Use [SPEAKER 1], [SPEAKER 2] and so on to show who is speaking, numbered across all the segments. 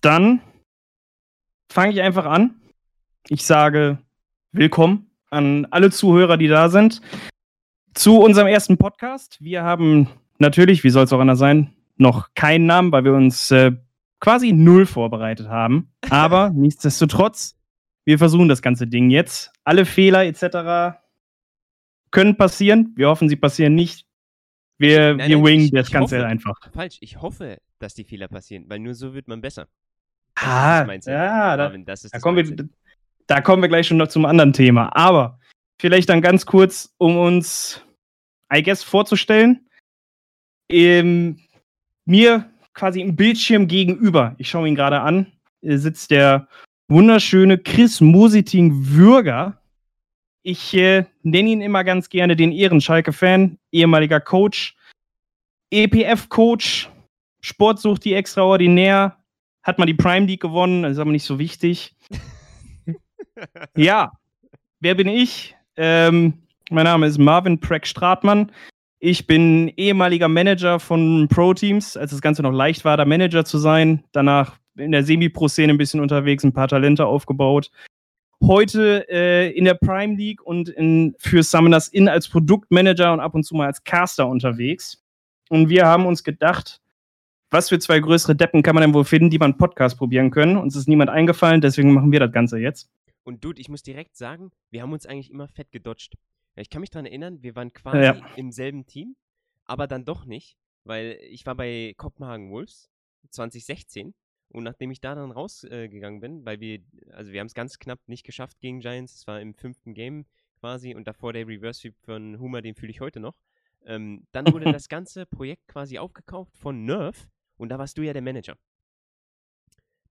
[SPEAKER 1] Dann fange ich einfach an. Ich sage willkommen an alle Zuhörer, die da sind, zu unserem ersten Podcast. Wir haben natürlich, wie soll es auch anders sein, noch keinen Namen, weil wir uns äh, quasi null vorbereitet haben. Aber nichtsdestotrotz, wir versuchen das ganze Ding jetzt. Alle Fehler etc. können passieren. Wir hoffen, sie passieren nicht. Wir,
[SPEAKER 2] Nein,
[SPEAKER 1] wir
[SPEAKER 2] nein,
[SPEAKER 1] wingen
[SPEAKER 2] ich-
[SPEAKER 1] das
[SPEAKER 2] ich
[SPEAKER 1] Ganze
[SPEAKER 2] hoffe-
[SPEAKER 1] einfach.
[SPEAKER 2] Falsch, ich hoffe, dass die Fehler passieren, weil nur so wird man besser. Das
[SPEAKER 1] Ah,
[SPEAKER 2] Mindset.
[SPEAKER 1] ja, da,
[SPEAKER 2] Marvin,
[SPEAKER 1] da, kommen
[SPEAKER 2] Mindset.
[SPEAKER 1] wir, da kommen wir gleich schon noch zum anderen Thema. Aber vielleicht dann ganz kurz, um uns, I guess, vorzustellen. Ähm, mir quasi im Bildschirm gegenüber, ich schaue ihn gerade an, äh, sitzt der wunderschöne Chris Musiting-Würger. Ich äh, nenne ihn immer ganz gerne den Ehrenschalke-Fan, ehemaliger Coach, EPF-Coach, Sportsucht die extraordinär, hat mal die Prime League gewonnen, ist aber nicht so wichtig. ja, wer bin ich? Ähm, mein Name ist Marvin Preck Stratmann. Ich bin ehemaliger Manager von Pro-Teams, als das Ganze noch leicht war, da Manager zu sein. Danach in der Semi-Pro-Szene ein bisschen unterwegs, ein paar Talente aufgebaut. Heute äh, in der Prime League und in, für Summoners Inn als Produktmanager und ab und zu mal als Caster unterwegs. Und wir haben uns gedacht, was für zwei größere Deppen kann man denn wohl finden, die einen Podcast probieren können? Uns ist niemand eingefallen, deswegen machen wir das Ganze jetzt.
[SPEAKER 2] Und Dude, ich muss direkt sagen, wir haben uns eigentlich immer fett gedodged. Ich kann mich daran erinnern, wir waren quasi
[SPEAKER 1] Ja.
[SPEAKER 2] im selben Team, aber dann doch nicht, weil ich war bei Kopenhagen Wolves 2016 und nachdem ich da dann rausgegangen äh, bin, weil wir, also wir haben es ganz knapp nicht geschafft gegen Giants, es war im fünften Game quasi und davor der Reverse Sweep von Hummer, den fühle ich heute noch. Ähm, dann wurde das ganze Projekt quasi aufgekauft von Nerf und da warst du ja der Manager.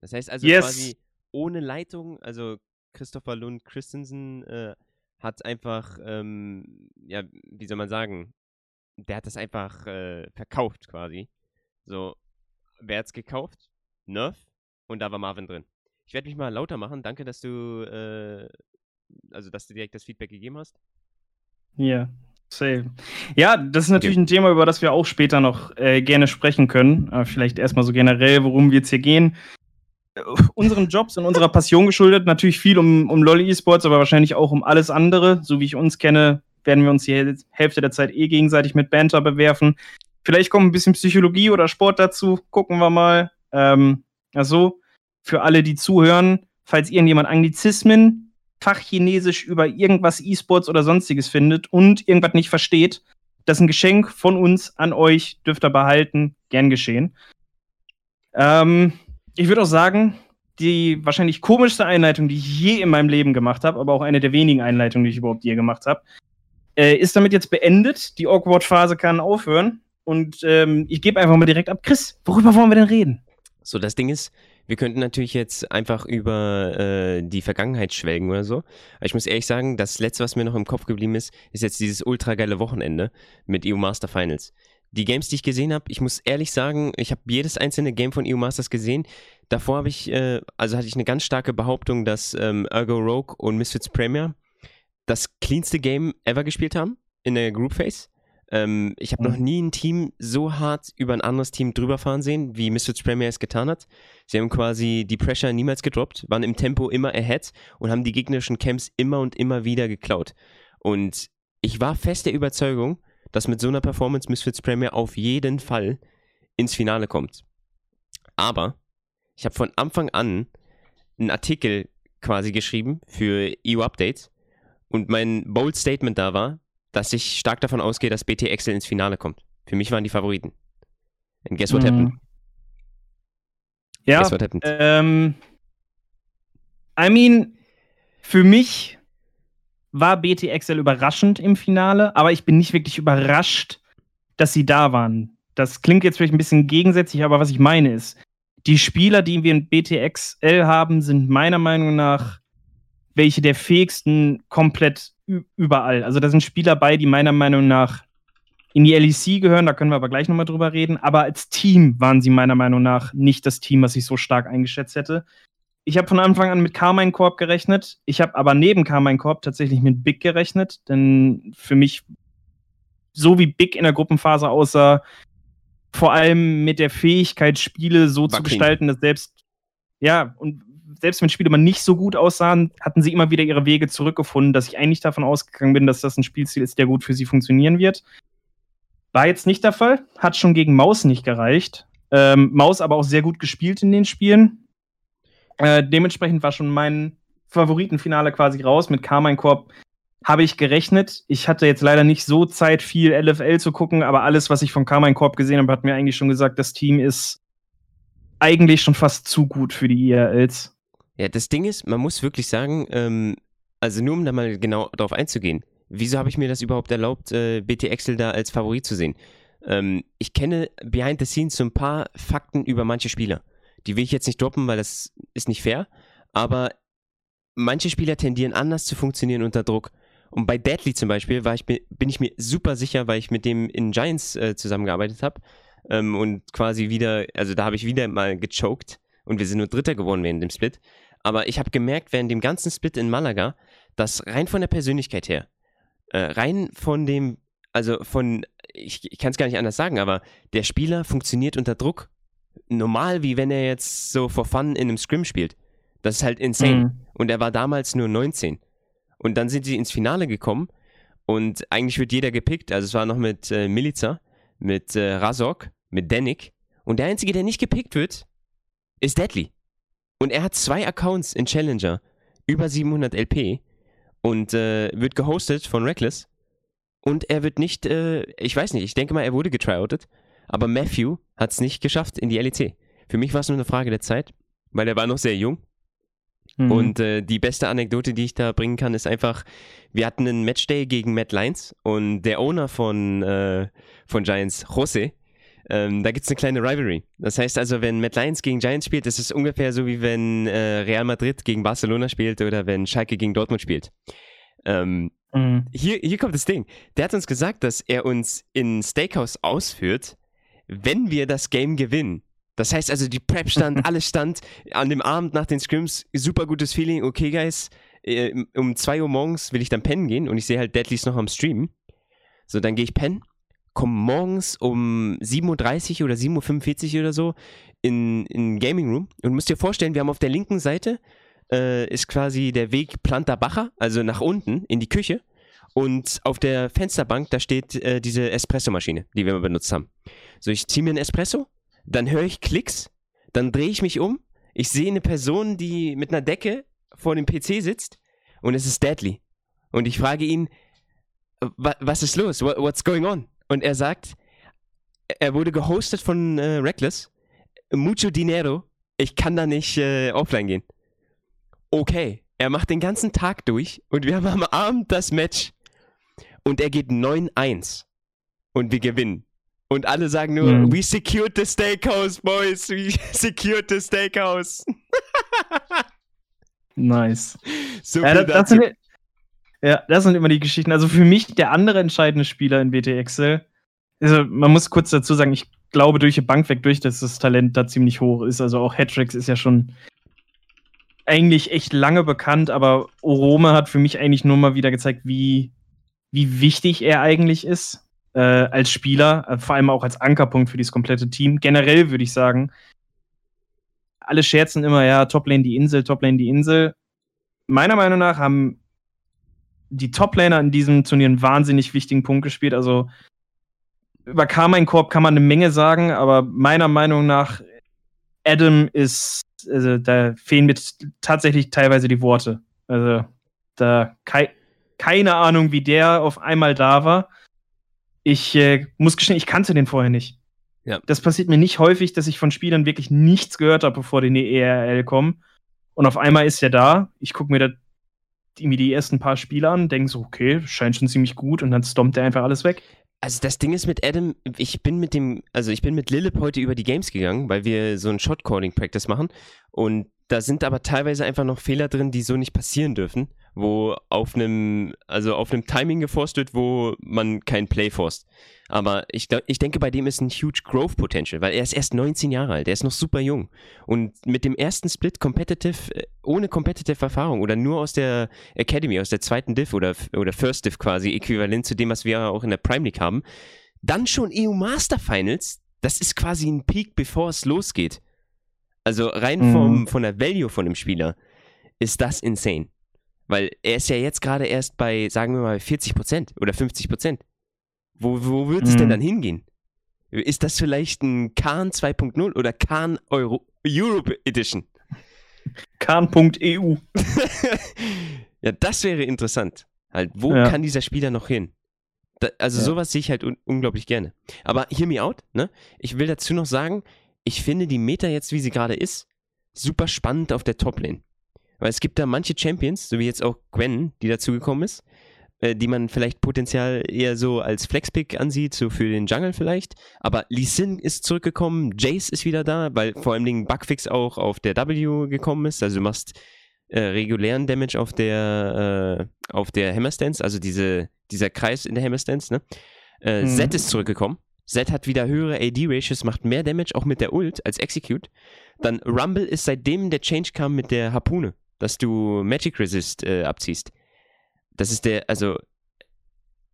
[SPEAKER 2] Das heißt also
[SPEAKER 1] Yes.
[SPEAKER 2] quasi ohne Leitung, also Christopher Lund Christensen äh, hat einfach, ähm, ja, wie soll man sagen, der hat das einfach äh, verkauft quasi. So, wer hat's gekauft? Nerf und da war Marvin drin. Ich werde mich mal lauter machen. Danke, dass du, äh, also dass du direkt das Feedback gegeben hast.
[SPEAKER 1] Ja, same. Ja, das ist natürlich ein Thema, über das wir auch später noch äh, gerne sprechen können. Aber vielleicht erstmal so generell, worum wir jetzt hier gehen. Äh, unseren Jobs und unserer Passion geschuldet. Natürlich viel um, um LoL E-Sports, aber wahrscheinlich auch um alles andere. So wie ich uns kenne, werden wir uns die Häl- Hälfte der Zeit eh gegenseitig mit Banter bewerfen. Vielleicht kommt ein bisschen Psychologie oder Sport dazu. Gucken wir mal. Ähm, also, für alle, die zuhören, falls irgendjemand Anglizismen, Fachchinesisch über irgendwas E-Sports oder sonstiges findet und irgendwas nicht versteht, das ist ein Geschenk von uns an euch, dürft ihr behalten, gern geschehen. Ähm, ich würde auch sagen, die wahrscheinlich komischste Einleitung, die ich je in meinem Leben gemacht habe, aber auch eine der wenigen Einleitungen, die ich überhaupt je gemacht habe, äh, ist damit jetzt beendet. Die Awkward-Phase kann aufhören. Und ähm, ich gebe einfach mal direkt ab. Chris, worüber wollen wir denn reden?
[SPEAKER 2] So, das Ding ist, wir könnten natürlich jetzt einfach über äh, die Vergangenheit schwelgen oder so. Aber ich muss ehrlich sagen, das letzte, was mir noch im Kopf geblieben ist, ist jetzt dieses ultra geile Wochenende mit EU Master Finals. Die Games, die ich gesehen habe, ich muss ehrlich sagen, ich habe jedes einzelne Game von EU Masters gesehen. Davor habe ich, äh, also hatte ich eine ganz starke Behauptung, dass ähm, Ergo Rogue und Misfits Premier das cleanste Game ever gespielt haben in der Group Phase. Ähm, ich habe noch
[SPEAKER 1] Mhm.
[SPEAKER 2] nie ein Team so hart über ein anderes Team drüber fahren sehen, wie Misfits Premier es getan hat. Sie haben quasi die Pressure niemals gedroppt, waren im Tempo immer ahead und haben die gegnerischen Camps immer und immer wieder geklaut. Und ich war fest der Überzeugung, dass mit so einer Performance Misfits Premier auf jeden Fall ins Finale kommt. Aber ich habe von Anfang an einen Artikel quasi geschrieben für EU Update und mein bold Statement da war, dass ich stark davon ausgehe, dass BT Excel ins Finale kommt. Für mich waren die Favoriten. And guess what happened?
[SPEAKER 1] Mhm. Ja,
[SPEAKER 2] Guess what happened?
[SPEAKER 1] ähm, I mean, für mich war BTXL überraschend im Finale, aber ich bin nicht wirklich überrascht, dass sie da waren. Das klingt jetzt vielleicht ein bisschen gegensätzlich, aber was ich meine ist, die Spieler, die wir in BTXL haben, sind meiner Meinung nach welche der fähigsten komplett überall. Also da sind Spieler bei, die meiner Meinung nach in die LEC gehören, da können wir aber gleich nochmal drüber reden. Aber als Team waren sie meiner Meinung nach nicht das Team, was ich so stark eingeschätzt hätte. Ich habe von Anfang an mit Carmine Corp gerechnet. Ich habe aber neben Carmine Corp tatsächlich mit Big gerechnet, denn für mich, so wie Big in der Gruppenphase aussah, vor allem mit der Fähigkeit, Spiele so
[SPEAKER 2] War
[SPEAKER 1] zu gestalten, dass selbst ja, und selbst wenn Spiele mal nicht so gut aussahen, hatten sie immer wieder ihre Wege zurückgefunden, dass ich eigentlich davon ausgegangen bin, dass das ein Spielstil ist, der gut für sie funktionieren wird. War jetzt nicht der Fall, hat schon gegen Maus nicht gereicht. Ähm, Maus aber auch sehr gut gespielt in den Spielen. Äh, dementsprechend war schon mein Favoritenfinale quasi raus. Mit Carmine Corp habe ich gerechnet. Ich hatte jetzt leider nicht so Zeit, viel LFL zu gucken, aber alles, was ich von Carmine Corp gesehen habe, hat mir eigentlich schon gesagt, das Team ist eigentlich schon fast zu gut für die IRLs.
[SPEAKER 2] Ja, das Ding ist, man muss wirklich sagen, ähm, also nur um da mal genau drauf einzugehen, wieso habe ich mir das überhaupt erlaubt, äh, BT Excel da als Favorit zu sehen? Ähm, ich kenne behind the scenes so ein paar Fakten über manche Spieler. Die will ich jetzt nicht droppen, weil das ist nicht fair. Aber manche Spieler tendieren anders zu funktionieren unter Druck. Und bei Deadly zum Beispiel ich, bin ich mir super sicher, weil ich mit dem in Giants äh, zusammengearbeitet habe. Ähm, und quasi wieder, also da habe ich wieder mal gechoked und wir sind nur Dritter geworden während dem Split. Aber ich habe gemerkt, während dem ganzen Split in Malaga, dass rein von der Persönlichkeit her, äh, rein von dem, also von, ich, ich kann es gar nicht anders sagen, aber der Spieler funktioniert unter Druck normal, wie wenn er jetzt so for fun in einem Scrim spielt. Das ist halt insane. Mhm. Und er war damals nur 19. Und dann sind sie ins Finale gekommen und eigentlich wird jeder gepickt. Also es war noch mit äh, Milica, mit äh, Razok, mit Danik. Und der Einzige, der nicht gepickt wird, ist Deadly. Und er hat zwei Accounts in Challenger, über 700 LP und äh, wird gehostet von Reckless. Und er wird nicht, äh, ich weiß nicht, ich denke mal, er wurde getryoutet, aber Matthew hat es nicht geschafft in die LEC. Für mich war es nur eine Frage der Zeit, weil er war noch sehr jung Mhm. Und äh, die beste Anekdote, die ich da bringen kann, ist einfach, wir hatten einen Matchday gegen Matt Lyons und der Owner von, äh, von Giants, Jose, ähm, da gibt es eine kleine Rivalry. Das heißt also, wenn Matt Lyons gegen Giants spielt, ist es ungefähr so, wie wenn äh, Real Madrid gegen Barcelona spielt oder wenn Schalke gegen Dortmund spielt. Ähm, mhm. hier, hier kommt das Ding. Der hat uns gesagt, dass er uns in Steakhouse ausführt, wenn wir das Game gewinnen. Das heißt also, die Prep stand, alles stand an dem Abend nach den Scrims, super gutes Feeling, okay, Guys, äh, um 2 Uhr morgens will ich dann pennen gehen und ich sehe halt Deadlys noch am Stream. So, dann gehe ich pennen, komme morgens um 7.30 Uhr oder 7.45 Uhr oder so in, in Gaming Room und müsst dir vorstellen, wir haben auf der linken Seite äh, ist quasi der Weg Planta Bacher, also nach unten in die Küche. Und auf der Fensterbank, da steht äh, diese Espresso-Maschine, die wir mal benutzt haben. So, ich ziehe mir einen Espresso, dann höre ich Klicks, dann drehe ich mich um, ich sehe eine Person, die mit einer Decke vor dem PC sitzt und es ist Deadly. Und ich frage ihn, was ist los? What's going on? Und er sagt, er wurde gehostet von äh, Reckless. Mucho dinero. Ich kann da nicht äh, offline gehen. Okay. Er macht den ganzen Tag durch und wir haben am Abend das Match. Und er geht 9-1. Und wir gewinnen. Und alle sagen nur, mhm. we secured the steakhouse, boys. We secured the steakhouse.
[SPEAKER 1] nice. So ja, das, sind, ja, das sind immer die Geschichten. Also für mich der andere entscheidende Spieler in BT Excel. Also man muss kurz dazu sagen, ich glaube durch die Bank weg durch, dass das Talent da ziemlich hoch ist. Also auch Hattricks ist ja schon eigentlich echt lange bekannt, aber Orome hat für mich eigentlich nur mal wieder gezeigt, wie, wie wichtig er eigentlich ist äh, als Spieler, äh, vor allem auch als Ankerpunkt für dieses komplette Team. Generell würde ich sagen, alle scherzen immer, ja, Toplane die Insel, Toplane die Insel. Meiner Meinung nach haben die Toplaner in diesem Turnier einen wahnsinnig wichtigen Punkt gespielt. Also über Carmine Corp kann man eine Menge sagen, aber meiner Meinung nach, Adam ist, also da fehlen mir tatsächlich teilweise die Worte. Also da kei keine Ahnung, wie der auf einmal da war. Ich äh, muss gestehen, ich kannte den vorher nicht. Ja. Das passiert mir nicht häufig, dass ich von Spielern wirklich nichts gehört habe, bevor die in die ERL kommen. Und auf einmal ist er da. Ich gucke mir da irgendwie die ersten paar Spiele an, denke so, okay, scheint schon ziemlich gut und dann stompt er einfach alles weg.
[SPEAKER 2] Also das Ding ist mit Adam, ich bin mit dem, also ich bin mit Lilip heute über die Games gegangen, weil wir so ein Shot-Calling-Practice machen und da sind aber teilweise einfach noch Fehler drin, die so nicht passieren dürfen wo auf einem, also auf einem Timing geforst wird, wo man kein Play forst. Aber ich, ich denke, bei dem ist ein huge Growth Potential, weil er ist erst 19 Jahre alt, er ist noch super jung. Und mit dem ersten Split competitive, äh, ohne competitive Erfahrung oder nur aus der Academy, aus der zweiten Div oder, oder First Div quasi, äquivalent zu dem, was wir auch in der Prime League haben, dann schon EU Master Finals, das ist quasi ein Peak, bevor es losgeht. Also rein
[SPEAKER 1] Mhm.
[SPEAKER 2] vom, von der Value von dem Spieler ist das insane. Weil er ist ja jetzt gerade erst bei, sagen wir mal, 40% oder 50%. Wo, wo wird es denn
[SPEAKER 1] Mhm.
[SPEAKER 2] dann hingehen? Ist das vielleicht ein Khan 2.0 oder Khan Euro Europe Edition?
[SPEAKER 1] Kahn.eu.
[SPEAKER 2] ja, das wäre interessant. Halt, wo
[SPEAKER 1] Ja.
[SPEAKER 2] kann dieser Spieler noch hin? Da, also
[SPEAKER 1] Ja.
[SPEAKER 2] sowas sehe ich halt un unglaublich gerne. Aber hear me out, ne? Ich will dazu noch sagen, ich finde die Meta jetzt, wie sie gerade ist, super spannend auf der Top-Lane. Weil es gibt da manche Champions, so wie jetzt auch Gwen, die dazugekommen ist, äh, die man vielleicht potenziell eher so als Flexpick ansieht, so für den Jungle vielleicht. Aber Lee Sin ist zurückgekommen, Jace ist wieder da, weil vor allem Dingen Bugfix auch auf der W gekommen ist. Also du machst äh, regulären Damage auf der, äh, auf der Hammerstance, also diese, dieser Kreis in der Hammerstance, ne? Äh,
[SPEAKER 1] Mhm.
[SPEAKER 2] Zed ist zurückgekommen. Zed hat wieder höhere AD-Ratios, macht mehr Damage, auch mit der Ult als Execute. Dann Rumble ist seitdem der Change kam mit der Harpune, dass du Magic Resist äh, abziehst. Das ist der, also,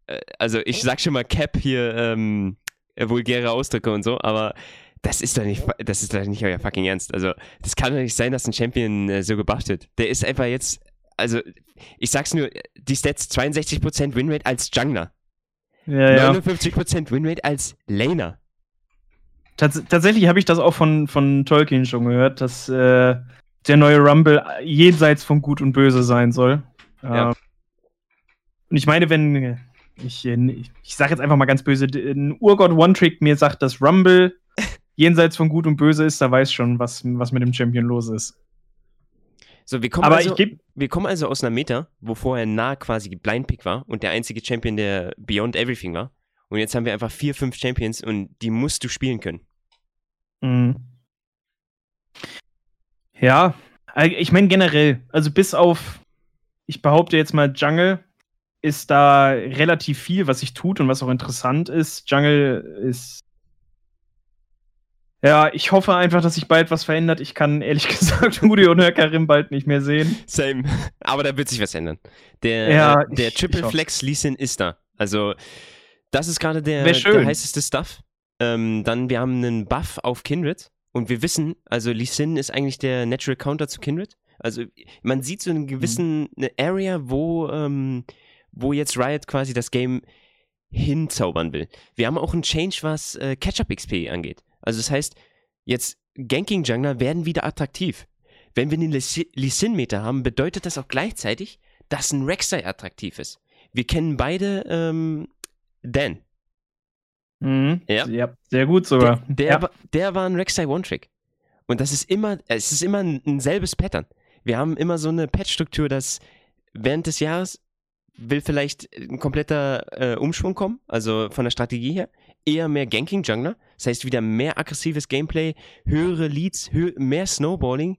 [SPEAKER 2] äh, also ich sag schon mal Cap hier, ähm, äh, vulgäre Ausdrücke und so, aber das ist doch nicht, das ist doch nicht euer fucking Ernst. Also, das kann doch nicht sein, dass ein Champion äh, so gebracht wird. Der ist einfach jetzt, also, ich sag's nur, die Stats 62% Winrate als Jungler,
[SPEAKER 1] Ja, ja.
[SPEAKER 2] 59% Winrate als Laner.
[SPEAKER 1] Tats tatsächlich habe ich das auch von, von Tolkien schon gehört, dass äh, der neue Rumble jenseits von Gut und Böse sein soll.
[SPEAKER 2] Ja.
[SPEAKER 1] Ähm, und ich meine, wenn ich, äh, ich, ich sage jetzt einfach mal ganz böse, ein Urgott One-Trick mir sagt, dass Rumble jenseits von Gut und Böse ist, da weiß schon, was, was mit dem Champion los ist.
[SPEAKER 2] So, wir kommen,
[SPEAKER 1] Aber
[SPEAKER 2] also, wir kommen also aus einer Meta, wo vorher nah quasi Blind Pick war und der einzige Champion, der Beyond Everything war. Und jetzt haben wir einfach vier, fünf Champions und die musst du spielen können.
[SPEAKER 1] Mhm. Ja, ich meine generell, also bis auf, ich behaupte jetzt mal, Jungle ist da relativ viel, was sich tut und was auch interessant ist. Jungle ist. Ja, ich hoffe einfach, dass sich bald was verändert. Ich kann ehrlich gesagt Rudi und Karim bald nicht mehr sehen.
[SPEAKER 2] Same. Aber da wird sich was ändern. Der,
[SPEAKER 1] Ja,
[SPEAKER 2] äh, der
[SPEAKER 1] ich-
[SPEAKER 2] Triple
[SPEAKER 1] ich.
[SPEAKER 2] Flex Lee Sin ist da. Also, das ist gerade der, der heißeste Stuff. Ähm, dann, wir haben einen Buff auf Kindred. Und wir wissen, also Lee Sin ist eigentlich der Natural Counter zu Kindred. Also, man sieht so einen gewissen eine Area, wo, ähm, wo jetzt Riot quasi das Game hinzaubern will. Wir haben auch einen Change, was äh, Catch-Up-XP angeht. Also, das heißt, jetzt Ganking-Jungler werden wieder attraktiv. Wenn wir einen Lee Sin-Meter haben, bedeutet das auch gleichzeitig, dass ein Rek'Sai attraktiv ist. Wir kennen beide ähm, Dan.
[SPEAKER 1] Mhm.
[SPEAKER 2] Ja.
[SPEAKER 1] sehr gut sogar.
[SPEAKER 2] Der, der,
[SPEAKER 1] ja.
[SPEAKER 2] war, der war ein Rek'Sai One-Trick. Und das ist immer, es ist immer ein, ein selbes Pattern. Wir haben immer so eine Patch-Struktur, dass während des Jahres will vielleicht ein kompletter äh, Umschwung kommen, also von der Strategie her. Eher mehr Ganking-Jungler, das heißt wieder mehr aggressives Gameplay, höhere Leads, hö mehr Snowballing,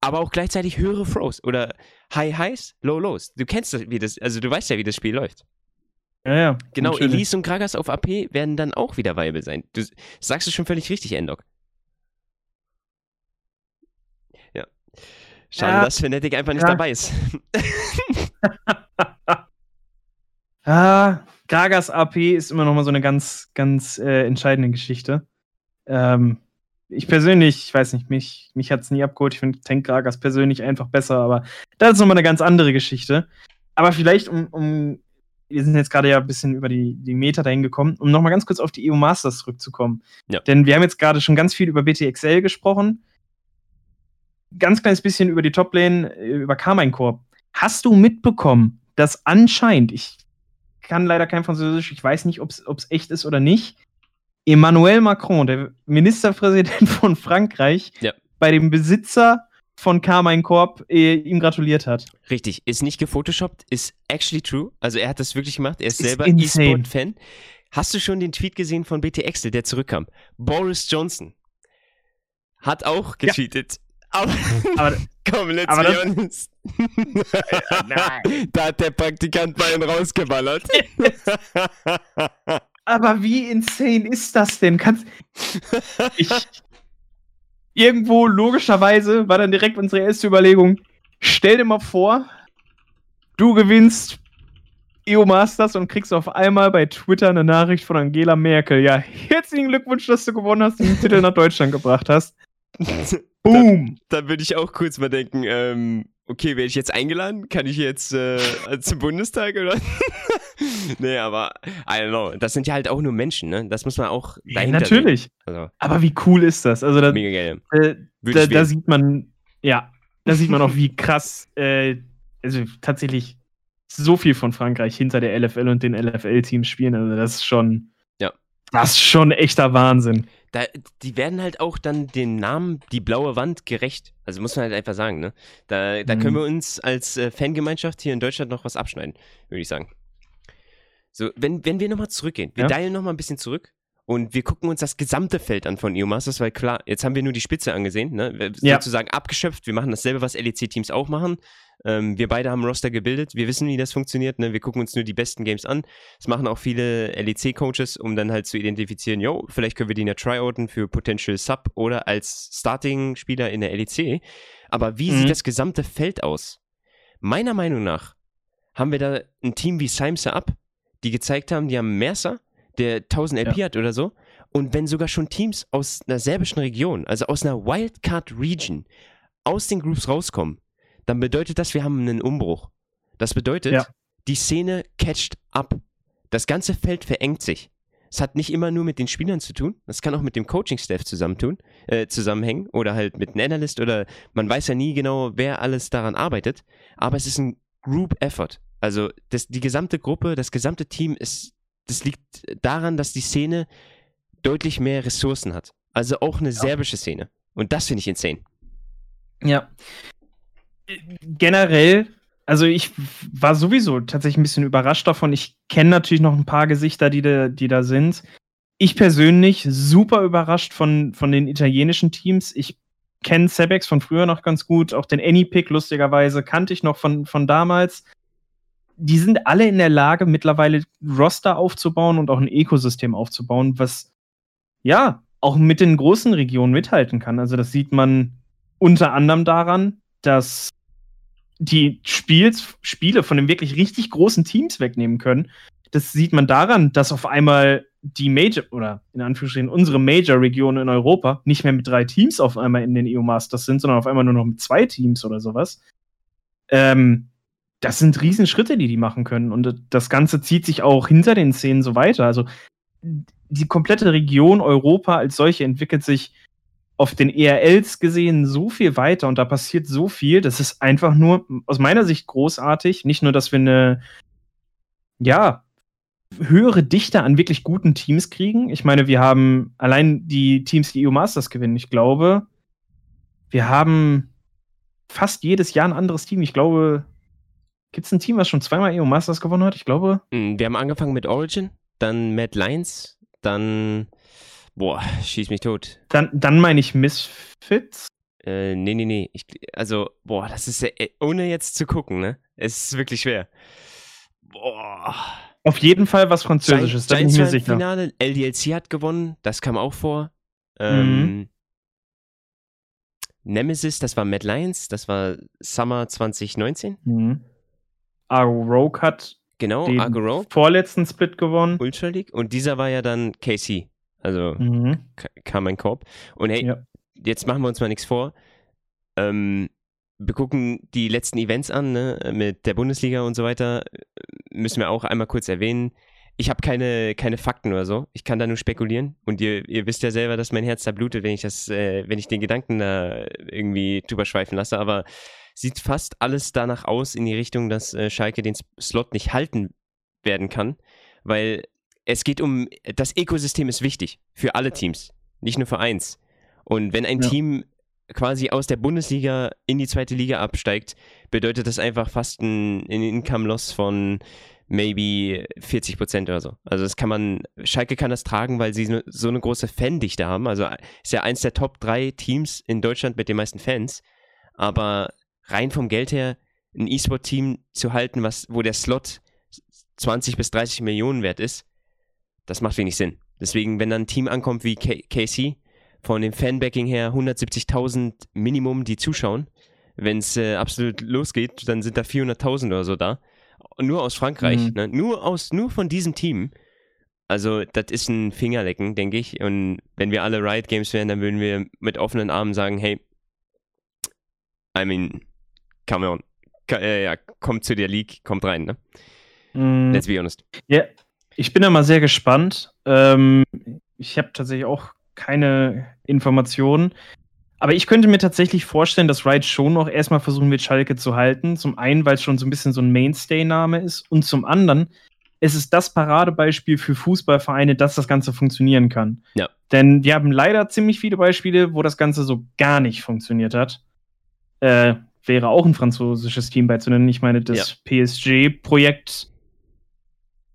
[SPEAKER 2] aber auch gleichzeitig höhere Throws oder High Highs, Low Lows. Du kennst das, wie das, also du weißt ja, wie das Spiel läuft.
[SPEAKER 1] ja, ja.
[SPEAKER 2] Genau,
[SPEAKER 1] natürlich.
[SPEAKER 2] Elise und Gragas auf AP werden dann auch wieder viable sein. Du sagst es schon völlig richtig, Endok. Ja. Schade,
[SPEAKER 1] Ja.
[SPEAKER 2] dass Fnatic einfach nicht
[SPEAKER 1] Ja.
[SPEAKER 2] dabei ist.
[SPEAKER 1] Ah, Gragas AP ist immer noch mal so eine ganz, ganz äh, entscheidende Geschichte. Ähm, ich persönlich, ich weiß nicht, mich, mich hat es nie abgeholt. Ich finde Tank Gragas persönlich einfach besser, aber das ist nochmal eine ganz andere Geschichte. Aber vielleicht, um, um wir sind jetzt gerade ja ein bisschen über die, die Meter dahin gekommen, um nochmal ganz kurz auf die EU Masters zurückzukommen.
[SPEAKER 2] Ja.
[SPEAKER 1] Denn wir haben jetzt gerade schon ganz viel über BTXL gesprochen. Ganz kleines bisschen über die Toplane, äh, über Carmine Corp. Hast du mitbekommen, dass anscheinend, ich kann leider kein Französisch, ich weiß nicht, ob es echt ist oder nicht, Emmanuel Macron, der Ministerpräsident von Frankreich,
[SPEAKER 2] Ja.
[SPEAKER 1] bei dem Besitzer von Carmine Corp äh, ihm gratuliert hat.
[SPEAKER 2] Richtig, ist nicht gefotoshoppt, ist actually true. Also er hat das wirklich gemacht, er ist,
[SPEAKER 1] Ist
[SPEAKER 2] selber. E-Sport-Fan. Hast du schon den Tweet gesehen von BT Excel, der zurückkam? Boris Johnson hat auch
[SPEAKER 1] Ja.
[SPEAKER 2] Aber,
[SPEAKER 1] Aber-
[SPEAKER 2] komm, let's
[SPEAKER 1] aber
[SPEAKER 2] be
[SPEAKER 1] das-
[SPEAKER 2] honest. da hat der Praktikant mal einen rausgeballert.
[SPEAKER 1] Aber wie insane ist das denn? Kannst ich irgendwo logischerweise war dann direkt unsere erste Überlegung. Stell dir mal vor, du gewinnst EU Masters und kriegst auf einmal bei Twitter eine Nachricht von Angela Merkel. Ja, herzlichen Glückwunsch, dass du gewonnen hast und den Titel nach Deutschland gebracht hast. Boom!
[SPEAKER 2] Da, da würde ich auch kurz mal denken, ähm, okay, werde ich jetzt eingeladen? Kann ich jetzt äh, zum Bundestag oder? nee, aber I don't know. Das sind ja halt auch nur Menschen, ne? Das muss man auch
[SPEAKER 1] ja, Natürlich. Also, aber wie cool ist das? Also da, mega geil. Äh, da, da, sieht man, ja, da sieht man auch, wie krass, äh, also tatsächlich so viel von Frankreich hinter der LFL und den LFL-Teams spielen. Also das ist schon. Das ist schon echter Wahnsinn.
[SPEAKER 2] Da, die werden halt auch dann den Namen die blaue Wand gerecht. Also muss man halt einfach sagen, ne? Da, da mhm. können wir uns als äh, Fangemeinschaft hier in Deutschland noch was abschneiden, würde ich sagen. So, wenn, wenn wir nochmal zurückgehen, wir ja. dialen nochmal ein bisschen zurück und wir gucken uns das gesamte Feld an von EU Masters, weil klar, jetzt haben wir nur die Spitze angesehen, ne? Ja. sozusagen abgeschöpft. Wir machen dasselbe, was LEC-Teams auch machen. Ähm, wir beide haben Roster gebildet. Wir wissen, wie das funktioniert. Ne? Wir gucken uns nur die besten Games an. Das machen auch viele LEC-Coaches, um dann halt zu identifizieren, yo, vielleicht können wir die in der Tryouten für Potential Sub oder als Starting-Spieler in der LEC. Aber wie mhm. sieht das gesamte Feld aus? Meiner Meinung nach haben wir da ein Team wie Simsa Up, die gezeigt haben, die haben Mercer, der 1000 LP ja. hat oder so. Und wenn sogar schon Teams aus einer serbischen Region, also aus einer Wildcard-Region, aus den Groups rauskommen, dann bedeutet das, wir haben einen Umbruch. Das bedeutet, ja. die Szene catcht ab. Das ganze Feld verengt sich. Es hat nicht immer nur mit den Spielern zu tun, das kann auch mit dem Coaching-Staff zusammentun, äh, zusammenhängen oder halt mit einem Analyst oder man weiß ja nie genau, wer alles daran arbeitet, aber es ist ein Group-Effort. Also das, die gesamte Gruppe, das gesamte Team ist das liegt daran, dass die Szene deutlich mehr Ressourcen hat. Also auch eine ja. serbische Szene. Und das finde ich insane.
[SPEAKER 1] Ja. Generell, also ich war sowieso tatsächlich ein bisschen überrascht davon. Ich kenne natürlich noch ein paar Gesichter, die da, die da sind. Ich persönlich super überrascht von, von den italienischen Teams. Ich kenne Sebex von früher noch ganz gut. Auch den Anypick, lustigerweise, kannte ich noch von, von damals die sind alle in der Lage, mittlerweile Roster aufzubauen und auch ein Ökosystem aufzubauen, was ja auch mit den großen Regionen mithalten kann. Also das sieht man unter anderem daran, dass die Spiels, Spiele von den wirklich richtig großen Teams wegnehmen können. Das sieht man daran, dass auf einmal die Major oder in Anführungsstrichen unsere Major-Region in Europa nicht mehr mit drei Teams auf einmal in den EU Masters sind, sondern auf einmal nur noch mit zwei Teams oder sowas. Ähm, das sind Riesenschritte, die die machen können. Und das Ganze zieht sich auch hinter den Szenen so weiter. Also die komplette Region Europa als solche entwickelt sich auf den ERLs gesehen so viel weiter und da passiert so viel. Das ist einfach nur aus meiner Sicht großartig. Nicht nur, dass wir eine, ja, höhere Dichte an wirklich guten Teams kriegen. Ich meine, wir haben allein die Teams, die EU Masters gewinnen. Ich glaube, wir haben fast jedes Jahr ein anderes Team. Ich glaube, Gibt es ein Team, was schon zweimal EU Masters gewonnen hat? Ich glaube.
[SPEAKER 2] Hm, wir haben angefangen mit Origin, dann Mad Lions, dann. Boah, schieß mich tot.
[SPEAKER 1] Dann, dann meine ich Misfits.
[SPEAKER 2] Äh, nee, nee, nee. Ich, also, boah, das ist ja, äh, ohne jetzt zu gucken, ne? Es ist wirklich schwer.
[SPEAKER 1] Boah. Auf jeden Fall was Französisches,
[SPEAKER 2] da bin ich mir sicher. Finale, LDLC hat gewonnen, das kam auch vor. Ähm, mhm. Nemesis, das war Mad Lions, das war Summer 2019. Mhm.
[SPEAKER 1] Argo Rogue hat
[SPEAKER 2] genau, den Argo Rogue.
[SPEAKER 1] vorletzten Split gewonnen.
[SPEAKER 2] Ultra League. Und dieser war ja dann KC. Also mhm. kam ein Korb. Und hey, ja. jetzt machen wir uns mal nichts vor. Ähm, wir gucken die letzten Events an, ne, mit der Bundesliga und so weiter. Müssen wir auch einmal kurz erwähnen. Ich habe keine, keine Fakten oder so. Ich kann da nur spekulieren. Und ihr, ihr wisst ja selber, dass mein Herz da blutet, wenn ich das, äh, wenn ich den Gedanken da irgendwie drüber schweifen lasse. Aber sieht fast alles danach aus in die Richtung, dass äh, Schalke den Slot nicht halten werden kann, weil es geht um, das Ökosystem ist wichtig für alle Teams, nicht nur für eins. Und wenn ein ja. Team quasi aus der Bundesliga in die zweite Liga absteigt, bedeutet das einfach fast ein, ein Income-Loss von maybe 40 Prozent oder so. Also das kann man, Schalke kann das tragen, weil sie so eine große Fandichte haben. Also ist ja eins der Top 3 Teams in Deutschland mit den meisten Fans. Aber rein vom Geld her ein E-Sport-Team zu halten, was, wo der Slot 20 bis 30 Millionen wert ist, das macht wenig Sinn. Deswegen, wenn dann ein Team ankommt wie K KC, von dem Fanbacking her 170.000 Minimum, die zuschauen, wenn es äh, absolut losgeht, dann sind da 400.000 oder so da. Nur aus Frankreich, mhm. ne? nur, aus, nur von diesem Team. Also, das ist ein Fingerlecken, denke ich. Und wenn wir alle Riot Games wären, dann würden wir mit offenen Armen sagen: hey, I mean, come on. Äh, ja, kommt zu der League, kommt rein, ne?
[SPEAKER 1] Mm,
[SPEAKER 2] Let's be honest.
[SPEAKER 1] Ja, ich bin da mal sehr gespannt. Ähm, ich habe tatsächlich auch keine Informationen. Aber ich könnte mir tatsächlich vorstellen, dass Wright schon noch erstmal versuchen wird, Schalke zu halten. Zum einen, weil es schon so ein bisschen so ein Mainstay-Name ist. Und zum anderen, es ist das Paradebeispiel für Fußballvereine, dass das Ganze funktionieren kann.
[SPEAKER 2] Ja.
[SPEAKER 1] Denn wir haben leider ziemlich viele Beispiele, wo das Ganze so gar nicht funktioniert hat. Äh, wäre auch ein französisches Team beizunennen. Ich meine, das PSG-Projekt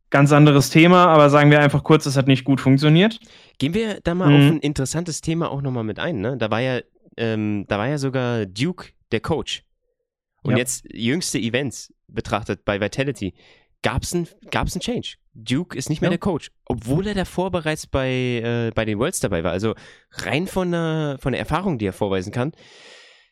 [SPEAKER 1] Ganz anderes Thema, aber sagen wir einfach kurz, es hat nicht gut funktioniert.
[SPEAKER 2] Gehen wir da mal
[SPEAKER 1] Mhm.
[SPEAKER 2] auf ein interessantes Thema auch nochmal mit ein, ne? Da war ja, ähm, da war ja sogar Duke der Coach. Und
[SPEAKER 1] Ja.
[SPEAKER 2] jetzt jüngste Events betrachtet bei Vitality, gab es ein, gab's ein Change. Duke ist nicht mehr
[SPEAKER 1] Ja.
[SPEAKER 2] der Coach, obwohl er davor bereits bei, äh, bei den Worlds dabei war. Also rein von der, von der Erfahrung, die er vorweisen kann.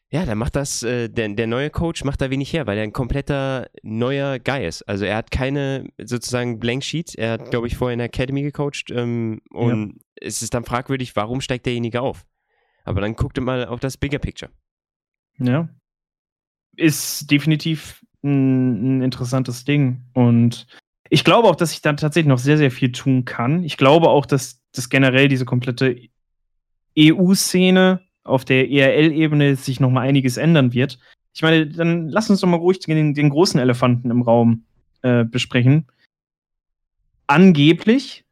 [SPEAKER 2] Ja, da macht das, äh, der, der neue Coach macht da wenig her, weil er ein kompletter neuer Guy ist. Also er hat keine sozusagen Blank Sheet. Er hat, glaube ich, vorher in der Academy gecoacht ähm, und es ist dann fragwürdig, warum steigt derjenige auf? Aber dann guckt mal auf das Bigger Picture.
[SPEAKER 1] Ja. Ist definitiv ein, ein interessantes Ding. Und ich glaube auch, dass ich da tatsächlich noch sehr, sehr viel tun kann. Ich glaube auch, dass, dass generell diese komplette EU-Szene auf der ERL-Ebene sich noch mal einiges ändern wird. Ich meine, dann lass uns doch mal ruhig den, den großen Elefanten im Raum äh, besprechen. Angeblich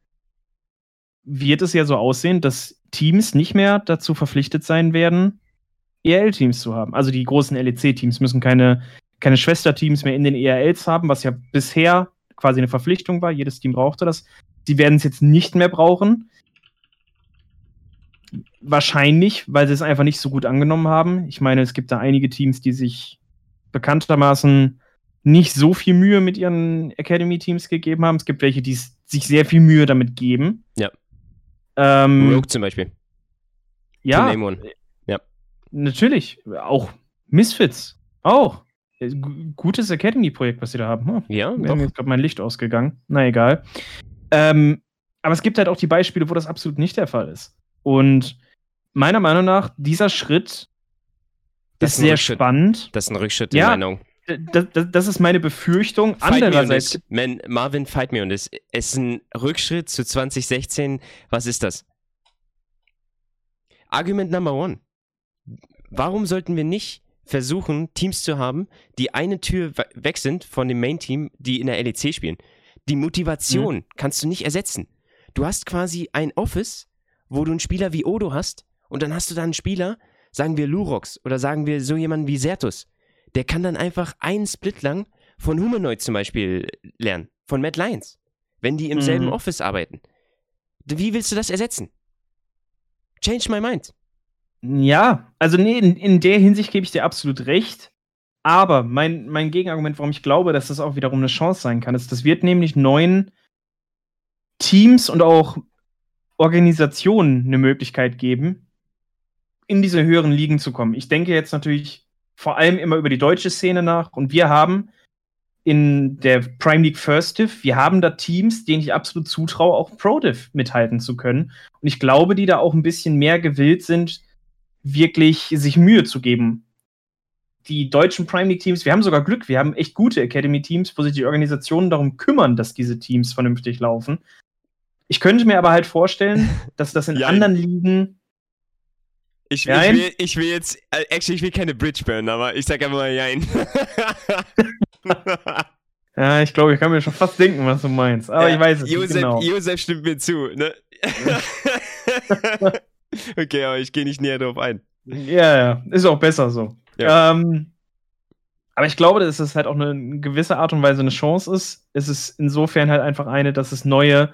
[SPEAKER 1] wird es ja so aussehen, dass Teams nicht mehr dazu verpflichtet sein werden, ERL-Teams zu haben. Also die großen LEC-Teams müssen keine, keine Schwesterteams mehr in den ERLs haben, was ja bisher quasi eine Verpflichtung war. Jedes Team brauchte das. Die werden es jetzt nicht mehr brauchen. Wahrscheinlich, weil sie es einfach nicht so gut angenommen haben. Ich meine, es gibt da einige Teams, die sich bekanntermaßen nicht so viel Mühe mit ihren Academy-Teams gegeben haben. Es gibt welche, die sich sehr viel Mühe damit geben.
[SPEAKER 2] Ja.
[SPEAKER 1] Ähm,
[SPEAKER 2] Rogue zum Beispiel.
[SPEAKER 1] Ja,
[SPEAKER 2] one.
[SPEAKER 1] natürlich. Auch Misfits. Auch. Äh, gu- Gutes Academy-Projekt, was sie da haben. Hm.
[SPEAKER 2] Ja,
[SPEAKER 1] Mir ist gerade mein Licht ausgegangen. Na egal. Ähm, aber es gibt halt auch die Beispiele, wo das absolut nicht der Fall ist. Und meiner Meinung nach, dieser Schritt
[SPEAKER 2] Das
[SPEAKER 1] ist
[SPEAKER 2] ist
[SPEAKER 1] sehr
[SPEAKER 2] Rückschritt.
[SPEAKER 1] spannend.
[SPEAKER 2] Das ist ein Rückschritt
[SPEAKER 1] Ja,
[SPEAKER 2] in meiner Augen.
[SPEAKER 1] Das, das, das ist meine Befürchtung.
[SPEAKER 2] Fight
[SPEAKER 1] Andererseits.
[SPEAKER 2] Man, Marvin, fight me on this. Es ist ein Rückschritt zu 2016. Was ist das? Argument number one. Warum sollten wir nicht versuchen, Teams zu haben, die eine Tür we- weg sind von dem Main-Team, die in der LEC spielen? Die Motivation kannst du nicht ersetzen. Du hast quasi ein Office, wo du einen Spieler wie Odo hast und dann hast du da einen Spieler, sagen wir Lurox oder sagen wir so jemanden wie Sertus. Der kann dann einfach einen Split lang von Humanoid zum Beispiel lernen, von Mad Lions, wenn die im
[SPEAKER 1] Mhm.
[SPEAKER 2] selben Office arbeiten. Wie willst du das ersetzen? Change my mind.
[SPEAKER 1] Ja, also nee, in, in der Hinsicht gebe ich dir absolut recht. Aber mein, mein Gegenargument, warum ich glaube, dass das auch wiederum eine Chance sein kann, ist, das wird nämlich neuen Teams und auch Organisationen eine Möglichkeit geben, in diese höheren Ligen zu kommen. Ich denke jetzt natürlich vor allem immer über die deutsche Szene nach und wir haben in der Prime League First Div, wir haben da Teams, denen ich absolut zutraue, auch Pro Div mithalten zu können. Und ich glaube, die da auch ein bisschen mehr gewillt sind, wirklich sich Mühe zu geben. Die deutschen Prime League Teams, wir haben sogar Glück, wir haben echt gute Academy Teams, wo sich die Organisationen darum kümmern, dass diese Teams vernünftig laufen. Ich könnte mir aber halt vorstellen, dass das in
[SPEAKER 2] Ja.
[SPEAKER 1] anderen Ligen
[SPEAKER 2] Ich, ich, will, ich will jetzt, äh, actually, ich will keine Bridge burn, aber ich sag einfach mal Jein.
[SPEAKER 1] Ja, ich glaube, ich kann mir schon fast denken, was du meinst. Aber ich weiß es
[SPEAKER 2] Josef,
[SPEAKER 1] nicht genau.
[SPEAKER 2] Josef stimmt mir zu, ne? okay, aber ich gehe nicht näher drauf ein.
[SPEAKER 1] Ja, ja, ist auch besser so.
[SPEAKER 2] Ja.
[SPEAKER 1] Ähm, aber ich glaube, dass es halt auch eine gewisse Art und Weise eine Chance ist. Es ist insofern halt einfach eine, dass es neue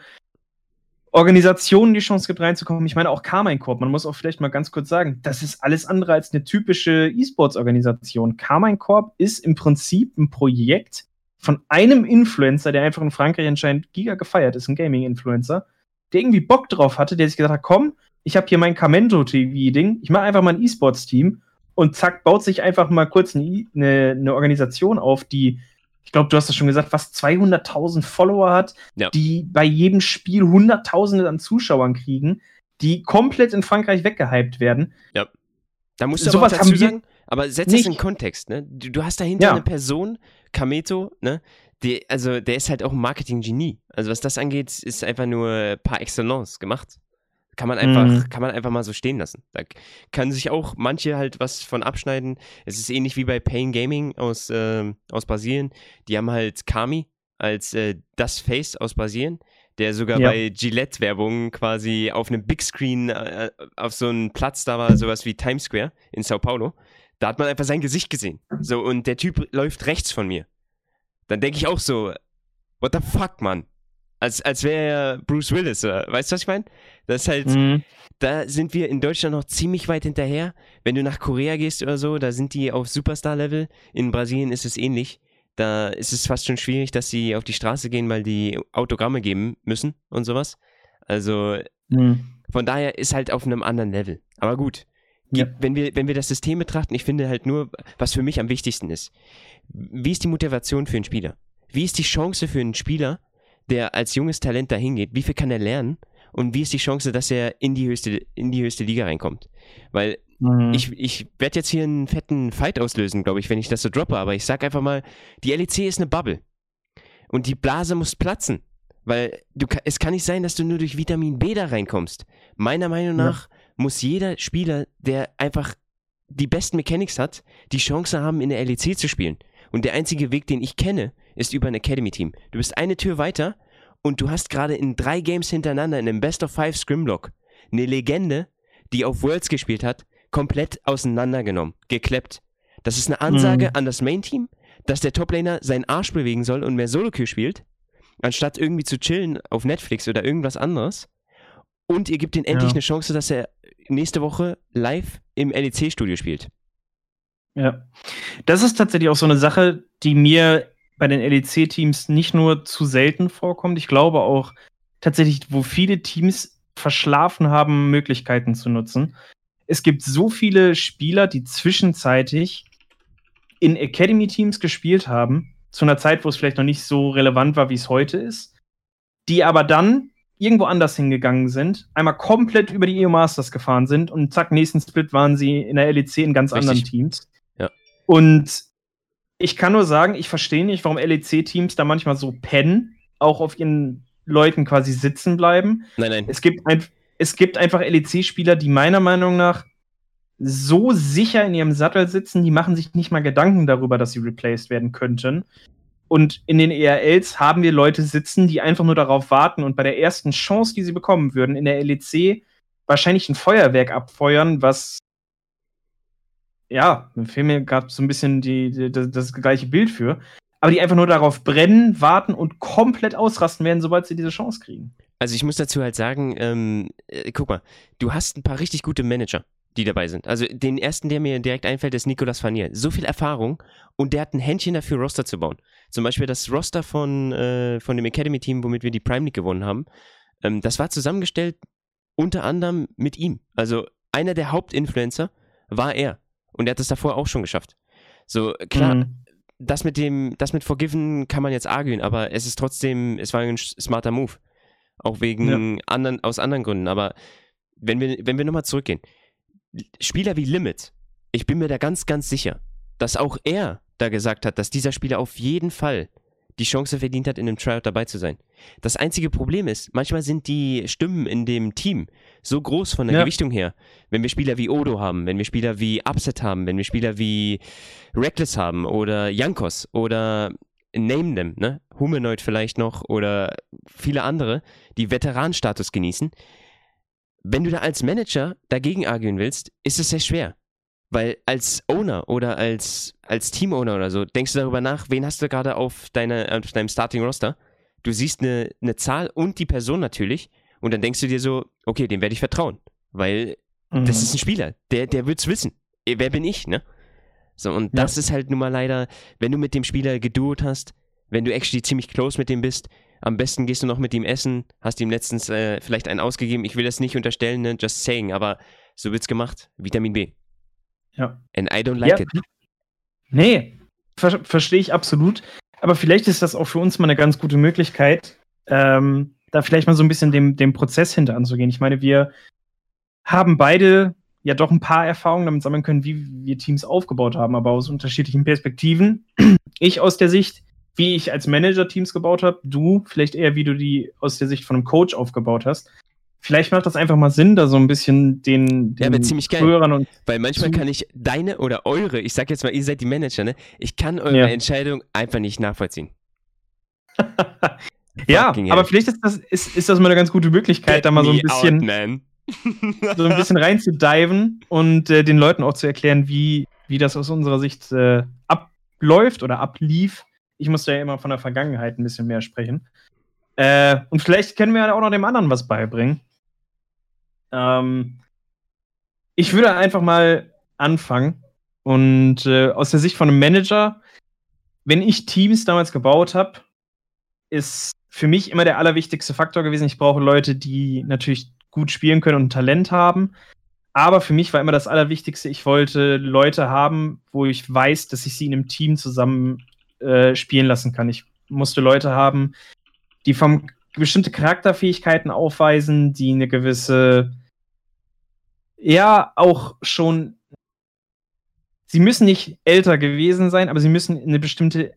[SPEAKER 1] Organisationen die Chance gibt, reinzukommen. Ich meine, auch Carmine Corp, man muss auch vielleicht mal ganz kurz sagen, das ist alles andere als eine typische E-Sports-Organisation. Carmine Corp ist im Prinzip ein Projekt von einem Influencer, der einfach in Frankreich anscheinend giga gefeiert ist, ein Gaming-Influencer, der irgendwie Bock drauf hatte, der sich gesagt hat, komm, ich habe hier mein Camento-TV-Ding, ich mache einfach mal ein E-Sports-Team und zack, baut sich einfach mal kurz eine, eine, eine Organisation auf, die, ich glaube, du hast das schon gesagt, fast 200.000 Follower hat,
[SPEAKER 2] Ja.
[SPEAKER 1] die bei jedem Spiel Hunderttausende an Zuschauern kriegen, die komplett in Frankreich weggehypt werden.
[SPEAKER 2] Da musst du
[SPEAKER 1] Sowas
[SPEAKER 2] aber auch dazu sagen, Aber setz das in Kontext, ne? Du, du hast dahinter ja. eine Person, Kameto, ne? Die, also der ist halt auch ein Marketing-Genie. Also was das angeht, ist einfach nur par excellence gemacht. Kann man einfach, mhm. kann man einfach mal so stehen lassen. Da kann sich auch manche halt was von abschneiden. Es ist ähnlich wie bei Pain Gaming aus, äh, aus Brasilien. Die haben halt Kami als äh, das Face aus Brasilien, der sogar ja. bei Gillette-Werbungen quasi auf einem Big Screen äh, auf so einem Platz, da war sowas wie Times Square in Sao Paulo. Da hat man einfach sein Gesicht gesehen. So, und der Typ läuft rechts von mir. Dann denke ich auch so, what the fuck, Mann? Als, als wäre er Bruce Willis, oder? Weißt du, was ich meine? Das ist halt, mhm. da sind wir in Deutschland noch ziemlich weit hinterher. Wenn du nach Korea gehst oder so, da sind die auf Superstar-Level. In Brasilien ist es ähnlich. Da ist es fast schon schwierig, dass sie auf die Straße gehen, weil die Autogramme geben müssen und sowas. Also mhm. von daher ist halt auf einem anderen Level. Aber gut. Ja. Wenn, wir, wenn wir das System betrachten, ich finde halt nur, was für mich am wichtigsten ist. Wie ist die Motivation für einen Spieler? Wie ist die Chance für einen Spieler, der als junges Talent dahin geht, wie viel kann er lernen und wie ist die Chance, dass er in die höchste, in die höchste Liga reinkommt? Weil mhm. ich, ich werde jetzt hier einen fetten Fight auslösen, glaube ich, wenn ich das so droppe, aber ich sag einfach mal, die LEC ist eine Bubble. Und die Blase muss platzen. Weil du, es kann nicht sein, dass du nur durch Vitamin B da reinkommst. Meiner Meinung nach ja. muss jeder Spieler, der einfach die besten Mechanics hat, die Chance haben, in der LEC zu spielen. Und der einzige Weg, den ich kenne, ist über ein Academy-Team. Du bist eine Tür weiter und du hast gerade in drei Games hintereinander in einem Best of Five Scrimlock eine Legende, die auf Worlds gespielt hat, komplett auseinandergenommen, gekleppt. Das ist eine Ansage mhm. an das Main-Team, dass der Toplaner seinen Arsch bewegen soll und mehr Solo-Queue spielt, anstatt irgendwie zu chillen auf Netflix oder irgendwas anderes. Und ihr gebt ihm endlich ja. eine Chance, dass er nächste Woche live im LEC-Studio spielt.
[SPEAKER 1] Ja. Das ist tatsächlich auch so eine Sache, die mir bei den LEC-Teams nicht nur zu selten vorkommt. Ich glaube auch tatsächlich, wo viele Teams verschlafen haben, Möglichkeiten zu nutzen. Es gibt so viele Spieler, die zwischenzeitlich in Academy-Teams gespielt haben, zu einer Zeit, wo es vielleicht noch nicht so relevant war, wie es heute ist, die aber dann irgendwo anders hingegangen sind, einmal komplett über die EU Masters gefahren sind und zack, nächsten Split waren sie in der LEC in ganz Richtig. anderen Teams. Und ich kann nur sagen, ich verstehe nicht, warum LEC-Teams da manchmal so pennen, auch auf ihren Leuten quasi sitzen bleiben.
[SPEAKER 2] Nein, nein.
[SPEAKER 1] Es gibt, ein, es gibt einfach LEC-Spieler, die meiner Meinung nach so sicher in ihrem Sattel sitzen, die machen sich nicht mal Gedanken darüber, dass sie replaced werden könnten. Und in den ERLs haben wir Leute sitzen, die einfach nur darauf warten und bei der ersten Chance, die sie bekommen würden, in der LEC wahrscheinlich ein Feuerwerk abfeuern, was ja, mir fehlt mir gerade so ein bisschen die, die, das, das, gleiche Bild für. Aber die einfach nur darauf brennen, warten und komplett ausrasten werden, sobald sie diese Chance kriegen.
[SPEAKER 2] Also ich muss dazu halt sagen, ähm, äh, guck mal, du hast ein paar richtig gute Manager, die dabei sind. Also den ersten, der mir direkt einfällt, ist Nicolas Fanier. So viel Erfahrung und der hat ein Händchen dafür, Roster zu bauen. Zum Beispiel das Roster von, äh, von dem Academy-Team, womit wir die Prime League gewonnen haben, ähm, das war zusammengestellt unter anderem mit ihm. Also einer der Hauptinfluencer war er. Und er hat es davor auch schon geschafft. So, klar, mhm. das mit dem, das mit Forgiven kann man jetzt argüen, aber es ist trotzdem, es war ein smarter Move. Auch wegen ja. anderen, aus anderen Gründen. Aber wenn wir, wenn wir nochmal zurückgehen, Spieler wie Limit, ich bin mir da ganz, ganz sicher, dass auch er da gesagt hat, dass dieser Spieler auf jeden Fall die Chance verdient hat, in einem Tryout dabei zu sein. Das einzige Problem ist, manchmal sind die Stimmen in dem Team so groß von der ja. Gewichtung her. Wenn wir Spieler wie Odo haben, wenn wir Spieler wie Upset haben, wenn wir Spieler wie Reckless haben oder Jankos oder Name them, ne? Humanoid vielleicht noch oder viele andere, die Veteranenstatus genießen. Wenn du da als Manager dagegen argien willst, ist es sehr schwer. Weil als Owner oder als, als Team-Owner oder so, denkst du darüber nach, wen hast du gerade auf, deine, auf deinem Starting-Roster? Du siehst eine, eine Zahl und die Person natürlich und dann denkst du dir so, okay, dem werde ich vertrauen. Weil mhm. das ist ein Spieler, der, der es wissen. Äh, wer bin ich, ne? So, und ja. das ist halt nun mal leider, wenn du mit dem Spieler geduert hast, wenn du actually ziemlich close mit dem bist, am besten gehst du noch mit ihm essen, hast ihm letztens äh, vielleicht einen ausgegeben. Ich will das nicht unterstellen, ne? just saying, aber so wird's gemacht. Vitamin B.
[SPEAKER 1] Ja.
[SPEAKER 2] And I don't like ja. it.
[SPEAKER 1] Nee, ver verstehe ich absolut. Aber vielleicht ist das auch für uns mal eine ganz gute Möglichkeit, ähm, da vielleicht mal so ein bisschen dem, dem Prozess hinter anzugehen. Ich meine, wir haben beide ja doch ein paar Erfahrungen damit sammeln können, wie wir Teams aufgebaut haben, aber aus unterschiedlichen Perspektiven. Ich aus der Sicht, wie ich als Manager Teams gebaut habe, du vielleicht eher, wie du die aus der Sicht von einem Coach aufgebaut hast. Vielleicht macht das einfach mal Sinn, da so ein bisschen den, den
[SPEAKER 2] ja, ziemlich geil. Und Weil manchmal kann ich deine oder eure, ich sag jetzt mal, ihr seid die Manager, ne? Ich kann eure ja. Entscheidung einfach nicht nachvollziehen.
[SPEAKER 1] ja, aber vielleicht ist das, ist, ist das mal eine ganz gute Möglichkeit, Get da mal so ein bisschen, out, so ein bisschen reinzudiven und äh, den Leuten auch zu erklären, wie, wie das aus unserer Sicht äh, abläuft oder ablief. Ich musste ja immer von der Vergangenheit ein bisschen mehr sprechen. Äh, und vielleicht können wir ja auch noch dem anderen was beibringen. Ähm, ich würde einfach mal anfangen und äh, aus der Sicht von einem Manager, wenn ich Teams damals gebaut habe, ist für mich immer der allerwichtigste Faktor gewesen. Ich brauche Leute, die natürlich gut spielen können und Talent haben. Aber für mich war immer das Allerwichtigste, ich wollte Leute haben, wo ich weiß, dass ich sie in einem Team zusammen äh, spielen lassen kann. Ich musste Leute haben, die vom bestimmte Charakterfähigkeiten aufweisen, die eine gewisse ja auch schon. Sie müssen nicht älter gewesen sein, aber sie müssen eine bestimmte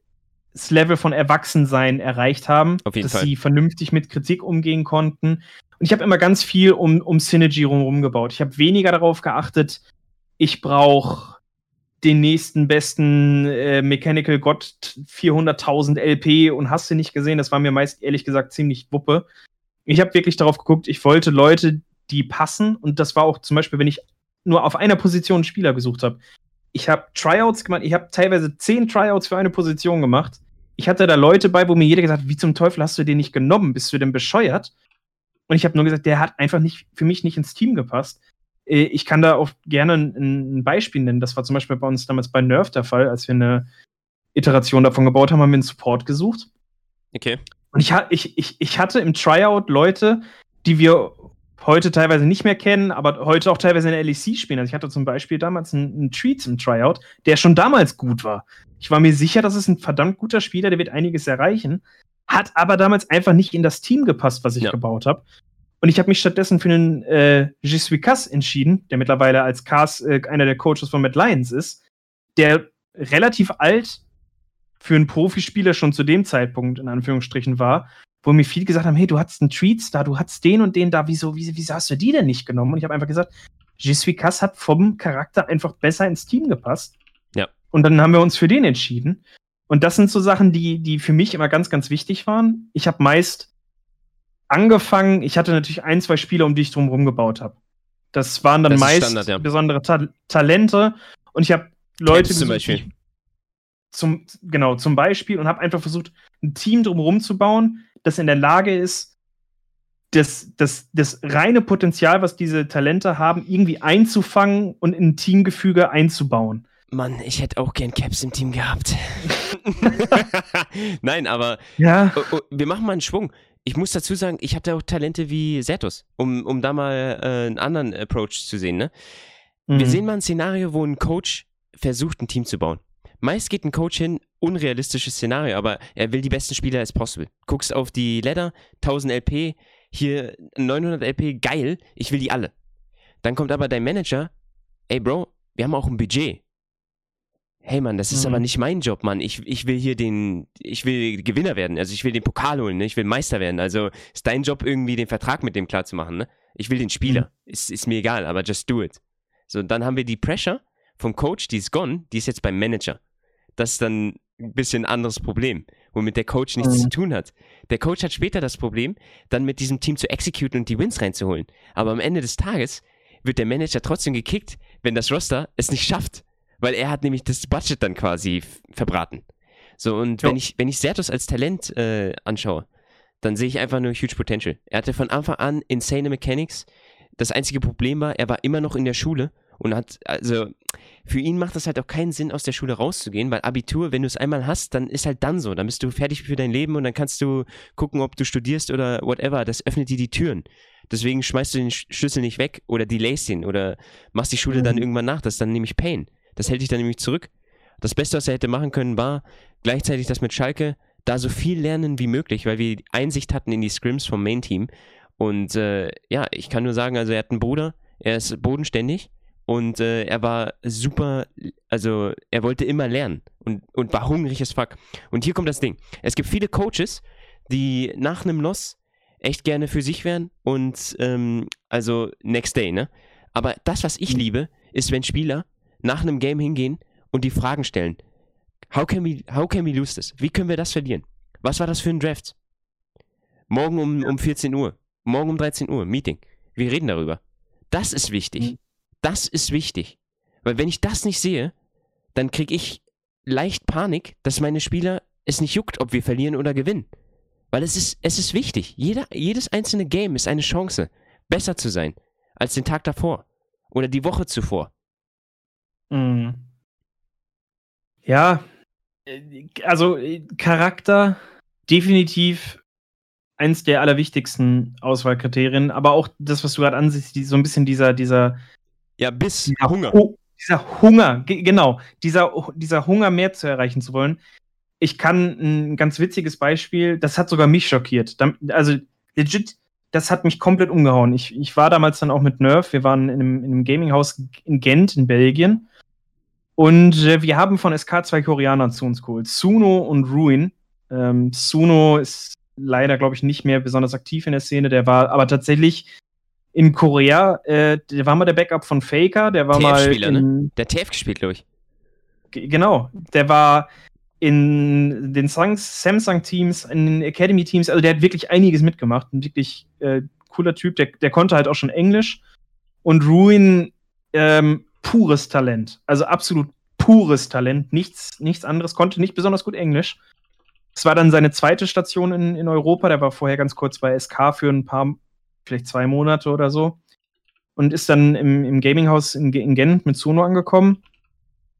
[SPEAKER 1] Level von Erwachsensein erreicht haben, dass Fall. sie vernünftig mit Kritik umgehen konnten. Und ich habe immer ganz viel um, um Synergy rumherum gebaut. Ich habe weniger darauf geachtet, ich brauche den nächsten besten äh, Mechanical God 400.000 LP und hast du nicht gesehen. Das war mir meist ehrlich gesagt ziemlich wuppe. Ich habe wirklich darauf geguckt, ich wollte Leute, die passen. Und das war auch zum Beispiel, wenn ich nur auf einer Position einen Spieler gesucht habe. Ich habe Tryouts gemacht, ich habe teilweise zehn Tryouts für eine Position gemacht. Ich hatte da Leute bei, wo mir jeder gesagt hat, wie zum Teufel hast du den nicht genommen? Bist du denn bescheuert? Und ich habe nur gesagt, der hat einfach nicht für mich nicht ins Team gepasst. Äh, ich kann da auch gerne ein, ein Beispiel nennen. Das war zum Beispiel bei uns damals bei Nerf der Fall, als wir eine Iteration davon gebaut haben, haben wir einen Support gesucht.
[SPEAKER 2] Okay.
[SPEAKER 1] Und ich, ich, ich, ich hatte im Tryout Leute, die wir heute teilweise nicht mehr kennen, aber heute auch teilweise in der LEC spielen. Also ich hatte zum Beispiel damals einen, einen Treats im Tryout, der schon damals gut war. Ich war mir sicher, das ist ein verdammt guter Spieler, der wird einiges erreichen, hat aber damals einfach nicht in das Team gepasst, was ich ja. gebaut habe. Und ich habe mich stattdessen für einen äh, Je suis Cass entschieden, der mittlerweile als Cass äh, einer der Coaches von Matt Lions ist, der relativ alt für einen Profispieler schon zu dem Zeitpunkt in Anführungsstrichen war wo mir viele gesagt haben, hey, du hattest einen Tweets da, du hattest den und den da, wieso, wieso, wieso hast du die denn nicht genommen? Und ich habe einfach gesagt, Je suis Cass hat vom Charakter einfach besser ins Team gepasst.
[SPEAKER 2] Ja.
[SPEAKER 1] Und dann haben wir uns für den entschieden. Und das sind so Sachen, die, die für mich immer ganz, ganz wichtig waren. Ich habe meist angefangen, ich hatte natürlich ein, zwei Spiele, um die ich drumherum gebaut habe. Das waren dann das meist Standard, ja. besondere Ta Talente. Und ich habe Leute
[SPEAKER 2] zum Beispiel.
[SPEAKER 1] Zum, genau, zum Beispiel und habe einfach versucht, ein Team drumherum zu bauen, das in der Lage ist, das, das, das reine Potenzial, was diese Talente haben, irgendwie einzufangen und in ein Teamgefüge einzubauen.
[SPEAKER 2] Mann, ich hätte auch gern Caps im Team gehabt. Nein, aber
[SPEAKER 1] ja.
[SPEAKER 2] Oh, oh, wir machen mal einen Schwung. Ich muss dazu sagen, ich hatte auch Talente wie Zetos, um, um da mal äh, einen anderen Approach zu sehen. Ne? Mhm. Wir sehen mal ein Szenario, wo ein Coach versucht, ein Team zu bauen. Meist geht ein Coach hin, unrealistisches Szenario, aber er will die besten Spieler as possible. Guckst auf die Ladder, 1000 LP, hier 900 LP, geil, ich will die alle. Dann kommt aber dein Manager, ey Bro, wir haben auch ein Budget. Hey Mann, das ist mhm. aber nicht mein Job, Mann. Ich, ich will hier den, ich will Gewinner werden. Also ich will den Pokal holen, ne? ich will Meister werden. Also ist dein Job irgendwie den Vertrag mit dem klar zu machen. Ne? Ich will den Spieler. Mhm. Ist, ist mir egal, aber just do it. So, dann haben wir die Pressure vom Coach, die ist gone, die ist jetzt beim Manager. Das ist dann ein bisschen ein anderes Problem, womit der Coach nichts mhm. zu tun hat. Der Coach hat später das Problem, dann mit diesem Team zu executen und die Wins reinzuholen. Aber am Ende des Tages wird der Manager trotzdem gekickt, wenn das Roster es nicht schafft. Weil er hat nämlich das Budget dann quasi verbraten. So, und jo. wenn ich, wenn ich Sertus als Talent äh, anschaue, dann sehe ich einfach nur huge Potential. Er hatte von Anfang an insane Mechanics. Das einzige Problem war, er war immer noch in der Schule und hat, also, für ihn macht das halt auch keinen Sinn, aus der Schule rauszugehen, weil Abitur, wenn du es einmal hast, dann ist halt dann so. Dann bist du fertig für dein Leben und dann kannst du gucken, ob du studierst oder whatever. Das öffnet dir die Türen. Deswegen schmeißt du den Schlüssel nicht weg oder delayst ihn oder machst die Schule mhm. dann irgendwann nach. Das ist dann nämlich Pain. Das hält dich dann nämlich zurück. Das Beste, was er hätte machen können, war gleichzeitig das mit Schalke, da so viel lernen wie möglich, weil wir Einsicht hatten in die Scrims vom Main-Team. Und äh, ja, ich kann nur sagen, also er hat einen Bruder, er ist bodenständig und äh, er war super, also er wollte immer lernen und, und war hungrig as fuck. Und hier kommt das Ding. Es gibt viele Coaches, die nach einem Loss echt gerne für sich wären und ähm, also next day, ne? Aber das, was ich liebe, ist, wenn Spieler nach einem Game hingehen und die Fragen stellen. How can we, how can we lose this? Wie können wir das verlieren? Was war das für ein Draft? Morgen um, um 14 Uhr. Morgen um 13 Uhr. Meeting. Wir reden darüber. Das ist wichtig. Das ist wichtig. Weil wenn ich das nicht sehe, dann kriege ich leicht Panik, dass meine Spieler es nicht juckt, ob wir verlieren oder gewinnen. Weil es ist, es ist wichtig. Jeder, jedes einzelne Game ist eine Chance, besser zu sein als den Tag davor oder die Woche zuvor.
[SPEAKER 1] Mhm. Ja, also Charakter definitiv eins der allerwichtigsten Auswahlkriterien, aber auch das, was du gerade ansiehst, die, so ein bisschen dieser, dieser
[SPEAKER 2] ja, bis dieser Hunger.
[SPEAKER 1] Hu dieser Hunger, genau, dieser, dieser Hunger mehr zu erreichen zu wollen. Ich kann ein ganz witziges Beispiel, das hat sogar mich schockiert. Also legit, das hat mich komplett umgehauen. Ich, ich war damals dann auch mit Nerf, wir waren in einem, in einem Gaminghaus in Gent in Belgien und äh, wir haben von SK zwei Koreaner zu uns geholt, Suno und Ruin. Ähm, Suno ist leider, glaube ich, nicht mehr besonders aktiv in der Szene, der war aber tatsächlich in Korea, äh, der war mal der Backup von Faker, der war mal.
[SPEAKER 2] Ne? Der TF gespielt, glaube ich.
[SPEAKER 1] Genau, der war in den Samsung-Teams, in den Academy-Teams, also der hat wirklich einiges mitgemacht. Ein wirklich äh, cooler Typ, der, der konnte halt auch schon Englisch. Und Ruin, ähm, pures Talent. Also absolut pures Talent. Nichts, nichts anderes, konnte nicht besonders gut Englisch. Es war dann seine zweite Station in, in Europa. Der war vorher ganz kurz bei SK für ein paar vielleicht zwei Monate oder so. Und ist dann im, im Gaminghaus in, in Gent mit Suno angekommen.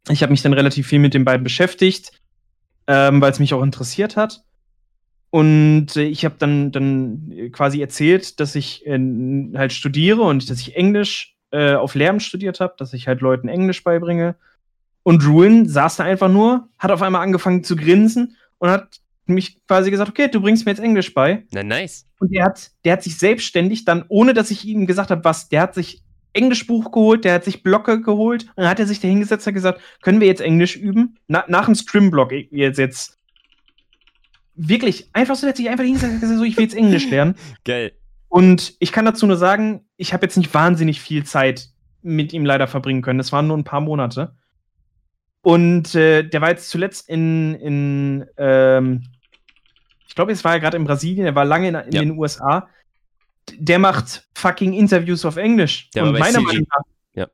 [SPEAKER 1] Ich habe mich dann relativ viel mit den beiden beschäftigt, ähm, weil es mich auch interessiert hat. Und äh, ich habe dann, dann quasi erzählt, dass ich äh, halt studiere und dass ich Englisch äh, auf Lehramt studiert habe, dass ich halt Leuten Englisch beibringe. Und Ruin saß da einfach nur, hat auf einmal angefangen zu grinsen und hat mich quasi gesagt, okay, du bringst mir jetzt Englisch bei.
[SPEAKER 2] Na, nice.
[SPEAKER 1] Und der hat, der hat sich selbstständig dann, ohne dass ich ihm gesagt habe, was, der hat sich Englischbuch geholt, der hat sich Blocke geholt und dann hat er sich da hingesetzt und gesagt, können wir jetzt Englisch üben? Na, nach dem Scrim-Block jetzt, jetzt. Wirklich, einfach so, der hat sich einfach hingesetzt und gesagt, so, ich will jetzt Englisch lernen.
[SPEAKER 2] Geil.
[SPEAKER 1] Und ich kann dazu nur sagen, ich habe jetzt nicht wahnsinnig viel Zeit mit ihm leider verbringen können. Das waren nur ein paar Monate. Und äh, der war jetzt zuletzt in, in ähm, ich glaube, es war ja gerade in Brasilien, er war lange in, in ja. den USA. Der macht fucking Interviews auf Englisch.
[SPEAKER 2] Der Und meiner Meinung nach.
[SPEAKER 1] Ja.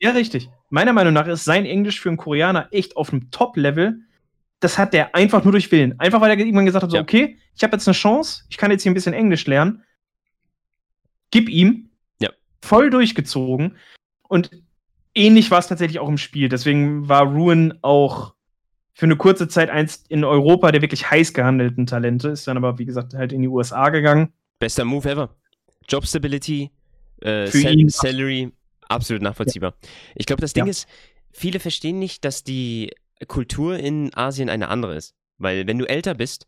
[SPEAKER 1] ja, richtig. Meiner Meinung nach ist sein Englisch für einen Koreaner echt auf einem Top-Level. Das hat der einfach nur durch Willen. Einfach weil er irgendwann gesagt hat: so, ja. okay, ich habe jetzt eine Chance, ich kann jetzt hier ein bisschen Englisch lernen. Gib ihm.
[SPEAKER 2] Ja.
[SPEAKER 1] Voll durchgezogen. Und ähnlich war es tatsächlich auch im Spiel. Deswegen war Ruin auch für eine kurze Zeit eins in Europa der wirklich heiß gehandelten Talente, ist dann aber, wie gesagt, halt in die USA gegangen.
[SPEAKER 2] Bester Move ever. Job Stability, äh, Sal Salary, absolut nachvollziehbar. Ja. Ich glaube, das Ding ja. ist, viele verstehen nicht, dass die Kultur in Asien eine andere ist. Weil wenn du älter bist,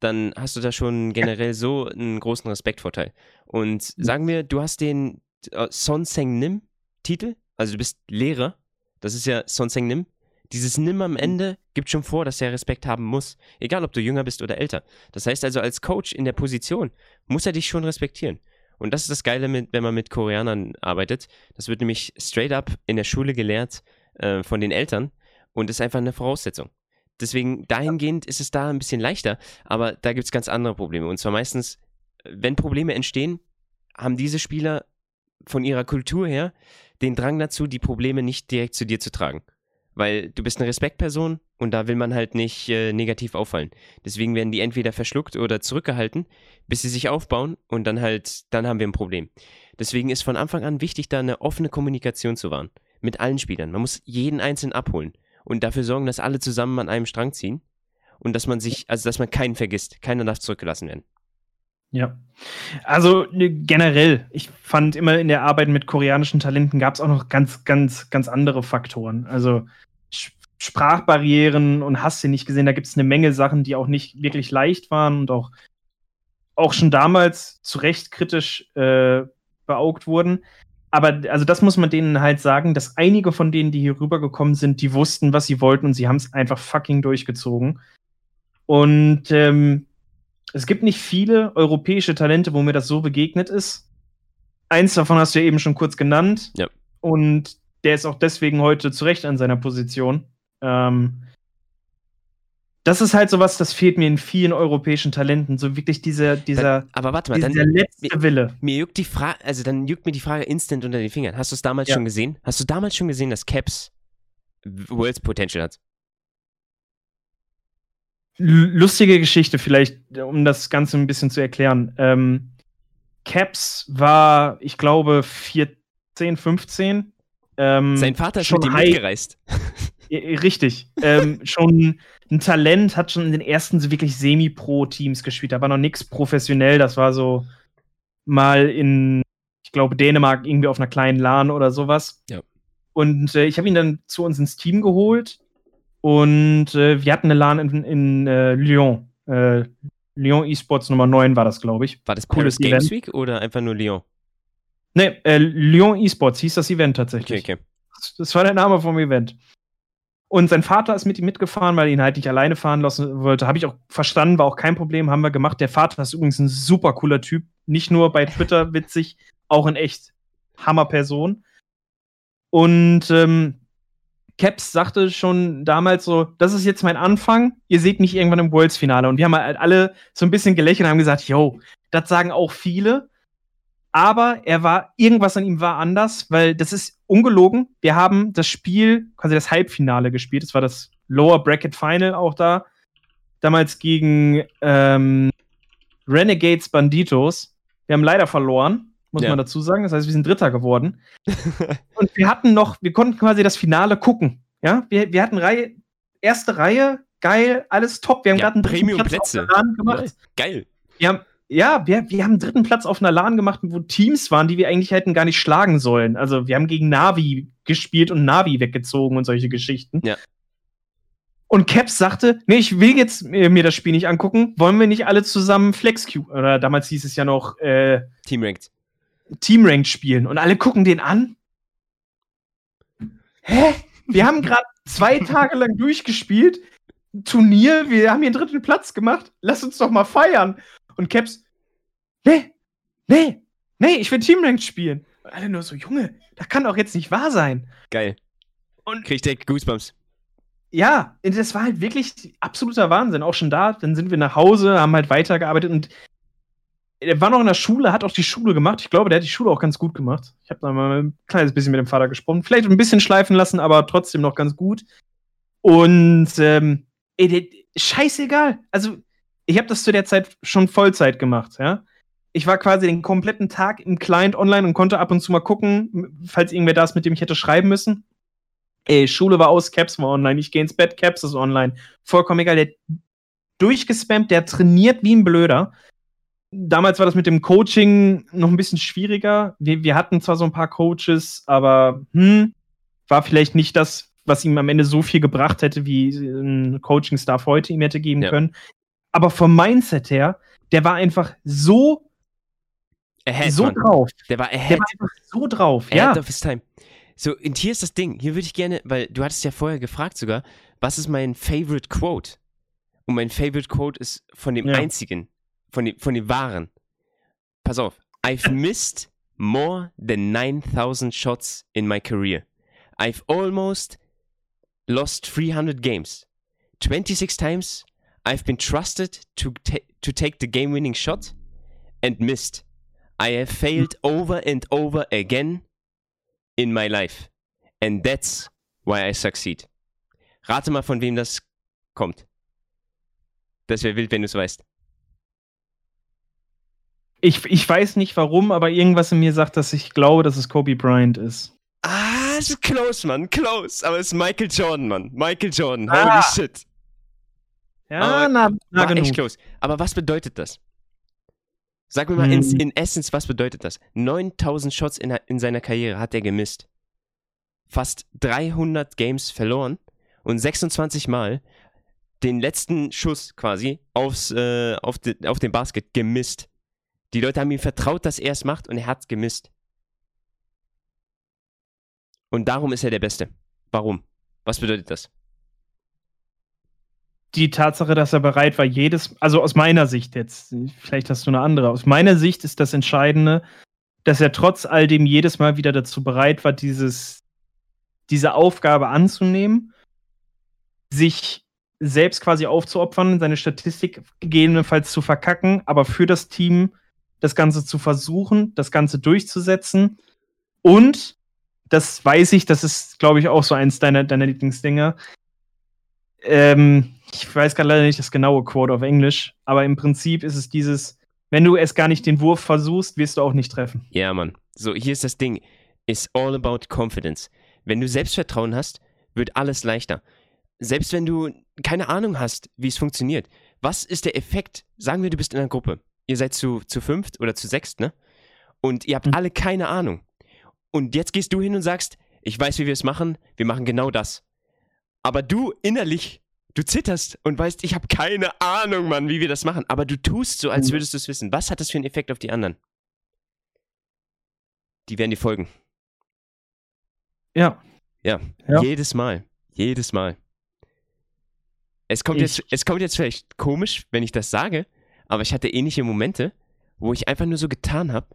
[SPEAKER 2] dann hast du da schon generell so einen großen Respektvorteil. Und sagen wir, du hast den äh, Son Seng Nim Titel, also du bist Lehrer, das ist ja Son Seng Nim, dieses Nimm am Ende gibt schon vor, dass er Respekt haben muss, egal ob du jünger bist oder älter. Das heißt also, als Coach in der Position muss er dich schon respektieren. Und das ist das Geile, mit, wenn man mit Koreanern arbeitet. Das wird nämlich straight up in der Schule gelehrt äh, von den Eltern und ist einfach eine Voraussetzung. Deswegen dahingehend ist es da ein bisschen leichter, aber da gibt es ganz andere Probleme. Und zwar meistens, wenn Probleme entstehen, haben diese Spieler von ihrer Kultur her den Drang dazu, die Probleme nicht direkt zu dir zu tragen. Weil du bist eine Respektperson und da will man halt nicht äh, negativ auffallen. Deswegen werden die entweder verschluckt oder zurückgehalten, bis sie sich aufbauen und dann halt, dann haben wir ein Problem. Deswegen ist von Anfang an wichtig, da eine offene Kommunikation zu wahren. Mit allen Spielern. Man muss jeden einzeln abholen und dafür sorgen, dass alle zusammen an einem Strang ziehen und dass man sich, also dass man keinen vergisst. Keiner darf zurückgelassen werden.
[SPEAKER 1] Ja. Also ne, generell, ich fand immer in der Arbeit mit koreanischen Talenten gab es auch noch ganz, ganz, ganz andere Faktoren. Also Sprachbarrieren und hast du nicht gesehen, da gibt es eine Menge Sachen, die auch nicht wirklich leicht waren und auch, auch schon damals zu Recht kritisch äh, beaugt wurden. aber also das muss man denen halt sagen, dass einige von denen, die hier rübergekommen sind, die wussten, was sie wollten und sie haben es einfach fucking durchgezogen. Und ähm, es gibt nicht viele europäische Talente, wo mir das so begegnet ist. Eins davon hast du ja eben schon kurz genannt.
[SPEAKER 2] Ja.
[SPEAKER 1] Und der ist auch deswegen heute zu Recht an seiner Position. Ähm, das ist halt sowas, das fehlt mir in vielen europäischen Talenten. So wirklich dieser, dieser,
[SPEAKER 2] aber warte mal,
[SPEAKER 1] dieser
[SPEAKER 2] dann,
[SPEAKER 1] letzte
[SPEAKER 2] mir-
[SPEAKER 1] Wille.
[SPEAKER 2] mir juckt die Frage, also dann juckt mir die Frage instant unter den Fingern. Hast du es damals
[SPEAKER 1] Ja.
[SPEAKER 2] schon gesehen? Hast du damals schon gesehen, dass Caps Worlds Potential hat?
[SPEAKER 1] Lustige Geschichte vielleicht, um das Ganze ein bisschen zu erklären. Ähm, Caps war, ich glaube, 14, 15. Ähm,
[SPEAKER 2] Sein Vater ist
[SPEAKER 1] schon
[SPEAKER 2] mit ihm mitgereist.
[SPEAKER 1] Ja, Richtig. ähm, schon ein Talent, hat schon in den ersten so wirklich Semi-Pro-Teams gespielt. Da war noch nichts professionell. Das war so mal in, ich glaube, Dänemark irgendwie auf einer kleinen LAN oder sowas.
[SPEAKER 2] Ja.
[SPEAKER 1] Und äh, ich habe ihn dann zu uns ins Team geholt. Und äh, wir hatten eine LAN in, in äh, Lyon. Äh, Lyon Esports Nummer 9 war das, glaube ich.
[SPEAKER 2] War das
[SPEAKER 1] Cooles
[SPEAKER 2] Games. Week oder einfach nur Lyon?
[SPEAKER 1] Ne, äh, Lyon Esports hieß das Event
[SPEAKER 2] Okay,
[SPEAKER 1] tatsächlich.
[SPEAKER 2] okay.
[SPEAKER 1] Das war der Name vom Event. Und sein Vater ist mit ihm mitgefahren, weil er ihn halt nicht alleine fahren lassen wollte. Habe ich auch verstanden, war auch kein Problem, haben wir gemacht. Der Vater ist übrigens ein super cooler Typ. Nicht nur bei Twitter witzig, auch in echt Hammerperson. Und ähm, Caps sagte schon damals so, das ist jetzt mein Anfang, ihr seht mich irgendwann im Worlds-Finale. Und wir haben halt alle so ein bisschen gelächelt und haben gesagt, yo, das sagen auch viele. Aber er war, irgendwas an ihm war anders, weil das ist ungelogen. Wir haben das Spiel, quasi das Halbfinale gespielt. Das war das Lower Bracket Final auch da. Damals gegen ähm, Renegades Banditos. Wir haben leider verloren, muss
[SPEAKER 2] Ja.
[SPEAKER 1] man dazu sagen. Das heißt, wir sind Dritter geworden. Und wir hatten noch, wir konnten quasi das Finale gucken. Ja, wir, wir hatten Reihe, erste Reihe, geil, alles top. Wir haben
[SPEAKER 2] Ja,
[SPEAKER 1] gerade einen der LAN gemacht.
[SPEAKER 2] Geil.
[SPEAKER 1] Wir haben, ja, wir, wir haben einen dritten Platz auf einer LAN gemacht, wo Teams waren, die wir eigentlich hätten gar nicht schlagen sollen. Also wir haben gegen Navi gespielt und Navi weggezogen und solche Geschichten.
[SPEAKER 2] Ja.
[SPEAKER 1] Und Caps sagte, nee, ich will jetzt äh, mir das Spiel nicht angucken. Wollen wir nicht alle zusammen FlexQ, oder damals hieß es ja noch äh,
[SPEAKER 2] Team Ranked.
[SPEAKER 1] Team Ranked spielen? Und alle gucken den an. Hä? Wir haben gerade zwei Tage lang durchgespielt. Turnier, wir haben hier einen dritten Platz gemacht. Lass uns doch mal feiern. Und Caps, nee, nee, nee, ich will Team Ranked spielen. Und alle nur so, Junge, das kann doch jetzt nicht wahr sein.
[SPEAKER 2] Geil.
[SPEAKER 1] Und
[SPEAKER 2] Krieg ich direkt Goosebumps.
[SPEAKER 1] ja, das war halt wirklich absoluter Wahnsinn. Auch schon da, dann sind wir nach Hause, haben halt weitergearbeitet und er war noch in der Schule, hat auch die Schule gemacht. Ich glaube, der hat die Schule auch ganz gut gemacht. Ich habe da mal ein kleines bisschen mit dem Vater gesprochen. Vielleicht ein bisschen schleifen lassen, aber trotzdem noch ganz gut. Und ähm, ey, der, scheißegal. Also, ich habe das zu der Zeit schon Vollzeit gemacht, ja. Ich war quasi den kompletten Tag im Client online und konnte ab und zu mal gucken, falls irgendwer da ist, mit dem ich hätte schreiben müssen. Ey, Schule war aus, Caps war online. Ich gehe ins Bett, Caps ist online. Vollkommen egal. Der durchgespammt, der trainiert wie ein Blöder. Damals war das mit dem Coaching noch ein bisschen schwieriger. Wir, wir hatten zwar so ein paar Coaches, aber hm, war vielleicht nicht das, was ihm am Ende so viel gebracht hätte, wie ein Coaching-Staff heute ihm hätte geben
[SPEAKER 2] Ja.
[SPEAKER 1] können. Aber vom Mindset her, der war einfach so,
[SPEAKER 2] Ahead,
[SPEAKER 1] so
[SPEAKER 2] Mann.
[SPEAKER 1] drauf.
[SPEAKER 2] Der war
[SPEAKER 1] Der
[SPEAKER 2] ahead.
[SPEAKER 1] war einfach so drauf.
[SPEAKER 2] Ahead
[SPEAKER 1] Ja.
[SPEAKER 2] of his time. So, und hier ist das Ding. Hier würde ich gerne, weil du hattest ja vorher gefragt sogar, was ist mein Favorite Quote? Und mein Favorite Quote ist von dem
[SPEAKER 1] Ja.
[SPEAKER 2] einzigen, von dem, von dem wahren. Pass auf. I've missed more than 9000 shots in my career. I've almost lost 300 games. 26 times I've been trusted to, ta to take the game winning shot and missed. I have failed over and over again in my life. And that's why I succeed. Rate mal, von wem das kommt. Das wäre wild, wenn du es weißt.
[SPEAKER 1] Ich, ich weiß nicht warum, aber irgendwas in mir sagt, dass ich glaube, dass es Kobe Bryant ist.
[SPEAKER 2] Ah, es ist close, Mann, close. Aber es ist Michael Jordan, Mann. Michael Jordan, holy
[SPEAKER 1] Ah.
[SPEAKER 2] shit.
[SPEAKER 1] Ja,
[SPEAKER 2] Aber
[SPEAKER 1] na, na
[SPEAKER 2] War
[SPEAKER 1] genug.
[SPEAKER 2] echt close. Aber was bedeutet das? Sag mir mal in,
[SPEAKER 1] Hm.
[SPEAKER 2] in Essence, was bedeutet das? 9000 Shots in, in seiner Karriere hat er gemisst. Fast 300 Games verloren und 26 Mal den letzten Schuss quasi aufs, äh, auf, de, auf den Basket gemisst. Die Leute haben ihm vertraut, dass er es macht und er hat gemisst. Und darum ist er der Beste. Warum? Was bedeutet das?
[SPEAKER 1] Die Tatsache, dass er bereit war, jedes, also aus meiner Sicht jetzt, vielleicht hast du eine andere, aus meiner Sicht ist das Entscheidende, dass er trotz all dem jedes Mal wieder dazu bereit war, dieses, diese Aufgabe anzunehmen, sich selbst quasi aufzuopfern, seine Statistik gegebenenfalls zu verkacken, aber für das Team das Ganze zu versuchen, das Ganze durchzusetzen. Und, das weiß ich, das ist, glaube ich, auch so eins deiner, deiner Lieblingsdinge. Ähm, ich weiß gerade leider nicht das genaue Quote auf Englisch, aber im Prinzip ist es dieses, wenn du es gar nicht den Wurf versuchst, wirst du auch nicht treffen.
[SPEAKER 2] Ja, Mann. So, hier ist das Ding. It's all about confidence. Wenn du Selbstvertrauen hast, wird alles leichter. Selbst wenn du keine Ahnung hast, wie es funktioniert. Was ist der Effekt? Sagen wir, du bist in einer Gruppe. Ihr seid zu, zu fünft oder zu sechst, ne? Und ihr habt mhm. alle keine Ahnung. Und jetzt gehst du hin und sagst, ich weiß, wie wir es machen, wir machen genau das. Aber du innerlich, du zitterst und weißt, ich habe keine Ahnung, Mann, wie wir das machen. Aber du tust so, als mhm. würdest du es wissen. Was hat das für einen Effekt auf die anderen? Die werden dir folgen.
[SPEAKER 1] Ja.
[SPEAKER 2] Ja, ja. jedes Mal. Jedes Mal. Es kommt, jetzt, es kommt jetzt vielleicht komisch, wenn ich das sage, aber ich hatte ähnliche Momente, wo ich einfach nur so getan habe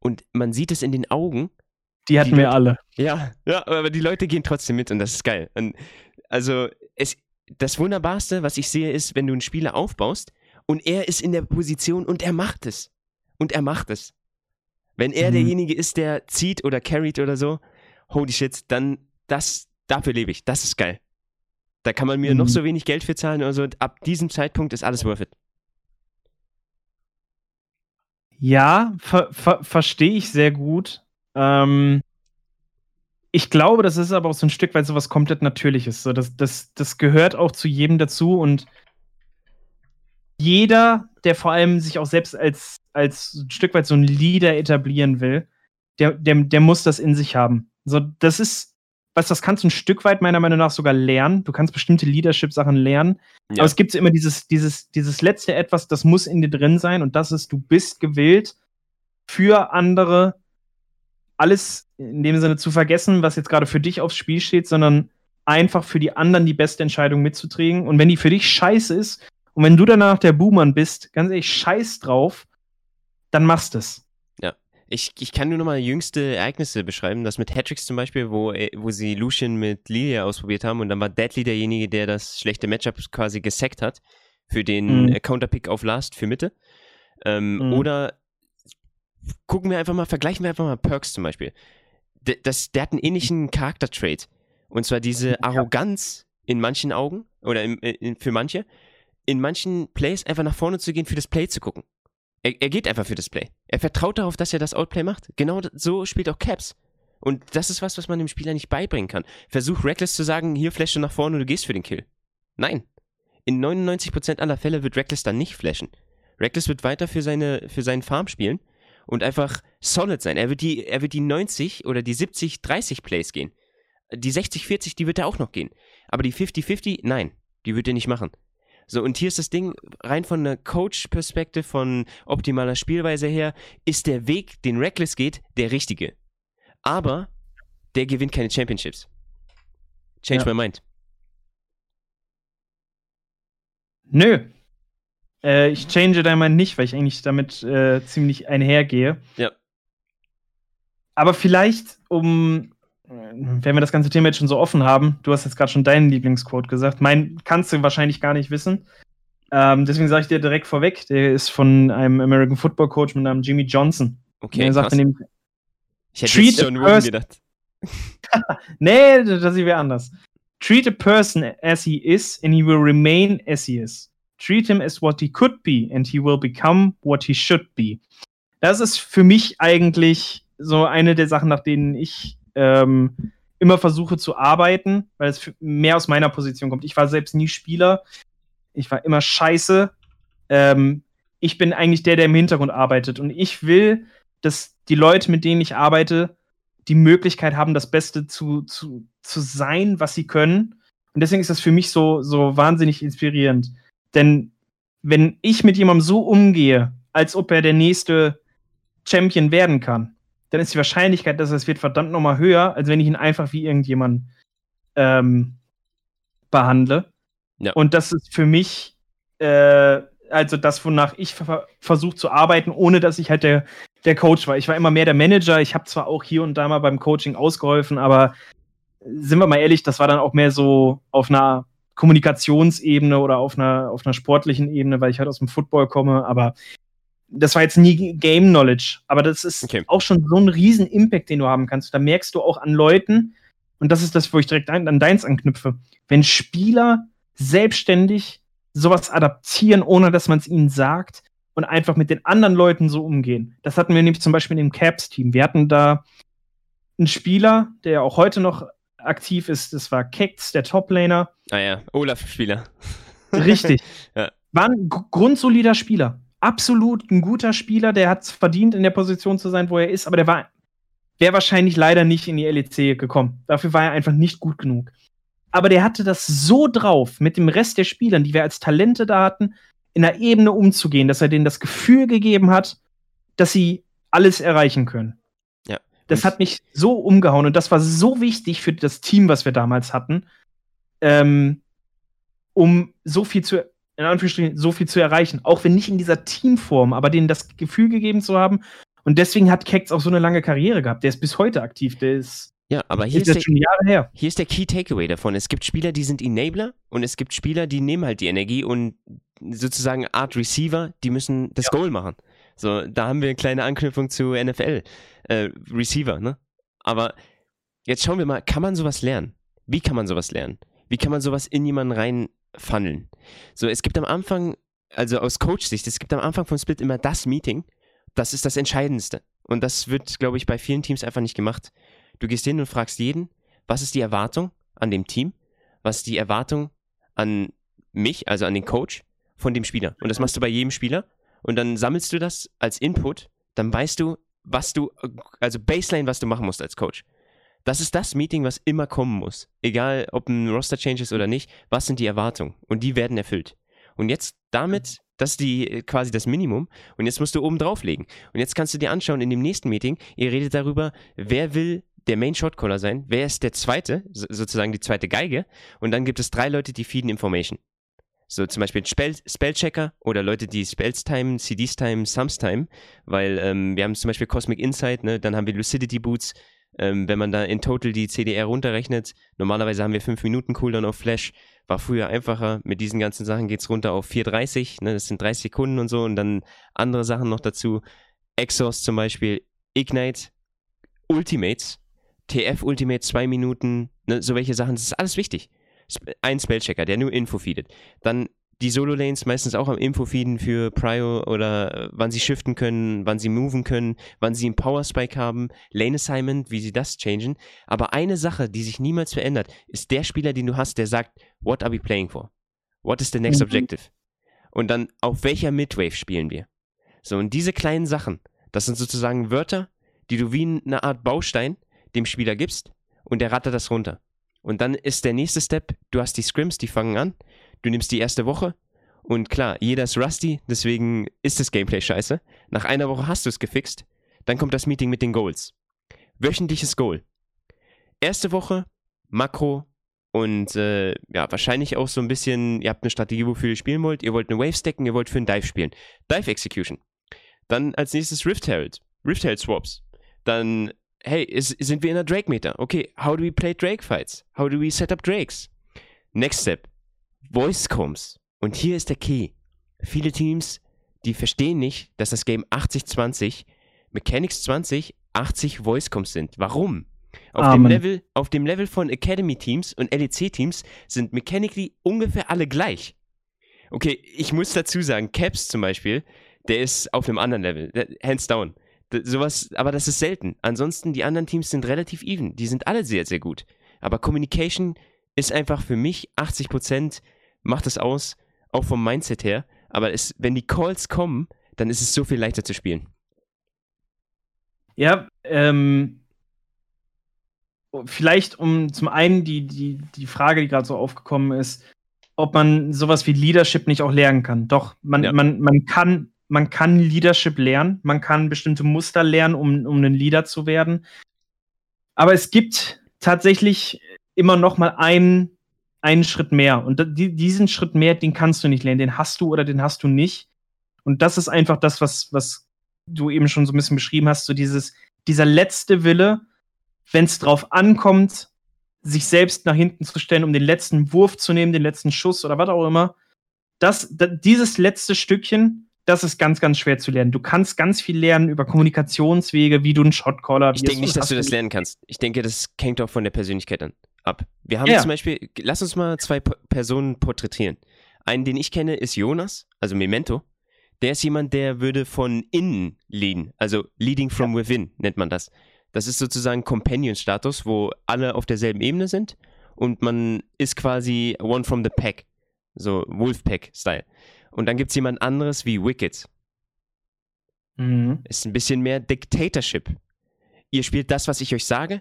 [SPEAKER 2] und man sieht es in den Augen.
[SPEAKER 1] Die hatten die wir
[SPEAKER 2] Leute,
[SPEAKER 1] alle.
[SPEAKER 2] Ja, ja, aber die Leute gehen trotzdem mit und das ist geil. Und also es, das Wunderbarste, was ich sehe, ist, wenn du einen Spieler aufbaust und er ist in der Position und er macht es. Und er macht es. Wenn er mhm. derjenige ist, der zieht oder carried oder so, holy shit, dann das, dafür lebe ich. Das ist geil. Da kann man mir mhm. noch so wenig Geld für zahlen oder so. Ab diesem Zeitpunkt ist alles worth it.
[SPEAKER 1] Ja, ver ver verstehe ich sehr gut. Ähm, ich glaube, das ist aber auch so ein Stück weit so was komplett Natürliches. So, das, das, das gehört auch zu jedem dazu und jeder, der vor allem sich auch selbst als, als ein Stück weit so ein Leader etablieren will, der, der, der muss das in sich haben. So, das ist was, das kannst du ein Stück weit meiner Meinung nach sogar lernen. Du kannst bestimmte Leadership-Sachen lernen. Ja. Aber es gibt immer dieses, dieses, dieses letzte Etwas, das muss in dir drin sein und das ist, du bist gewillt, für andere alles in dem Sinne zu vergessen, was jetzt gerade für dich aufs Spiel steht, sondern einfach für die anderen die beste Entscheidung mitzuträgen. Und wenn die für dich scheiße ist und wenn du danach der Boomer bist, ganz ehrlich, scheiß drauf, dann machst es.
[SPEAKER 2] Ich, ich kann nur noch mal jüngste Ereignisse beschreiben. Das mit Hattricks zum Beispiel, wo, äh, wo sie Lucian mit Lilia ausprobiert haben und dann war Deadly derjenige, der das schlechte Matchup quasi gesackt hat für den mhm. Counterpick auf Last für Mitte. Ähm, mhm. Oder gucken wir einfach mal, vergleichen wir einfach mal Perks zum Beispiel. D das, der hat einen ähnlichen Charaktertrait. Und zwar diese Arroganz in manchen Augen oder in, in, für manche, in manchen Plays einfach nach vorne zu gehen, für das Play zu gucken. Er, er geht einfach für das Play. Er vertraut darauf, dass er das Outplay macht. Genau so spielt auch Caps. Und das ist was, was man dem Spieler nicht beibringen kann. Versuch Reckless zu sagen, hier flashe nach vorne und du gehst für den Kill. Nein. In 99% aller Fälle wird Reckless dann nicht flashen. Reckless wird weiter für, seine, für seinen Farm spielen und einfach solid sein. Er wird die, er wird die 90 oder die 70, 30 Plays gehen. Die 60, 40, die wird er auch noch gehen. Aber die 50, 50, nein, die wird er nicht machen. So, und hier ist das Ding, rein von einer Coach-Perspektive, von optimaler Spielweise her, ist der Weg, den Reckless geht, der richtige. Aber der gewinnt keine Championships. Change ja. my mind.
[SPEAKER 1] Nö. Äh, ich change dein Mind nicht, weil ich eigentlich damit äh, ziemlich einhergehe.
[SPEAKER 2] Ja.
[SPEAKER 1] Aber vielleicht, um wenn wir das ganze Thema jetzt schon so offen haben, du hast jetzt gerade schon deinen Lieblingsquote gesagt, mein kannst du wahrscheinlich gar nicht wissen. Ähm, deswegen sage ich dir direkt vorweg, der ist von einem American Football Coach mit Namen Jimmy Johnson.
[SPEAKER 2] Okay, der sagt
[SPEAKER 1] dem,
[SPEAKER 2] ich hätte Treat schon person gedacht.
[SPEAKER 1] nee, das wäre anders. Treat a person as he is and he will remain as he is. Treat him as what he could be and he will become what he should be. Das ist für mich eigentlich so eine der Sachen, nach denen ich ähm, immer versuche zu arbeiten, weil es mehr aus meiner Position kommt. Ich war selbst nie Spieler. Ich war immer scheiße. Ähm, ich bin eigentlich der, der im Hintergrund arbeitet. Und ich will, dass die Leute, mit denen ich arbeite, die Möglichkeit haben, das Beste zu, zu, zu sein, was sie können. Und deswegen ist das für mich so, so wahnsinnig inspirierend. Denn wenn ich mit jemandem so umgehe, als ob er der nächste Champion werden kann, dann ist die Wahrscheinlichkeit, dass es wird, verdammt nochmal höher, als wenn ich ihn einfach wie irgendjemand ähm, behandle. Ja. Und das ist für mich äh, also das, wonach ich ver versuche zu arbeiten, ohne dass ich halt der, der Coach war. Ich war immer mehr der Manager. Ich habe zwar auch hier und da mal beim Coaching ausgeholfen, aber sind wir mal ehrlich, das war dann auch mehr so auf einer Kommunikationsebene oder auf einer, auf einer sportlichen Ebene, weil ich halt aus dem Football komme, aber das war jetzt nie Game Knowledge. Aber das ist okay. auch schon so ein riesen Impact, den du haben kannst. Da merkst du auch an Leuten, und das ist das, wo ich direkt an deins anknüpfe, wenn Spieler selbstständig sowas adaptieren, ohne dass man es ihnen sagt und einfach mit den anderen Leuten so umgehen. Das hatten wir nämlich zum Beispiel im Caps-Team. Wir hatten da einen Spieler, der auch heute noch aktiv ist, das war Kex, der Toplaner.
[SPEAKER 2] Ah ja, Olaf-Spieler.
[SPEAKER 1] Richtig. ja. War ein grundsolider Spieler. Absolut ein guter Spieler, der hat es verdient, in der Position zu sein, wo er ist, aber der war wäre wahrscheinlich leider nicht in die LEC gekommen. Dafür war er einfach nicht gut genug aber der hatte das so drauf, mit dem Rest der Spielern, die wir als Talente da hatten, in einer Ebene umzugehen, dass er denen das Gefühl gegeben hat, dass sie alles erreichen können. Das hat mich so umgehauen und das war so wichtig für das Team, was wir damals hatten, ähm, um so viel zu, in Anführungsstrichen, so viel zu erreichen. Auch wenn nicht in dieser Teamform, aber denen das Gefühl gegeben zu haben. Und deswegen hat Kex auch so eine lange Karriere gehabt. Der ist bis heute aktiv. Der ist
[SPEAKER 2] ja, aber hier ist, ist der, hier ist der Key Takeaway davon. Es gibt Spieler, die sind Enabler und es gibt Spieler, die nehmen halt die Energie und sozusagen Art Receiver, die müssen das ja. Goal machen. So, da haben wir eine kleine Anknüpfung zu NFL. Äh, Receiver, ne? Aber jetzt schauen wir mal, kann man sowas lernen? Wie kann man sowas lernen? Wie kann man sowas in jemanden reinfunneln? So, es gibt am Anfang, also aus Coach-Sicht, es gibt am Anfang von Split immer das Meeting. Das ist das Entscheidendste. Und das wird, glaube ich, bei vielen Teams einfach nicht gemacht. Du gehst hin und fragst jeden, was ist die Erwartung an dem Team? Was ist die Erwartung an mich, also an den Coach von dem Spieler? Und das machst du bei jedem Spieler. Und dann sammelst du das als Input. Dann weißt du, was du, also Baseline, was du machen musst als Coach. Das ist das Meeting, was immer kommen muss. Egal, ob ein Roster-Change ist oder nicht. Was sind die Erwartungen? Und die werden erfüllt. Und jetzt damit, das ist die, quasi das Minimum. Und jetzt musst du oben drauflegen. Und jetzt kannst du dir anschauen in dem nächsten Meeting, ihr redet darüber, wer will der Main Shotcaller sein, wer ist der zweite, sozusagen die zweite Geige, und dann gibt es drei Leute, die feeden Information. So zum Beispiel Spell, Spellchecker oder Leute, die Spells timen, CDs timen, Sums timen, weil ähm, wir haben zum Beispiel Cosmic Insight, ne? dann haben wir Lucidity Boots, ähm, wenn man da in total die CDR runterrechnet, normalerweise haben wir 5 Minuten Cooldown auf Flash, war früher einfacher, mit diesen ganzen Sachen geht es runter auf 4,30, ne? das sind 30 Sekunden und so und dann andere Sachen noch dazu, Exhaust zum Beispiel, Ignite, Ultimates, TF Ultimate zwei Minuten, ne, so welche Sachen, das ist alles wichtig. Ein Spellchecker, der nur Info feedet. Dann die Solo-Lanes meistens auch am Info-Feeden für Prio oder äh, wann sie shiften können, wann sie moven können, wann sie einen Power-Spike haben, Lane-Assignment, wie sie das changen. Aber eine Sache, die sich niemals verändert, ist der Spieler, den du hast, der sagt, what are we playing for? What is the next mhm. objective? Und dann, auf welcher Midwave spielen wir? So, und diese kleinen Sachen, das sind sozusagen Wörter, die du wie eine Art Baustein dem Spieler gibst und der rattert das runter. Und dann ist der nächste Step, du hast die Scrims, die fangen an, du nimmst die erste Woche und klar, jeder ist rusty, deswegen ist das Gameplay scheiße. Nach einer Woche hast du es gefixt, dann kommt das Meeting mit den Goals. Wöchentliches Goal. Erste Woche, Makro und äh, ja, wahrscheinlich auch so ein bisschen, ihr habt eine Strategie, wofür ihr spielen wollt, ihr wollt eine Wave stacken, ihr wollt für einen Dive spielen. Dive Execution. Dann als nächstes Rift Herald. Rift Herald Swaps. Dann hey, ist, sind wir in der Drake-Meter? Okay, how do we play Drake-Fights? How do we set up Drakes? Next step, Voice Combs. Und hier ist der Key. Viele Teams, die verstehen nicht, dass das Game 80-20, Mechanics 20, 80 Voice Combs sind. Warum? Auf dem, Level, auf dem Level von Academy-Teams und LEC-Teams sind mechanically ungefähr alle gleich. Okay, ich muss dazu sagen, Caps zum Beispiel, der ist auf einem anderen Level, hands down sowas, aber das ist selten. Ansonsten, die anderen Teams sind relativ even. Die sind alle sehr, sehr gut. Aber Communication ist einfach für mich 80 Prozent, macht es aus, auch vom Mindset her. Aber es, wenn die Calls kommen, dann ist es so viel leichter zu spielen.
[SPEAKER 1] Ja, ähm, vielleicht um zum einen die, die, die Frage, die gerade so aufgekommen ist, ob man sowas wie Leadership nicht auch lernen kann. Doch, man, ja. man, man kann man kann Leadership lernen, man kann bestimmte Muster lernen, um, um ein Leader zu werden. Aber es gibt tatsächlich immer noch mal einen, einen Schritt mehr. Und die, diesen Schritt mehr, den kannst du nicht lernen. Den hast du oder den hast du nicht. Und das ist einfach das, was, was du eben schon so ein bisschen beschrieben hast, so dieses, dieser letzte Wille, wenn es drauf ankommt, sich selbst nach hinten zu stellen, um den letzten Wurf zu nehmen, den letzten Schuss oder was auch immer. Das, dieses letzte Stückchen, das ist ganz, ganz schwer zu lernen. Du kannst ganz viel lernen über Kommunikationswege, wie du einen Shotcaller.
[SPEAKER 2] Ich denke nicht, dass du das lernen kannst. Ich denke, das hängt auch von der Persönlichkeit an, ab. Wir haben ja. zum Beispiel, lass uns mal zwei Personen porträtieren. Einen, den ich kenne, ist Jonas, also Memento. Der ist jemand, der würde von innen leaden, also leading from ja. within nennt man das. Das ist sozusagen Companion-Status, wo alle auf derselben Ebene sind und man ist quasi one from the pack. So Wolfpack-Style. Und dann gibt es jemand anderes wie Wicked. Mhm. Ist ein bisschen mehr Dictatorship. Ihr spielt das, was ich euch sage.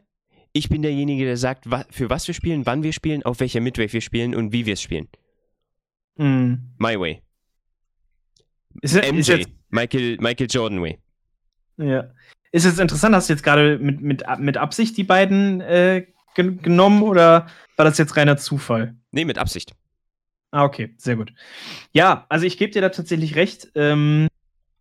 [SPEAKER 2] Ich bin derjenige, der sagt, für was wir spielen, wann wir spielen, auf welcher Midway wir spielen und wie wir es spielen. Mhm. My way. Ist, MJ, ist jetzt, Michael, Michael Jordan way.
[SPEAKER 1] Ja. Ist es interessant, hast du jetzt gerade mit, mit, mit Absicht die beiden äh, gen genommen oder war das jetzt reiner Zufall?
[SPEAKER 2] Nee, mit Absicht.
[SPEAKER 1] Ah, okay, sehr gut. Ja, also ich gebe dir da tatsächlich recht. Ähm,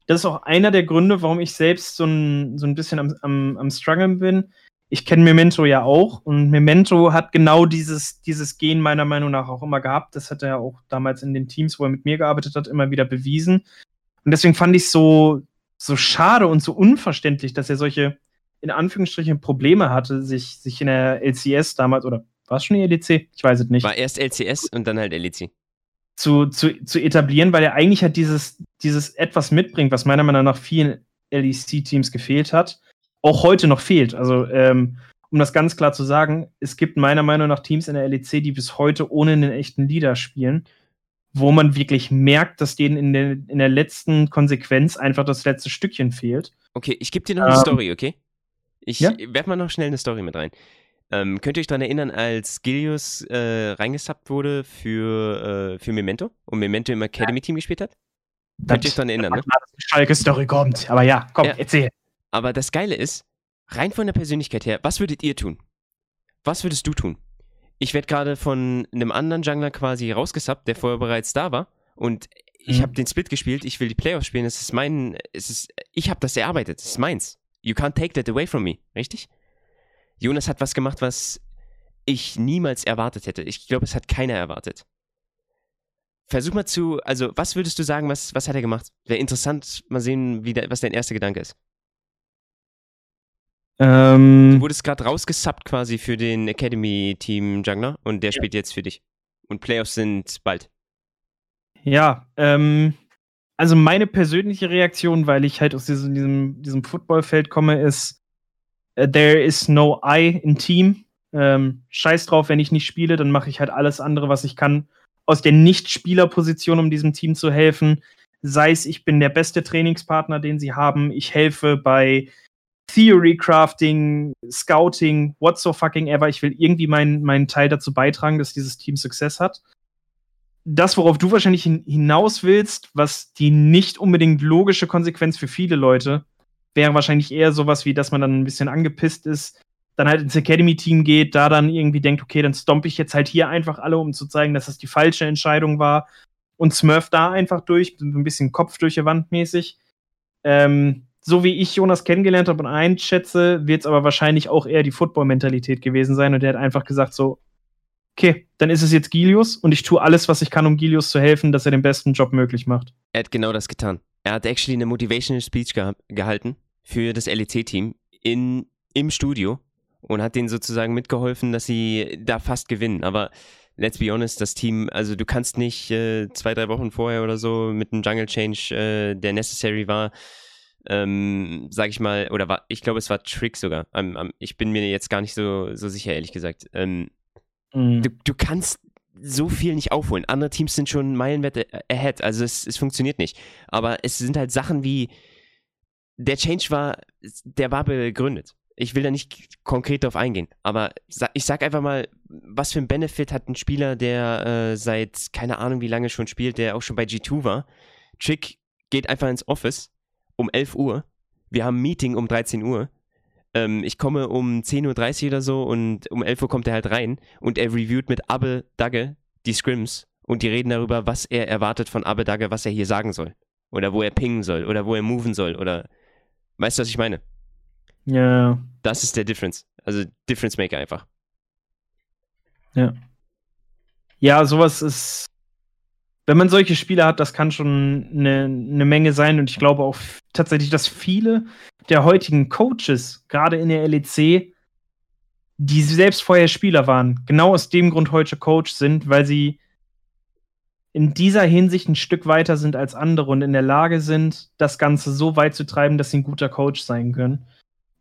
[SPEAKER 1] das ist auch einer der Gründe, warum ich selbst so ein, so ein bisschen am, am, am Struggeln bin. Ich kenne Memento ja auch und Memento hat genau dieses, dieses Gen meiner Meinung nach auch immer gehabt. Das hat er ja auch damals in den Teams, wo er mit mir gearbeitet hat, immer wieder bewiesen. Und deswegen fand ich es so, so schade und so unverständlich, dass er solche, in Anführungsstrichen, Probleme hatte, sich, sich in der LCS damals, oder war es schon die LEC? Ich weiß es nicht.
[SPEAKER 2] War erst LCS und dann halt LEC.
[SPEAKER 1] Zu, zu, zu etablieren, weil er eigentlich halt dieses, dieses etwas mitbringt, was meiner Meinung nach vielen LEC-Teams gefehlt hat, auch heute noch fehlt. Also, ähm, um das ganz klar zu sagen, es gibt meiner Meinung nach Teams in der LEC, die bis heute ohne einen echten Leader spielen wo man wirklich merkt, dass denen in der, in der letzten Konsequenz einfach das letzte Stückchen fehlt.
[SPEAKER 2] Okay, ich gebe dir noch eine ähm, Story, okay? Ich ja? werde mal noch schnell eine Story mit rein. Ähm, könnt ihr euch daran erinnern, als Gilius äh, reingesappt wurde für, äh, für Memento und Memento im Academy-Team gespielt hat?
[SPEAKER 1] Das, könnt ihr euch daran erinnern, ne? Schalke-Story kommt, aber ja, komm, ja. erzähl.
[SPEAKER 2] Aber das Geile ist, rein von der Persönlichkeit her, was würdet ihr tun? Was würdest du tun? ich werde gerade von einem anderen Jungler quasi rausgesubbt, der vorher bereits da war. Und ich mhm. habe den Split gespielt, ich will die Playoffs spielen, es ist mein, es ist, ich habe das erarbeitet, es ist meins. You can't take that away from me, richtig? Jonas hat was gemacht, was ich niemals erwartet hätte. Ich glaube, es hat keiner erwartet. Versuch mal zu, also was würdest du sagen, was, was hat er gemacht? Wäre interessant, mal sehen, wie der, was dein erster Gedanke ist. Ähm, du wurdest gerade rausgesubbt quasi für den Academy-Team Jungler und der ja. spielt jetzt für dich. Und Playoffs sind bald.
[SPEAKER 1] Ja, ähm, also meine persönliche Reaktion, weil ich halt aus diesem, diesem, diesem Footballfeld komme, ist, there is no I in Team. Ähm, scheiß drauf, wenn ich nicht spiele, dann mache ich halt alles andere, was ich kann, aus der Nicht-Spieler-Position, um diesem Team zu helfen. Sei es, ich bin der beste Trainingspartner, den sie haben. Ich helfe bei Theory Crafting, Scouting, what so fucking ever. Ich will irgendwie meinen, meinen Teil dazu beitragen, dass dieses Team Success hat. Das, worauf du wahrscheinlich hinaus willst, was die nicht unbedingt logische Konsequenz für viele Leute, wäre wahrscheinlich eher sowas wie, dass man dann ein bisschen angepisst ist, dann halt ins Academy-Team geht, da dann irgendwie denkt, okay, dann stomp ich jetzt halt hier einfach alle, um zu zeigen, dass das die falsche Entscheidung war und smurf da einfach durch, ein bisschen Kopf durch die Wand mäßig. Ähm, so wie ich Jonas kennengelernt habe und einschätze, wird es aber wahrscheinlich auch eher die Football-Mentalität gewesen sein. Und der hat einfach gesagt so, okay, dann ist es jetzt Gilius und ich tue alles, was ich kann, um Gilius zu helfen, dass er den besten Job möglich macht.
[SPEAKER 2] Er hat genau das getan. Er hat actually eine Motivational Speech geha gehalten für das LEC-Team im Studio und hat denen sozusagen mitgeholfen, dass sie da fast gewinnen. Aber let's be honest, das Team, also du kannst nicht äh, zwei, drei Wochen vorher oder so mit einem Jungle Change, äh, der necessary war, ähm, sag ich mal, oder war, ich glaube, es war Trick sogar. Um, um, ich bin mir jetzt gar nicht so, so sicher, ehrlich gesagt. Ähm, mhm. du, du kannst so viel nicht aufholen. Andere Teams sind schon meilenweit ahead, also es, es funktioniert nicht. Aber es sind halt Sachen wie, der Change war, der war begründet. Ich will da nicht konkret darauf eingehen, aber ich sag einfach mal, was für ein Benefit hat ein Spieler, der äh, seit keine Ahnung wie lange schon spielt, der auch schon bei G2 war. Trick geht einfach ins Office um 11 Uhr. Wir haben ein Meeting um 13 Uhr. Ähm, ich komme um 10.30 Uhr oder so und um 11 Uhr kommt er halt rein und er reviewt mit Abbe Dagge die Scrims und die reden darüber, was er erwartet von Abbe Dagge, was er hier sagen soll. Oder wo er pingen soll oder wo er moven soll oder weißt du, was ich meine?
[SPEAKER 1] Ja.
[SPEAKER 2] Das ist der Difference. Also Difference Maker einfach.
[SPEAKER 1] Ja. Ja, sowas ist. Wenn man solche Spiele hat, das kann schon eine, eine Menge sein. Und ich glaube auch tatsächlich, dass viele der heutigen Coaches, gerade in der LEC, die selbst vorher Spieler waren, genau aus dem Grund heute Coach sind, weil sie in dieser Hinsicht ein Stück weiter sind als andere und in der Lage sind, das Ganze so weit zu treiben, dass sie ein guter Coach sein können.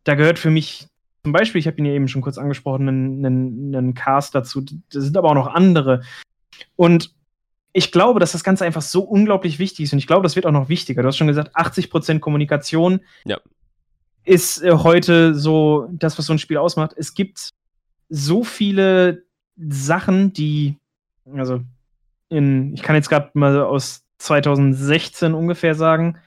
[SPEAKER 1] Da gehört für mich zum Beispiel, ich habe ihn ja eben schon kurz angesprochen, einen, einen, einen Cast dazu. Da sind aber auch noch andere. Und ich glaube, dass das Ganze einfach so unglaublich wichtig ist. Und ich glaube, das wird auch noch wichtiger. Du hast schon gesagt, 80% Kommunikation
[SPEAKER 2] ja.
[SPEAKER 1] ist äh, heute so das, was so ein Spiel ausmacht. Es gibt so viele Sachen, die, also in, ich kann jetzt gerade mal aus 2016 ungefähr sagen,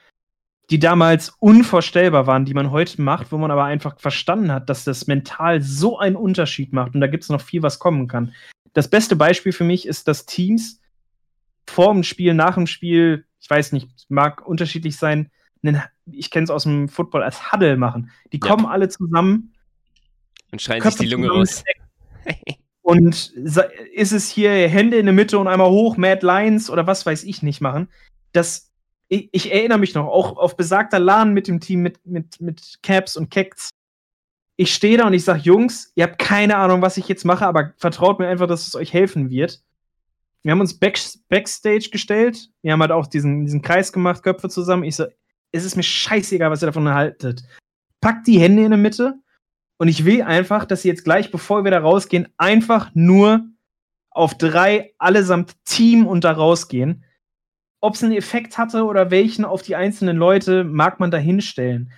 [SPEAKER 1] die damals unvorstellbar waren, die man heute macht, wo man aber einfach verstanden hat, dass das mental so einen Unterschied macht und da gibt es noch viel, was kommen kann. Das beste Beispiel für mich ist, dass Teams vor dem Spiel, nach dem Spiel, ich weiß nicht, mag unterschiedlich sein, einen, ich kenne es aus dem Football als Huddle machen. Die kommen ja. alle zusammen
[SPEAKER 2] und schreien Köpfe sich die Lunge raus.
[SPEAKER 1] und ist es hier Hände in der Mitte und einmal hoch, Mad Lions oder was weiß ich nicht machen. Das ich, ich, erinnere mich noch, auch auf besagter LAN mit dem Team, mit, mit, mit Caps und Kecks. Ich stehe da und ich sage, Jungs, ihr habt keine Ahnung, was ich jetzt mache, aber vertraut mir einfach, dass es euch helfen wird. Wir haben uns back, Backstage gestellt. Wir haben halt auch diesen, diesen Kreis gemacht, Köpfe zusammen. Ich so, es ist mir scheißegal, was ihr davon erhaltet. Packt die Hände in der Mitte und ich will einfach, dass ihr jetzt gleich, bevor wir da rausgehen, einfach nur auf drei allesamt Team und da rausgehen ob es einen Effekt hatte oder welchen auf die einzelnen Leute, mag man da hinstellen.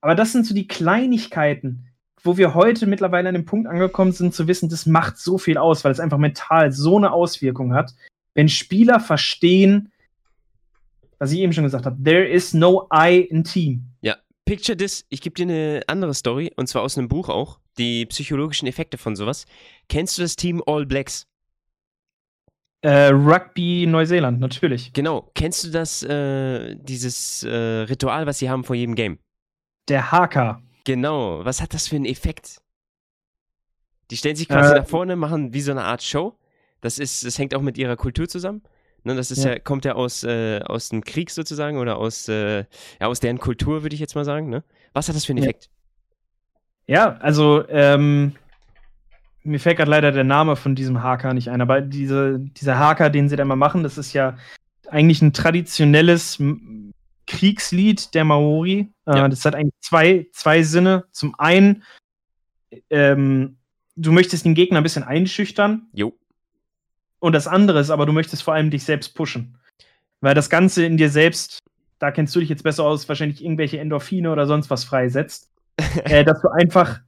[SPEAKER 1] Aber das sind so die Kleinigkeiten, wo wir heute mittlerweile an dem Punkt angekommen sind, zu wissen, das macht so viel aus, weil es einfach mental so eine Auswirkung hat. Wenn Spieler verstehen, was ich eben schon gesagt habe, there is no I in Team.
[SPEAKER 2] Ja, picture this. Ich gebe dir eine andere Story, und zwar aus einem Buch auch, die psychologischen Effekte von sowas. Kennst du das Team All Blacks?
[SPEAKER 1] Äh, Rugby Neuseeland, natürlich.
[SPEAKER 2] Genau. Kennst du das, äh, dieses äh, Ritual, was sie haben vor jedem Game?
[SPEAKER 1] Der Haka.
[SPEAKER 2] Genau. Was hat das für einen Effekt? Die stellen sich quasi nach vorne, machen wie so eine Art Show. Das ist, das hängt auch mit ihrer Kultur zusammen. Ne, das ist ja. ja kommt ja aus, äh, aus dem Krieg sozusagen oder aus, äh, ja, aus deren Kultur, würde ich jetzt mal sagen. Ne? Was hat das für einen Effekt?
[SPEAKER 1] Ja, also ähm, mir fällt gerade leider der Name von diesem Haker nicht ein, aber diese, dieser Haker, den sie da immer machen, das ist ja eigentlich ein traditionelles Kriegslied der Maori. Äh, ja. das hat eigentlich zwei, zwei Sinne. Zum einen, ähm, du möchtest den Gegner ein bisschen einschüchtern.
[SPEAKER 2] Jo.
[SPEAKER 1] Und das andere ist aber, du möchtest vor allem dich selbst pushen. Weil das Ganze in dir selbst, da kennst du dich jetzt besser aus, wahrscheinlich irgendwelche Endorphine oder sonst was freisetzt. äh, dass du einfach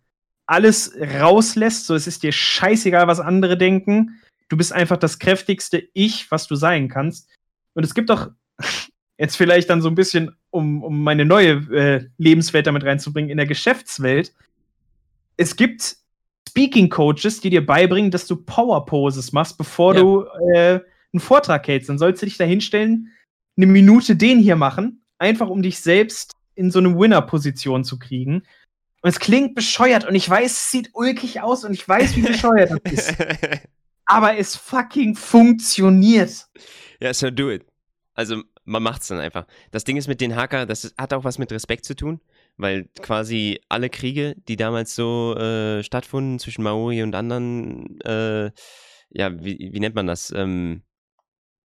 [SPEAKER 1] alles rauslässt, so es ist dir scheißegal, was andere denken. Du bist einfach das kräftigste Ich, was du sein kannst. Und es gibt doch jetzt vielleicht dann so ein bisschen, um, um meine neue äh, Lebenswelt damit reinzubringen, in der Geschäftswelt. Es gibt Speaking Coaches, die dir beibringen, dass du Power Poses machst, bevor ja. du äh, einen Vortrag hältst. Dann sollst du dich da hinstellen, eine Minute den hier machen, einfach um dich selbst in so eine Winner-Position zu kriegen. Und es klingt bescheuert und ich weiß, es sieht ulkig aus und ich weiß, wie bescheuert das ist. Aber es fucking funktioniert.
[SPEAKER 2] Ja, so do it. Also man macht's dann einfach. Das Ding ist mit den Hacker, das hat auch was mit Respekt zu tun, weil quasi alle Kriege, die damals so äh, stattfunden zwischen Maori und anderen, äh, ja, wie, wie, nennt man das? Ähm,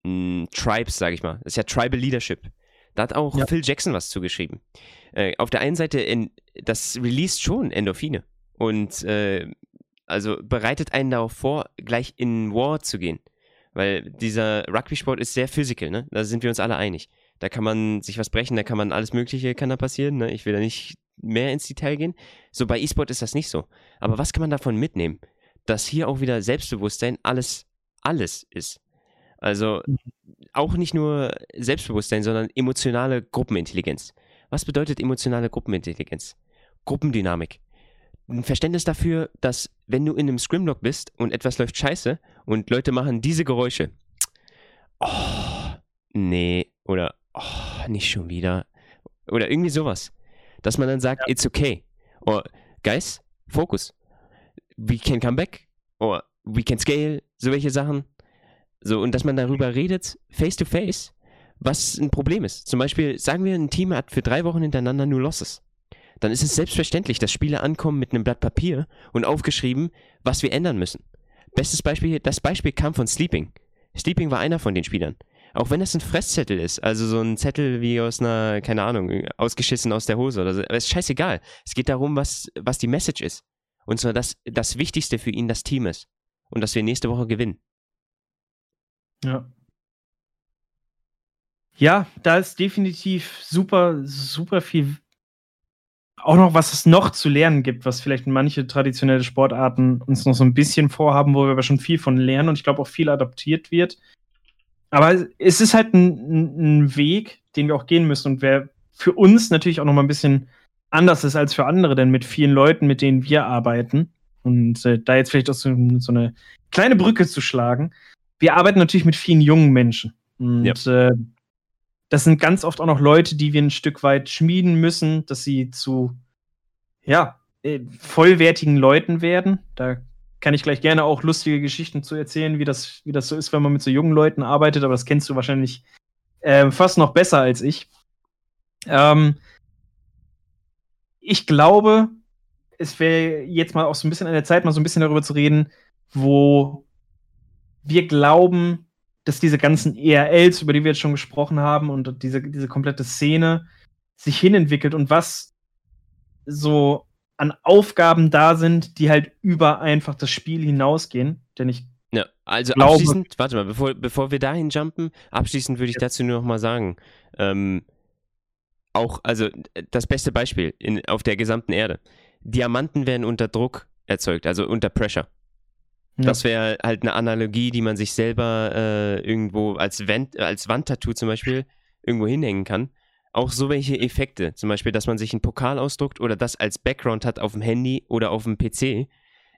[SPEAKER 2] Tribes, sag ich mal. Das ist ja Tribal Leadership. Da hat auch ja. Phil Jackson was zugeschrieben. Äh, auf der einen Seite, in, das released schon Endorphine und äh, also bereitet einen darauf vor, gleich in War zu gehen. Weil dieser Rugby-Sport ist sehr physical, ne? Da sind wir uns alle einig. Da kann man sich was brechen, da kann man alles Mögliche kann da passieren, ne? Ich will da nicht mehr ins Detail gehen. So bei E-Sport ist das nicht so. Aber was kann man davon mitnehmen? Dass hier auch wieder Selbstbewusstsein alles, alles ist. Also auch nicht nur Selbstbewusstsein, sondern emotionale Gruppenintelligenz. Was bedeutet emotionale Gruppenintelligenz? Gruppendynamik. Ein Verständnis dafür, dass wenn du in einem Scrimlock bist und etwas läuft scheiße und Leute machen diese Geräusche. Oh, nee, oder oh, nicht schon wieder. Oder irgendwie sowas. Dass man dann sagt, ja. it's okay. Oder, guys, focus. We can come back. Oder we can scale. So welche Sachen. So, und dass man darüber redet, face to face, was ein Problem ist. Zum Beispiel, sagen wir, ein Team hat für drei Wochen hintereinander nur Losses. Dann ist es selbstverständlich, dass Spieler ankommen mit einem Blatt Papier und aufgeschrieben, was wir ändern müssen. Bestes Beispiel, das Beispiel kam von Sleeping. Sleeping war einer von den Spielern. Auch wenn es ein Fresszettel ist, also so ein Zettel wie aus einer, keine Ahnung, ausgeschissen aus der Hose oder so, aber ist scheißegal. Es geht darum, was, was die Message ist. Und zwar, dass das Wichtigste für ihn das Team ist. Und dass wir nächste Woche gewinnen.
[SPEAKER 1] Ja. Ja, da ist definitiv super, super viel auch noch, was es noch zu lernen gibt, was vielleicht manche traditionelle Sportarten uns noch so ein bisschen vorhaben, wo wir aber schon viel von lernen und ich glaube auch viel adaptiert wird. Aber es ist halt ein, ein, Weg, den wir auch gehen müssen und wer für uns natürlich auch noch mal ein bisschen anders ist als für andere, denn mit vielen Leuten, mit denen wir arbeiten und äh, da jetzt vielleicht auch so, so eine kleine Brücke zu schlagen, wir arbeiten natürlich mit vielen jungen Menschen. Und ja. äh, das sind ganz oft auch noch Leute, die wir ein Stück weit schmieden müssen, dass sie zu, ja, äh, vollwertigen Leuten werden. Da kann ich gleich gerne auch lustige Geschichten zu erzählen, wie das, wie das so ist, wenn man mit so jungen Leuten arbeitet, aber das kennst du wahrscheinlich äh, fast noch besser als ich. Ähm, ich glaube, es wäre jetzt mal auch so ein bisschen an der Zeit, mal so ein bisschen darüber zu reden, wo wir glauben, dass diese ganzen ERLs, über die wir jetzt schon gesprochen haben, und diese, diese komplette Szene sich hinentwickelt und was so an Aufgaben da sind, die halt über einfach das Spiel hinausgehen. Denn ich
[SPEAKER 2] ja, also glaube, abschließend, warte mal, bevor, bevor wir dahin jumpen, abschließend würde ich dazu nur noch mal sagen, ähm, auch, also das beste Beispiel in, auf der gesamten Erde. Diamanten werden unter Druck erzeugt, also unter Pressure. Ja. Das wäre halt eine Analogie, die man sich selber äh, irgendwo als, Wand, als Wandtattoo zum Beispiel irgendwo hinhängen kann. Auch so welche Effekte, zum Beispiel, dass man sich einen Pokal ausdruckt oder das als Background hat auf dem Handy oder auf dem PC,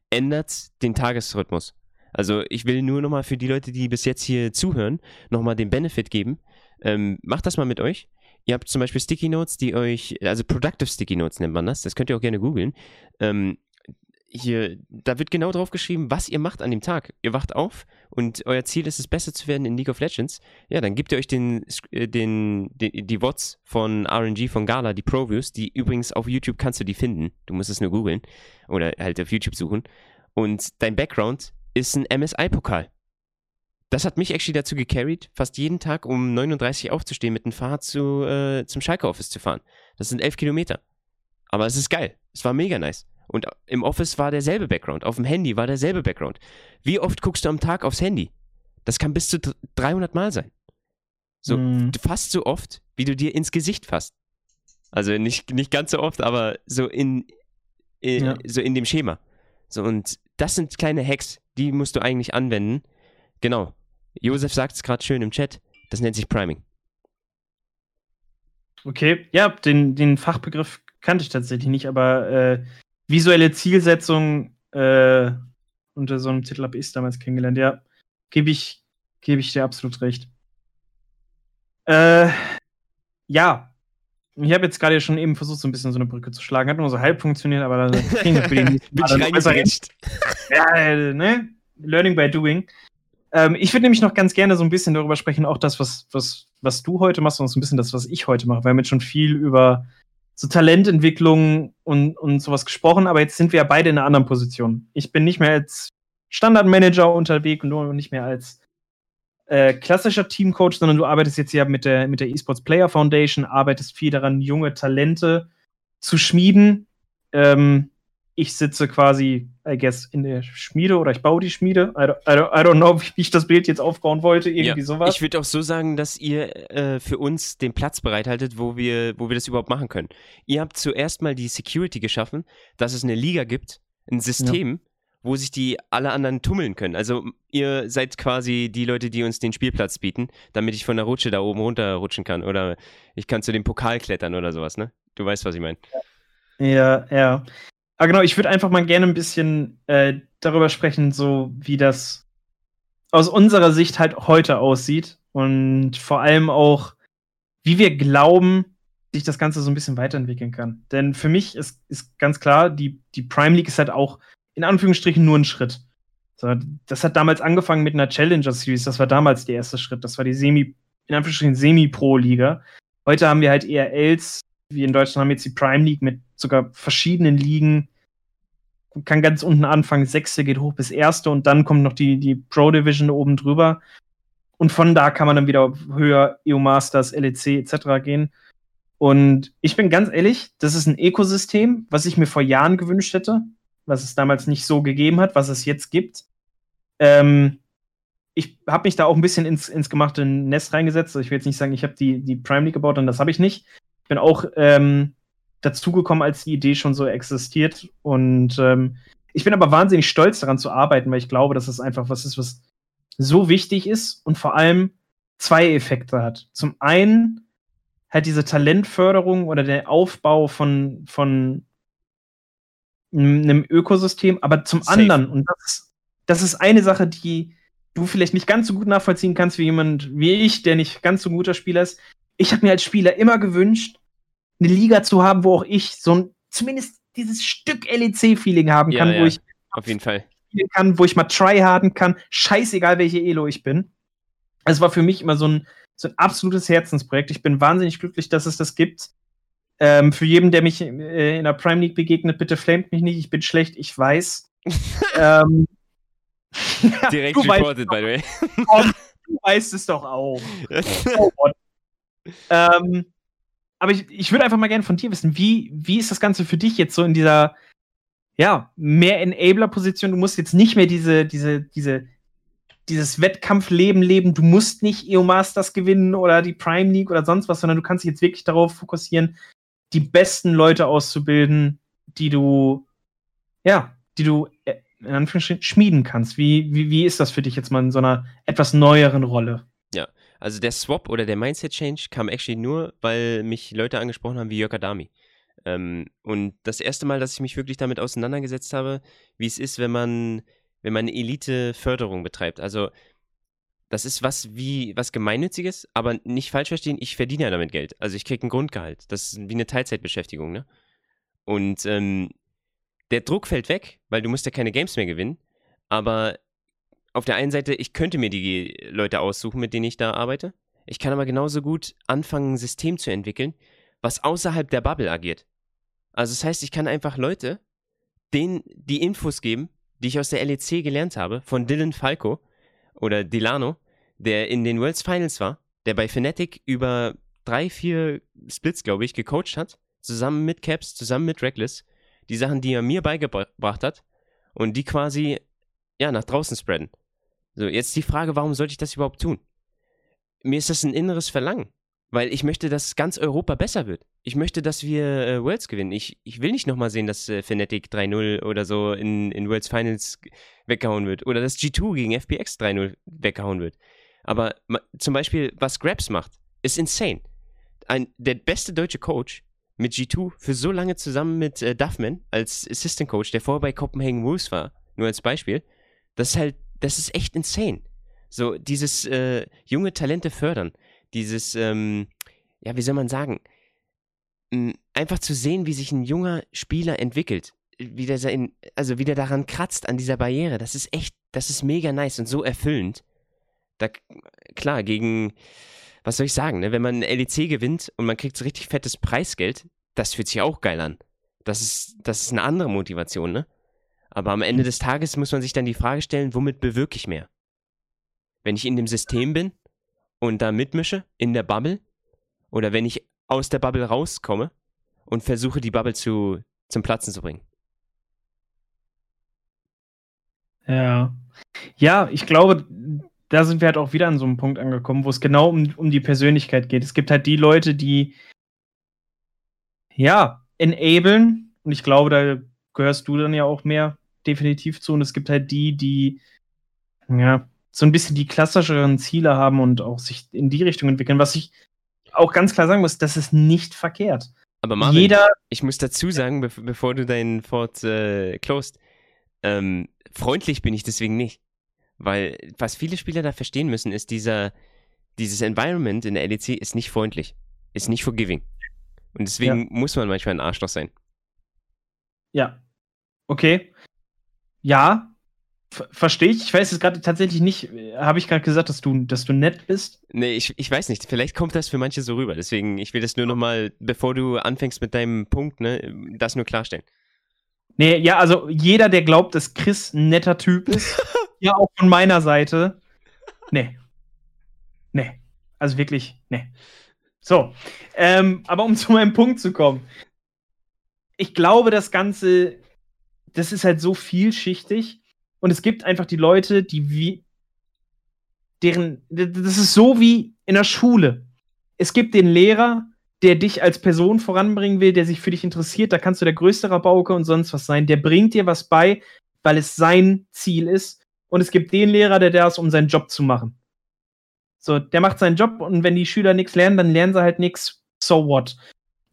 [SPEAKER 2] ändert den Tagesrhythmus. Also ich will nur nochmal für die Leute, die bis jetzt hier zuhören, nochmal den Benefit geben. Ähm, macht das mal mit euch. Ihr habt zum Beispiel Sticky Notes, die euch, also Productive Sticky Notes nennt man das, das könnt ihr auch gerne googeln. Ähm, hier, da wird genau drauf geschrieben, was ihr macht an dem Tag. Ihr wacht auf und euer Ziel ist es, besser zu werden in League of Legends. Ja, dann gebt ihr euch den, äh, den, den die WOTS von RNG, von Gala, die Proviews, die übrigens auf YouTube kannst du die finden. Du musst es nur googeln oder halt auf YouTube suchen. Und dein Background ist ein MSI-Pokal. Das hat mich actually dazu gecarried, fast jeden Tag um 39 aufzustehen, mit dem Fahrrad zu, äh, zum Schalke Office zu fahren. Das sind elf Kilometer. Aber es ist geil. Es war mega nice. Und im Office war derselbe Background. Auf dem Handy war derselbe Background. Wie oft guckst du am Tag aufs Handy? Das kann bis zu 300 Mal sein. So mm. fast so oft, wie du dir ins Gesicht fasst. Also nicht, nicht ganz so oft, aber so in, in ja. so in dem Schema. So und das sind kleine Hacks, die musst du eigentlich anwenden. Genau. Josef sagt es gerade schön im Chat. Das nennt sich Priming.
[SPEAKER 1] Okay, ja, den, den Fachbegriff kannte ich tatsächlich nicht, aber äh, visuelle Zielsetzung äh, unter so einem Titel habe ich damals kennengelernt. Ja, gebe ich, geb ich dir absolut recht. Äh, ja, ich habe jetzt gerade schon eben versucht, so ein bisschen so eine Brücke zu schlagen. Hat nur so halb funktioniert, aber da ging für die nicht. Bin ich reingerecht. Ja, äh, ne? Learning by doing. Ähm, ich würde nämlich noch ganz gerne so ein bisschen darüber sprechen, auch das, was, was, was du heute machst, und so ein bisschen das, was ich heute mache. Wir haben jetzt schon viel über so Talententwicklung und, und sowas gesprochen, aber jetzt sind wir ja beide in einer anderen Position. Ich bin nicht mehr als Standardmanager unterwegs und nur nicht mehr als äh, klassischer Teamcoach, sondern du arbeitest jetzt ja mit der, mit der Esports Player Foundation, arbeitest viel daran, junge Talente zu schmieden. Ähm, ich sitze quasi, I guess, in der Schmiede oder ich baue die Schmiede. I don't, I don't, I don't know, wie ich das Bild jetzt aufbauen wollte, irgendwie ja, sowas.
[SPEAKER 2] Ich würde auch so sagen, dass ihr äh, für uns den Platz bereithaltet, wo wir, wo wir das überhaupt machen können. Ihr habt zuerst mal die Security geschaffen, dass es eine Liga gibt, ein System, ja. wo sich die alle anderen tummeln können. Also ihr seid quasi die Leute, die uns den Spielplatz bieten, damit ich von der Rutsche da oben runterrutschen kann. Oder ich kann zu dem Pokal klettern oder sowas, ne? Du weißt, was ich meine.
[SPEAKER 1] Ja, ja. Ah, genau, ich würde einfach mal gerne ein bisschen äh, darüber sprechen, so wie das aus unserer Sicht halt heute aussieht. Und vor allem auch, wie wir glauben, sich das Ganze so ein bisschen weiterentwickeln kann. Denn für mich ist, ist ganz klar, die, die Prime League ist halt auch in Anführungsstrichen nur ein Schritt. So, das hat damals angefangen mit einer Challenger Series, das war damals der erste Schritt. Das war die Semi, in Anführungsstrichen Semi-Pro-Liga. Heute haben wir halt eher ELs, wie in Deutschland haben jetzt die Prime League mit sogar verschiedenen Ligen. Kann ganz unten anfangen, Sechste geht hoch bis Erste und dann kommt noch die, die Pro Division oben drüber. Und von da kann man dann wieder höher EU Masters, LEC etc. gehen. Und ich bin ganz ehrlich, das ist ein Ökosystem, was ich mir vor Jahren gewünscht hätte, was es damals nicht so gegeben hat, was es jetzt gibt. Ähm, ich habe mich da auch ein bisschen ins, ins gemachte Nest reingesetzt. Also ich will jetzt nicht sagen, ich habe die, die Prime League gebaut und das habe ich nicht. Ich bin auch ähm, dazugekommen, als die Idee schon so existiert. Und ähm, ich bin aber wahnsinnig stolz daran zu arbeiten, weil ich glaube, dass es einfach was ist, was so wichtig ist und vor allem zwei Effekte hat. Zum einen halt diese Talentförderung oder der Aufbau von, von einem Ökosystem, aber zum Safe. anderen, und das, das ist eine Sache, die du vielleicht nicht ganz so gut nachvollziehen kannst wie jemand wie ich, der nicht ganz so ein guter Spieler ist. Ich habe mir als Spieler immer gewünscht, eine Liga zu haben, wo auch ich so ein, zumindest dieses Stück LEC-Feeling haben kann, ja, wo ich
[SPEAKER 2] auf jeden Fall
[SPEAKER 1] kann, wo ich mal tryharden kann, scheißegal welche Elo ich bin. Es war für mich immer so ein, so ein absolutes Herzensprojekt. Ich bin wahnsinnig glücklich, dass es das gibt. Ähm, für jeden, der mich äh, in der Prime League begegnet, bitte flamet mich nicht, ich bin schlecht, ich weiß. ähm,
[SPEAKER 2] Direkt reported, by the way.
[SPEAKER 1] du weißt es doch auch. oh ähm, aber ich, ich würde einfach mal gerne von dir wissen, wie, wie ist das Ganze für dich jetzt so in dieser, ja, mehr Enabler-Position? Du musst jetzt nicht mehr diese, diese, diese dieses Wettkampfleben leben. Du musst nicht EO Masters gewinnen oder die Prime League oder sonst was, sondern du kannst dich jetzt wirklich darauf fokussieren, die besten Leute auszubilden, die du, ja, die du äh, in Anführungsstrichen schmieden kannst. Wie, wie, wie ist das für dich jetzt mal in so einer etwas neueren Rolle?
[SPEAKER 2] Also der Swap oder der Mindset-Change kam actually nur, weil mich Leute angesprochen haben wie Jörg Adami. Ähm, und das erste Mal, dass ich mich wirklich damit auseinandergesetzt habe, wie es ist, wenn man wenn man Elite-Förderung betreibt. Also das ist was wie was Gemeinnütziges, aber nicht falsch verstehen, ich verdiene ja damit Geld. Also ich kriege ein Grundgehalt. Das ist wie eine Teilzeitbeschäftigung, ne? Und ähm, der Druck fällt weg, weil du musst ja keine Games mehr gewinnen. Aber auf der einen Seite, ich könnte mir die Leute aussuchen, mit denen ich da arbeite. Ich kann aber genauso gut anfangen, ein System zu entwickeln, was außerhalb der Bubble agiert. Also das heißt, ich kann einfach Leute denen die Infos geben, die ich aus der LEC gelernt habe, von Dylan Falco oder Delano, der in den Worlds Finals war, der bei Fnatic über drei, vier Splits, glaube ich, gecoacht hat, zusammen mit Caps, zusammen mit Reckless, die Sachen, die er mir beigebracht hat und die quasi, ja, nach draußen spreaden. So, jetzt die Frage, warum sollte ich das überhaupt tun? Mir ist das ein inneres Verlangen. Weil ich möchte, dass ganz Europa besser wird. Ich möchte, dass wir äh, Worlds gewinnen. Ich, ich will nicht nochmal sehen, dass äh, Fnatic 3-0 oder so in, in Worlds Finals weggehauen wird. Oder dass G2 gegen FPX 3-0 weggehauen wird. Aber zum Beispiel, was Grabs macht, ist insane. Ein, der beste deutsche Coach mit G2 für so lange zusammen mit äh, Duffman als Assistant Coach, der vorher bei Copenhagen Wolves war, nur als Beispiel, das ist halt, das ist echt insane. So, dieses äh, junge Talente fördern dieses, ähm, ja, wie soll man sagen, einfach zu sehen, wie sich ein junger Spieler entwickelt, wie der sein, also wie der daran kratzt an dieser Barriere, das ist echt, das ist mega nice und so erfüllend. Da, klar, gegen, was soll ich sagen, ne? wenn man ein LEC gewinnt und man kriegt so richtig fettes Preisgeld, das fühlt sich auch geil an. Das ist, das ist eine andere Motivation, ne? Aber am Ende des Tages muss man sich dann die Frage stellen, womit bewirke ich mehr? Wenn ich in dem System bin und da mitmische in der Bubble oder wenn ich aus der Bubble rauskomme und versuche die Bubble zu, zum Platzen zu bringen.
[SPEAKER 1] Ja. Ja, ich glaube, da sind wir halt auch wieder an so einem Punkt angekommen, wo es genau um, um die Persönlichkeit geht. Es gibt halt die Leute, die ja, enablen, und ich glaube, da gehörst du dann ja auch mehr definitiv zu. Und es gibt halt die, die ja so ein bisschen die klassischeren Ziele haben und auch sich in die Richtung entwickeln. Was ich auch ganz klar sagen muss, das ist nicht verkehrt.
[SPEAKER 2] Aber Marvin, Jeder, ich muss dazu sagen, be bevor du deinen Fort äh, closed, ähm, freundlich bin ich deswegen nicht. Weil was viele Spieler da verstehen müssen, ist dieser, dieses Environment in der LEC ist nicht freundlich, ist nicht forgiving. Und deswegen ja. muss man manchmal ein Arschloch sein.
[SPEAKER 1] Ja. Okay. Ja, Verstehe ich. Ich weiß es gerade tatsächlich nicht. Habe ich gerade gesagt, dass du, dass du nett bist?
[SPEAKER 2] Nee, ich, ich weiß nicht. Vielleicht kommt das für manche so rüber. Deswegen, ich will das nur nochmal, bevor du anfängst mit deinem Punkt, ne, das nur klarstellen.
[SPEAKER 1] Nee, ja, also jeder, der glaubt, dass Chris ein netter Typ ist, ja auch von meiner Seite. Nee. Nee. Also wirklich, nee. So. Ähm, aber um zu meinem Punkt zu kommen. Ich glaube, das Ganze, das ist halt so vielschichtig und es gibt einfach die Leute, die wie deren das ist so wie in der Schule. Es gibt den Lehrer, der dich als Person voranbringen will, der sich für dich interessiert, da kannst du der größte Rabauke und sonst was sein, der bringt dir was bei, weil es sein Ziel ist. Und es gibt den Lehrer, der da ist, um seinen Job zu machen. So, der macht seinen Job und wenn die Schüler nichts lernen, dann lernen sie halt nichts. So what?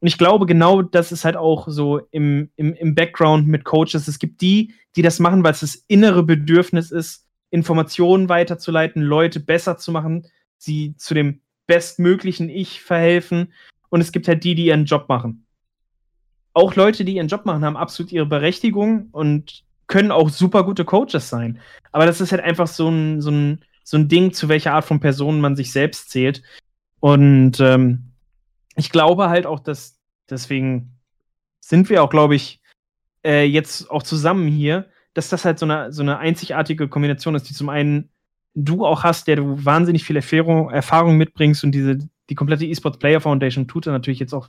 [SPEAKER 1] Und ich glaube, genau das ist halt auch so im, im, im Background mit Coaches. Es gibt die, die das machen, weil es das innere Bedürfnis ist, Informationen weiterzuleiten, Leute besser zu machen, sie zu dem bestmöglichen Ich verhelfen. Und es gibt halt die, die ihren Job machen. Auch Leute, die ihren Job machen, haben absolut ihre Berechtigung und können auch super gute Coaches sein. Aber das ist halt einfach so ein, so ein, so ein Ding, zu welcher Art von Person man sich selbst zählt. Und ähm, ich glaube halt auch, dass deswegen sind wir auch, glaube ich, äh, jetzt auch zusammen hier, dass das halt so eine, so eine einzigartige Kombination ist, die zum einen du auch hast, der du wahnsinnig viel Erfahrung, Erfahrung mitbringst und diese, die komplette eSports Player Foundation tut da natürlich jetzt auch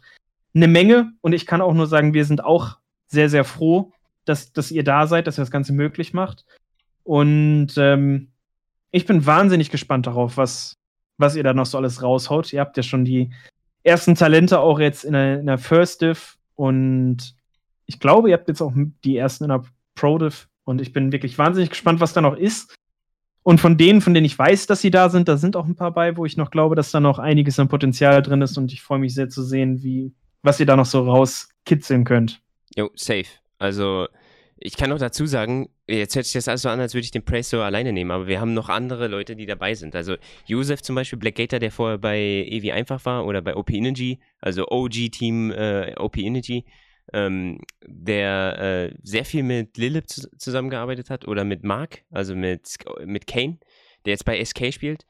[SPEAKER 1] eine Menge und ich kann auch nur sagen, wir sind auch sehr, sehr froh, dass, dass ihr da seid, dass ihr das Ganze möglich macht. Und ähm, ich bin wahnsinnig gespannt darauf, was, was ihr da noch so alles raushaut. Ihr habt ja schon die ersten Talente auch jetzt in der, in der First Div und ich glaube, ihr habt jetzt auch die ersten in der Pro Div und ich bin wirklich wahnsinnig gespannt, was da noch ist. Und von denen, von denen ich weiß, dass sie da sind, da sind auch ein paar bei, wo ich noch glaube, dass da noch einiges an Potenzial drin ist und ich freue mich sehr zu sehen, wie, was ihr da noch so rauskitzeln könnt.
[SPEAKER 2] Jo, safe. Also, ich kann noch dazu sagen, jetzt hört sich das alles so an, als würde ich den Praise so alleine nehmen, aber wir haben noch andere Leute, die dabei sind. Also Josef zum Beispiel, Blackgator, der vorher bei Evi einfach war oder bei OP Energy, also OG-Team äh, OP Energy, ähm, der äh, sehr viel mit Lilith zusammengearbeitet hat oder mit Mark, also mit, mit Kane, der jetzt bei SK spielt.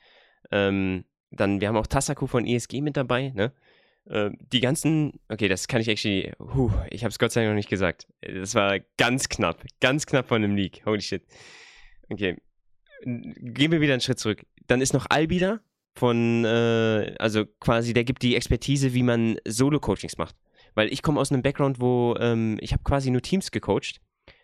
[SPEAKER 2] Ähm, dann, wir haben auch Tassaku von ESG mit dabei, ne? Äh, die ganzen, okay, das kann ich actually, huh, ich habe es Gott sei Dank noch nicht gesagt. Das war ganz knapp, ganz knapp von einem Leak. Holy shit. Okay, gehen wir wieder einen Schritt zurück. Dann ist noch Albi da von, äh, also quasi, der gibt die Expertise, wie man Solo-Coachings macht. Weil ich komme aus einem Background, wo ähm, ich habe quasi nur Teams gecoacht.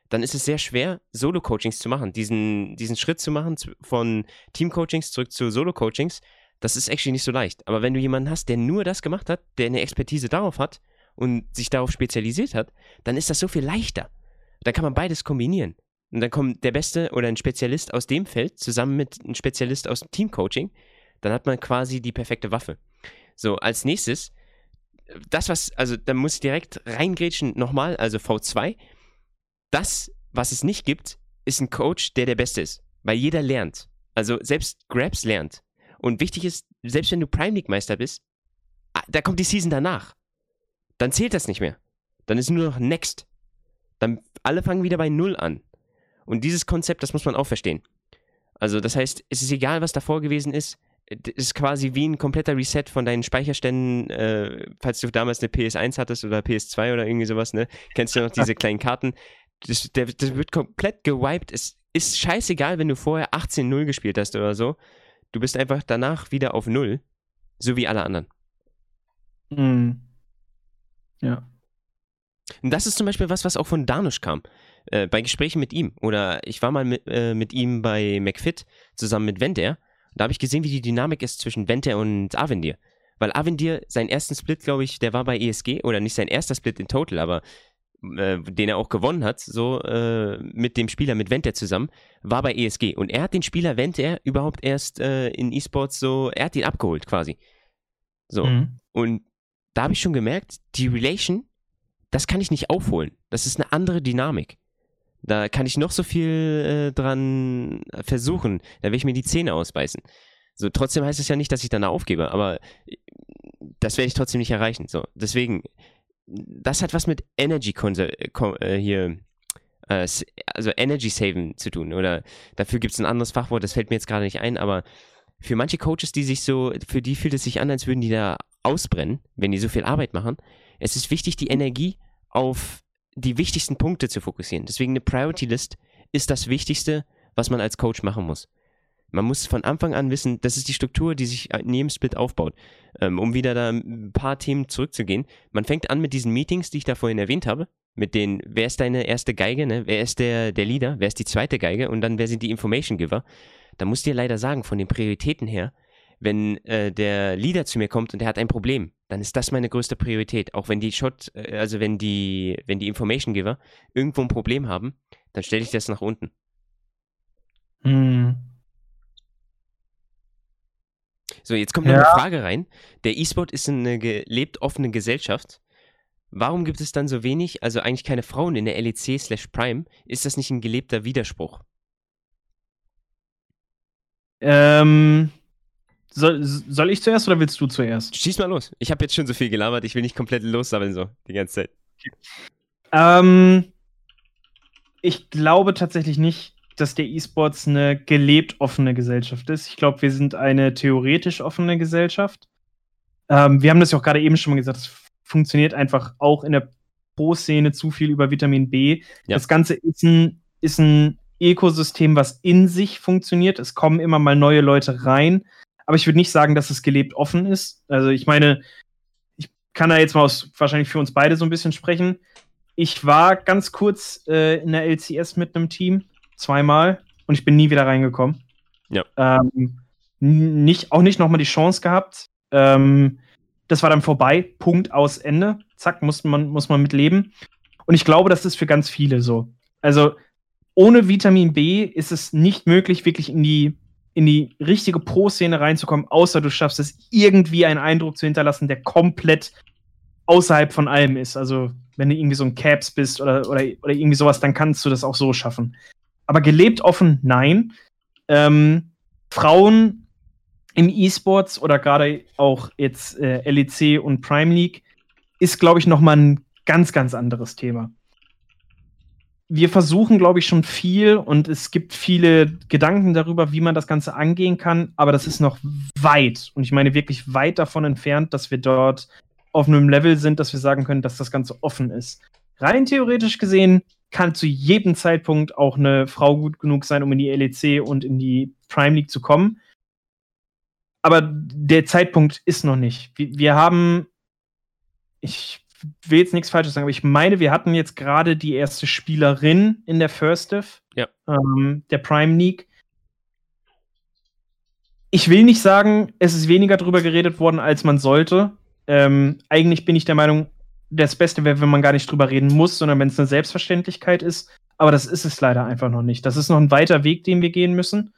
[SPEAKER 2] Dann ist es sehr schwer, Solo-Coachings zu machen. Diesen, diesen Schritt zu machen von Team-Coachings zurück zu Solo-Coachings das ist actually nicht so leicht. Aber wenn du jemanden hast, der nur das gemacht hat, der eine Expertise darauf hat und sich darauf spezialisiert hat, dann ist das so viel leichter. Da kann man beides kombinieren. Und dann kommt der Beste oder ein Spezialist aus dem Feld zusammen mit einem Spezialist aus dem Teamcoaching. Dann hat man quasi die perfekte Waffe. So, als nächstes, das, was, also da muss ich direkt reingrätschen, nochmal, also V2. Das, was es nicht gibt, ist ein Coach, der der Beste ist. Weil jeder lernt. Also selbst Grabs lernt. Und wichtig ist, selbst wenn du Prime League Meister bist, ah, da kommt die Season danach. Dann zählt das nicht mehr. Dann ist nur noch Next. Dann alle fangen wieder bei Null an. Und dieses Konzept, das muss man auch verstehen. Also, das heißt, es ist egal, was davor gewesen ist. Es ist quasi wie ein kompletter Reset von deinen Speicherständen, äh, falls du damals eine PS1 hattest oder PS2 oder irgendwie sowas, ne? Kennst du noch diese kleinen Karten? Das, der, das wird komplett gewiped. Es ist scheißegal, wenn du vorher 18-0 gespielt hast oder so. Du bist einfach danach wieder auf Null, so wie alle anderen.
[SPEAKER 1] Mhm. Ja.
[SPEAKER 2] Und das ist zum Beispiel was, was auch von Danusch kam. Äh, bei Gesprächen mit ihm. Oder ich war mal mit, äh, mit ihm bei McFit zusammen mit Venter. Da habe ich gesehen, wie die Dynamik ist zwischen Venter und Avendir. Weil Avendir, seinen ersten Split, glaube ich, der war bei ESG, oder nicht sein erster Split in Total, aber äh, den er auch gewonnen hat, so äh, mit dem Spieler, mit Venter zusammen, war bei ESG. Und er hat den Spieler Venter überhaupt erst äh, in E-Sports so, er hat ihn abgeholt quasi. So. Mhm. Und da habe ich schon gemerkt, die Relation, das kann ich nicht aufholen. Das ist eine andere Dynamik. Da kann ich noch so viel äh, dran versuchen. Da will ich mir die Zähne ausbeißen. So, trotzdem heißt es ja nicht, dass ich dann aufgebe, aber äh, das werde ich trotzdem nicht erreichen. So, deswegen, das hat was mit Energy äh, hier, äh, also Energy Saving zu tun. Oder dafür gibt es ein anderes Fachwort, das fällt mir jetzt gerade nicht ein, aber für manche Coaches, die sich so, für die fühlt es sich an, als würden die da ausbrennen, wenn die so viel Arbeit machen. Es ist wichtig, die Energie auf die wichtigsten Punkte zu fokussieren. Deswegen eine Priority List ist das Wichtigste, was man als Coach machen muss. Man muss von Anfang an wissen, das ist die Struktur, die sich jedem Split aufbaut. Ähm, um wieder da ein paar Themen zurückzugehen. Man fängt an mit diesen Meetings, die ich da vorhin erwähnt habe. Mit den, wer ist deine erste Geige, ne? wer ist der, der Leader, wer ist die zweite Geige und dann wer sind die Information Giver. Da muss ich dir leider sagen, von den Prioritäten her, wenn äh, der Leader zu mir kommt und der hat ein Problem, dann ist das meine größte Priorität. Auch wenn die Shot, äh, also wenn die, wenn die Information Giver irgendwo ein Problem haben, dann stelle ich das nach unten. Hm. So, jetzt kommt noch ja. eine Frage rein. Der E-Sport ist eine gelebt offene Gesellschaft. Warum gibt es dann so wenig, also eigentlich keine Frauen in der LEC slash Prime? Ist das nicht ein gelebter Widerspruch?
[SPEAKER 1] Ähm, soll, soll ich zuerst oder willst du zuerst?
[SPEAKER 2] Schieß mal los. Ich habe jetzt schon so viel gelabert, ich will nicht komplett lossammeln so die ganze Zeit.
[SPEAKER 1] Ähm, ich glaube tatsächlich nicht, dass der E-Sports eine gelebt offene Gesellschaft ist. Ich glaube, wir sind eine theoretisch offene Gesellschaft. Ähm, wir haben das ja auch gerade eben schon mal gesagt, es funktioniert einfach auch in der Pro-Szene zu viel über Vitamin B. Ja. Das Ganze ist ein, ist ein Ökosystem, was in sich funktioniert. Es kommen immer mal neue Leute rein. Aber ich würde nicht sagen, dass es gelebt offen ist. Also ich meine, ich kann da jetzt mal aus, wahrscheinlich für uns beide so ein bisschen sprechen. Ich war ganz kurz äh, in der LCS mit einem Team zweimal und ich bin nie wieder reingekommen. Ja. Ähm, nicht, auch nicht nochmal die Chance gehabt. Ähm, das war dann vorbei. Punkt aus Ende. Zack, muss man, muss man mit leben. Und ich glaube, das ist für ganz viele so. Also ohne Vitamin B ist es nicht möglich, wirklich in die, in die richtige Pro-Szene reinzukommen, außer du schaffst es, irgendwie einen Eindruck zu hinterlassen, der komplett außerhalb von allem ist. Also, wenn du irgendwie so ein Caps bist oder, oder, oder irgendwie sowas, dann kannst du das auch so schaffen aber gelebt offen, nein. Ähm, Frauen im E-Sports oder gerade auch jetzt äh, LEC und Prime League ist, glaube ich, nochmal ein ganz, ganz anderes Thema. Wir versuchen, glaube ich, schon viel und es gibt viele Gedanken darüber, wie man das Ganze angehen kann, aber das ist noch weit und ich meine wirklich weit davon entfernt, dass wir dort auf einem Level sind, dass wir sagen können, dass das Ganze offen ist. Rein theoretisch gesehen kann zu jedem Zeitpunkt auch eine Frau gut genug sein, um in die LEC und in die Prime League zu kommen. Aber der Zeitpunkt ist noch nicht. Wir, wir haben, ich will jetzt nichts Falsches sagen, aber ich meine, wir hatten jetzt gerade die erste Spielerin in der First Div, ja. ähm, der Prime League. Ich will nicht sagen, es ist weniger darüber geredet worden, als man sollte. Ähm, eigentlich bin ich der Meinung, das Beste wäre, wenn man gar nicht drüber reden muss, sondern wenn es eine Selbstverständlichkeit ist. Aber das ist es leider einfach noch nicht. Das ist noch ein weiter Weg, den wir gehen müssen.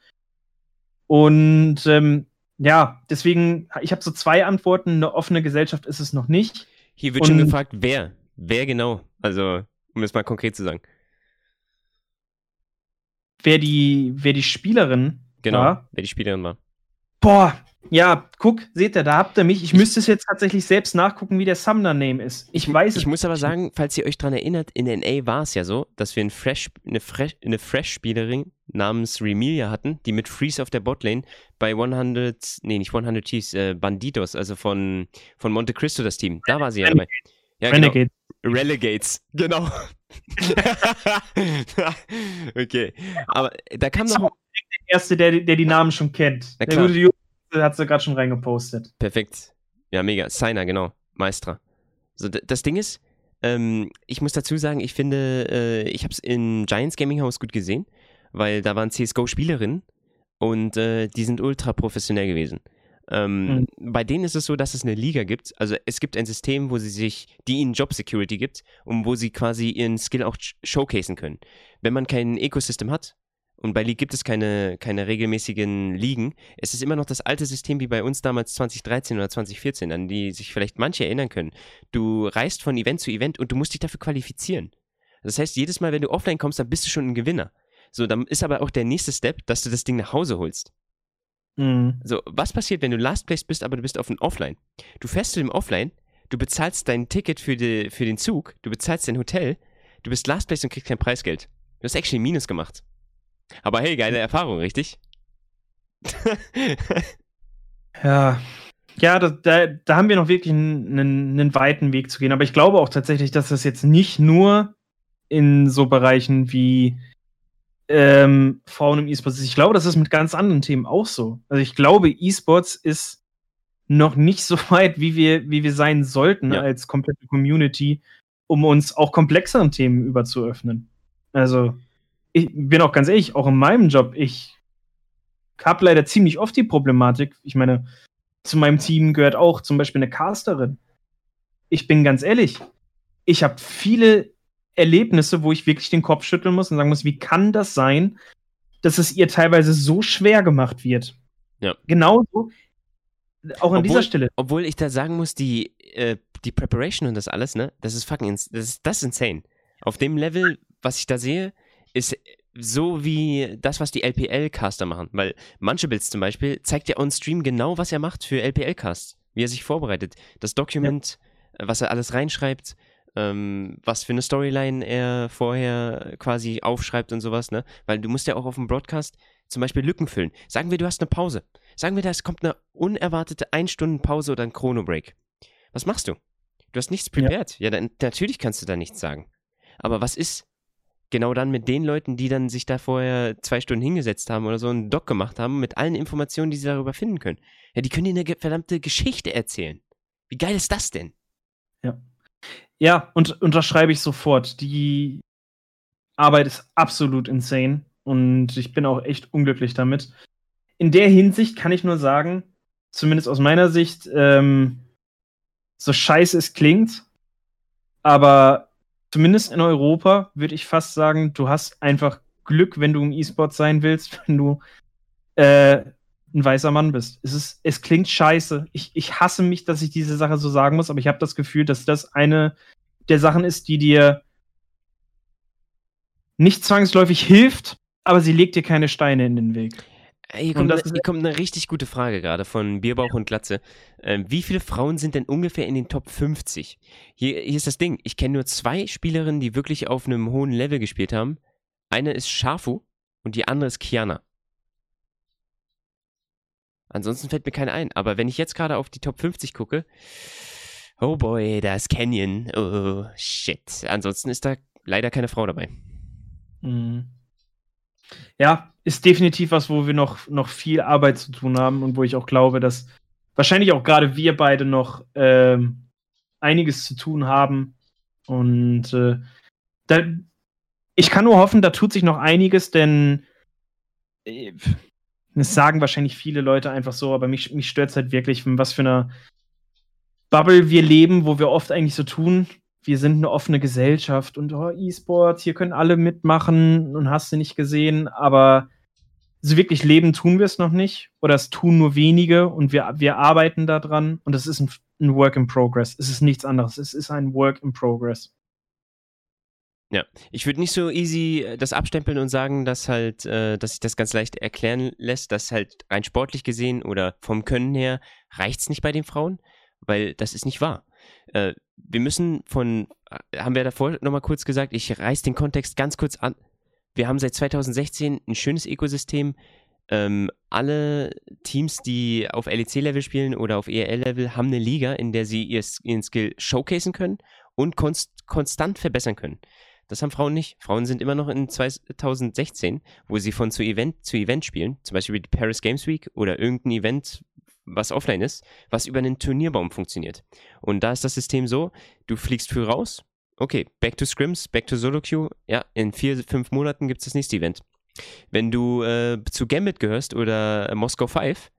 [SPEAKER 1] Und ähm, ja, deswegen, ich habe so zwei Antworten. Eine offene Gesellschaft ist es noch nicht.
[SPEAKER 2] Hier wird Und, schon gefragt, wer? Wer genau? Also, um es mal konkret zu sagen.
[SPEAKER 1] Wer die, wer die Spielerin
[SPEAKER 2] genau, war. wer die Spielerin war.
[SPEAKER 1] Boah, ja, guck, seht ihr, da habt ihr mich. Ich, ich müsste es jetzt tatsächlich selbst nachgucken, wie der Sumner-Name ist. Ich weiß
[SPEAKER 2] Ich es muss aber sagen, falls ihr euch daran erinnert, in NA war es ja so, dass wir ein Fresh, eine, Fresh, Fresh-Spielerin namens Remilia hatten, die mit Freeze auf der Botlane bei 100, nee, nicht 100 Chiefs, äh, Banditos, also von, von Monte Cristo das Team. Da war sie ja dabei. Ja, Renegades. Genau. Relegates, genau. okay. Aber da kam noch.
[SPEAKER 1] Der Erste, der, der die Namen schon kennt. Der gute hat sie gerade schon reingepostet.
[SPEAKER 2] Perfekt. Ja, mega. Signer, genau. Meister. So, das Ding ist, ähm, ich muss dazu sagen, ich finde, äh, ich habe es in Giants Gaming House gut gesehen, weil da waren CSGO-Spielerinnen und äh, die sind ultra professionell gewesen. Ähm, mhm. Bei denen ist es so, dass es eine Liga gibt. Also es gibt ein System, wo sie sich, die ihnen Job Security gibt und wo sie quasi ihren Skill auch showcasen können. Wenn man kein Ecosystem hat, und bei League gibt es keine, keine regelmäßigen Ligen. Es ist immer noch das alte System wie bei uns damals 2013 oder 2014, an die sich vielleicht manche erinnern können. Du reist von Event zu Event und du musst dich dafür qualifizieren. Das heißt, jedes Mal, wenn du offline kommst, dann bist du schon ein Gewinner. So, dann ist aber auch der nächste Step, dass du das Ding nach Hause holst. Mhm. So, was passiert, wenn du Last Place bist, aber du bist auf dem Offline? Du fährst zu dem Offline, du bezahlst dein Ticket für, die, für den Zug, du bezahlst dein Hotel, du bist Last Place und kriegst kein Preisgeld. Du hast actually Minus gemacht. Aber hey, geile Erfahrung, richtig?
[SPEAKER 1] ja. Ja, da, da, da, haben wir noch wirklich einen, einen, einen, weiten Weg zu gehen. Aber ich glaube auch tatsächlich, dass das jetzt nicht nur in so Bereichen wie ähm, Frauen im E-Sports ist. Ich glaube, das ist mit ganz anderen Themen auch so. Also ich glaube, E-Sports ist noch nicht so weit, wie wir, wie wir sein sollten ja. als komplette Community, um uns auch komplexeren Themen überzuöffnen. Also, ich bin auch ganz ehrlich, auch in meinem Job, ich habe leider ziemlich oft die Problematik, ich meine, zu meinem Team gehört auch zum Beispiel eine Casterin. Ich bin ganz ehrlich, ich habe viele Erlebnisse, wo ich wirklich den Kopf schütteln muss und sagen muss, wie kann das sein, dass es ihr teilweise so schwer gemacht wird?
[SPEAKER 2] Ja.
[SPEAKER 1] Genauso, auch an
[SPEAKER 2] obwohl,
[SPEAKER 1] dieser Stelle.
[SPEAKER 2] Obwohl ich da sagen muss, die, äh, die Preparation und das alles, ne, das ist fucking, das ist, das ist insane. Auf dem Level, was ich da sehe, ist so wie das, was die LPL-Caster machen. Weil manche Builds zum Beispiel zeigt ja on Stream genau, was er macht für LPL-Casts, wie er sich vorbereitet. Das Document, ja. was er alles reinschreibt, ähm, was für eine Storyline er vorher quasi aufschreibt und sowas, ne? Weil du musst ja auch auf dem Broadcast zum Beispiel Lücken füllen. Sagen wir, du hast eine Pause. Sagen wir, da es kommt eine unerwartete 1 Stunden Pause oder ein Chrono-Break. Was machst du? Du hast nichts prepared. Ja, ja dann, natürlich kannst du da nichts sagen. Aber was ist genau dann mit den Leuten, die dann sich da vorher zwei Stunden hingesetzt haben oder so einen Doc gemacht haben, mit allen Informationen, die sie darüber finden können? Ja, die können dir eine verdammte Geschichte erzählen. Wie geil ist das denn?
[SPEAKER 1] Ja. Ja, und unterschreibe ich sofort. Die Arbeit ist absolut insane und ich bin auch echt unglücklich damit. In der Hinsicht kann ich nur sagen, zumindest aus meiner Sicht, ähm, so scheiße es klingt, aber zumindest in Europa würde ich fast sagen, du hast einfach Glück, wenn du im E-Sport sein willst, wenn du äh, ein weißer Mann bist. Es, ist, es klingt scheiße. Ich, ich hasse mich, dass ich diese Sache so sagen muss, aber ich habe das Gefühl, dass das eine der Sachen ist, die dir nicht zwangsläufig hilft, aber sie legt dir keine Steine in den Weg.
[SPEAKER 2] Hier kommt, eine, hier kommt eine richtig gute Frage gerade von Bierbauch und Glatze. Ähm, wie viele Frauen sind denn ungefähr in den Top 50? Hier, hier ist das Ding. Ich kenne nur zwei Spielerinnen, die wirklich auf einem hohen Level gespielt haben. Eine ist Shafu und die andere ist Kiana. Ansonsten fällt mir keine ein. Aber wenn ich jetzt gerade auf die Top 50 gucke, oh boy, da ist Canyon. Oh shit. Ansonsten ist da leider keine Frau dabei.
[SPEAKER 1] Mhm. Ja, ist definitiv was, wo wir noch, noch viel Arbeit zu tun haben und wo ich auch glaube, dass wahrscheinlich auch gerade wir beide noch ähm, einiges zu tun haben. Und äh, da, ich kann nur hoffen, da tut sich noch einiges, denn äh, das sagen wahrscheinlich viele Leute einfach so, aber mich, mich stört es halt wirklich, was für eine Bubble wir leben, wo wir oft eigentlich so tun, wir sind eine offene Gesellschaft und oh, E-Sports, hier können alle mitmachen und hast du nicht gesehen, aber so wirklich leben tun wir es noch nicht oder es tun nur wenige und wir, wir arbeiten daran und es ist ein, ein Work in Progress. Es ist nichts anderes. Es ist ein Work in Progress.
[SPEAKER 2] Ja, ich würde nicht so easy äh, das abstempeln und sagen, dass halt, äh, dass sich das ganz leicht erklären lässt, dass halt rein sportlich gesehen oder vom Können her reicht es nicht bei den Frauen, weil das ist nicht wahr. Äh, wir müssen von, äh, haben wir davor nochmal kurz gesagt, ich reiß den Kontext ganz kurz an. Wir haben seit 2016 ein schönes Ökosystem. Ähm, alle Teams, die auf LEC-Level spielen oder auf ERL-Level, haben eine Liga, in der sie ihren Skill showcasen können und konst konstant verbessern können. Das haben Frauen nicht. Frauen sind immer noch in 2016, wo sie von zu Event zu Event spielen, zum Beispiel die Paris Games Week oder irgendein Event, was offline ist, was über einen Turnierbaum funktioniert. Und da ist das System so, du fliegst früh raus, okay, back to Scrims, back to Solo Queue, ja, in vier, fünf Monaten gibt es das nächste Event. Wenn du äh, zu Gambit gehörst oder Moskau 5,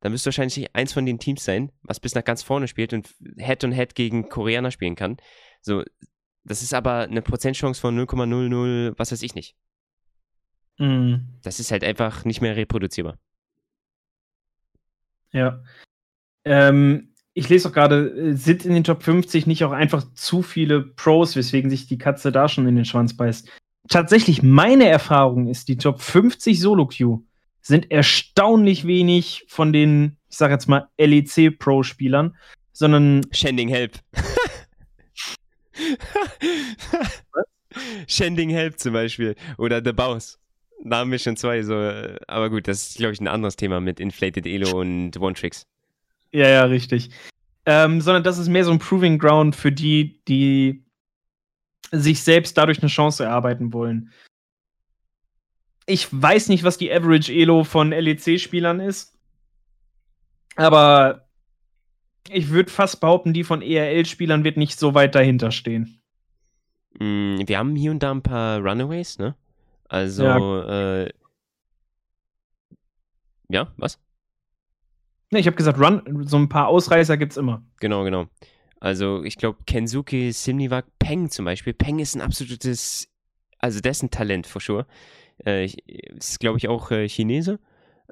[SPEAKER 2] dann wirst du wahrscheinlich eins von den Teams sein, was bis nach ganz vorne spielt und Head-on-Head gegen Koreaner spielen kann. So, das ist aber eine Prozentchance von 0,00, was weiß ich nicht.
[SPEAKER 1] Mhm.
[SPEAKER 2] Das ist halt einfach nicht mehr reproduzierbar.
[SPEAKER 1] Ja. Ähm, ich lese auch gerade, äh, sind in den Top 50 nicht auch einfach zu viele Pros, weswegen sich die Katze da schon in den Schwanz beißt? Tatsächlich, meine Erfahrung ist, die Top 50 Solo-Queue sind erstaunlich wenig von den, ich sag jetzt mal, LEC-Pro-Spielern, sondern.
[SPEAKER 2] Shending Help. Shending Help zum Beispiel. Oder The Boss. Da haben wir schon zwei so. Aber gut, das ist, glaube ich, ein anderes Thema mit Inflated Elo und One-Tricks.
[SPEAKER 1] Ja, ja, richtig. Ähm, sondern das ist mehr so ein Proving Ground für die, die sich selbst dadurch eine Chance erarbeiten wollen. Ich weiß nicht, was die Average Elo von LEC-Spielern ist, aber ich würde fast behaupten, die von ERL-Spielern wird nicht so weit dahinter stehen.
[SPEAKER 2] Mm, Wir haben hier und da ein paar Runaways, ne? Also, äh. Ja, was?
[SPEAKER 1] Ne, ich habe gesagt, Run, so ein paar Ausreißer gibt's immer.
[SPEAKER 2] Genau, genau. Also ich glaube, Kensuke Simniwak Peng zum Beispiel. Peng ist ein absolutes, also dessen Talent, for sure. Äh, ist, glaube ich, auch äh, Chinese.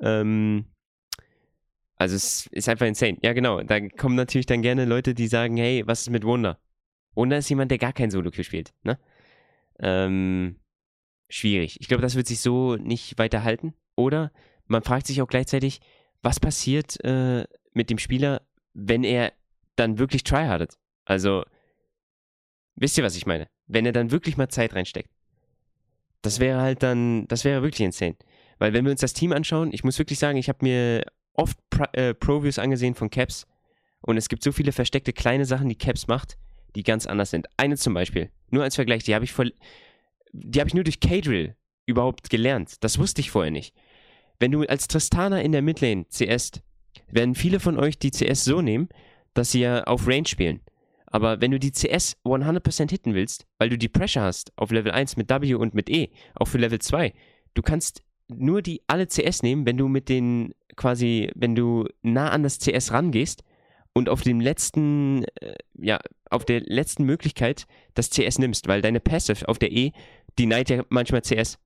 [SPEAKER 2] Ähm, also es ist einfach insane. Ja, genau. Da kommen natürlich dann gerne Leute, die sagen, hey, was ist mit Wonder? Wonder ist jemand, der gar kein Solo-Queue spielt, ne? Ähm, schwierig. Ich glaube, das wird sich so nicht weiterhalten. Oder man fragt sich auch gleichzeitig, was passiert äh, mit dem Spieler, wenn er dann wirklich tryhardet. Also, wisst ihr, was ich meine? Wenn er dann wirklich mal Zeit reinsteckt. Das wäre halt dann, das wäre wirklich insane. Weil wenn wir uns das Team anschauen, ich muss wirklich sagen, ich habe mir oft Pro, äh, Pro-Views angesehen von Caps und es gibt so viele versteckte kleine Sachen, die Caps macht, die ganz anders sind. Eine zum Beispiel, nur als Vergleich, die habe ich voll, die habe ich nur durch K-Drill überhaupt gelernt. Das wusste ich vorher nicht. Wenn du als Tristana in der Midlane CS, werden viele von euch die CS so nehmen, dass sie ja auf Range spielen. Aber wenn du die CS 100% hitten willst, weil du die Pressure hast auf Level 1 mit W und mit E, auch für Level 2, du kannst nur die alle CS nehmen, wenn du mit den quasi, wenn du nah an das CS rangehst und auf dem letzten, äh, ja, auf der letzten Möglichkeit das CS nimmst, weil deine Passive auf der E denied ja manchmal CS.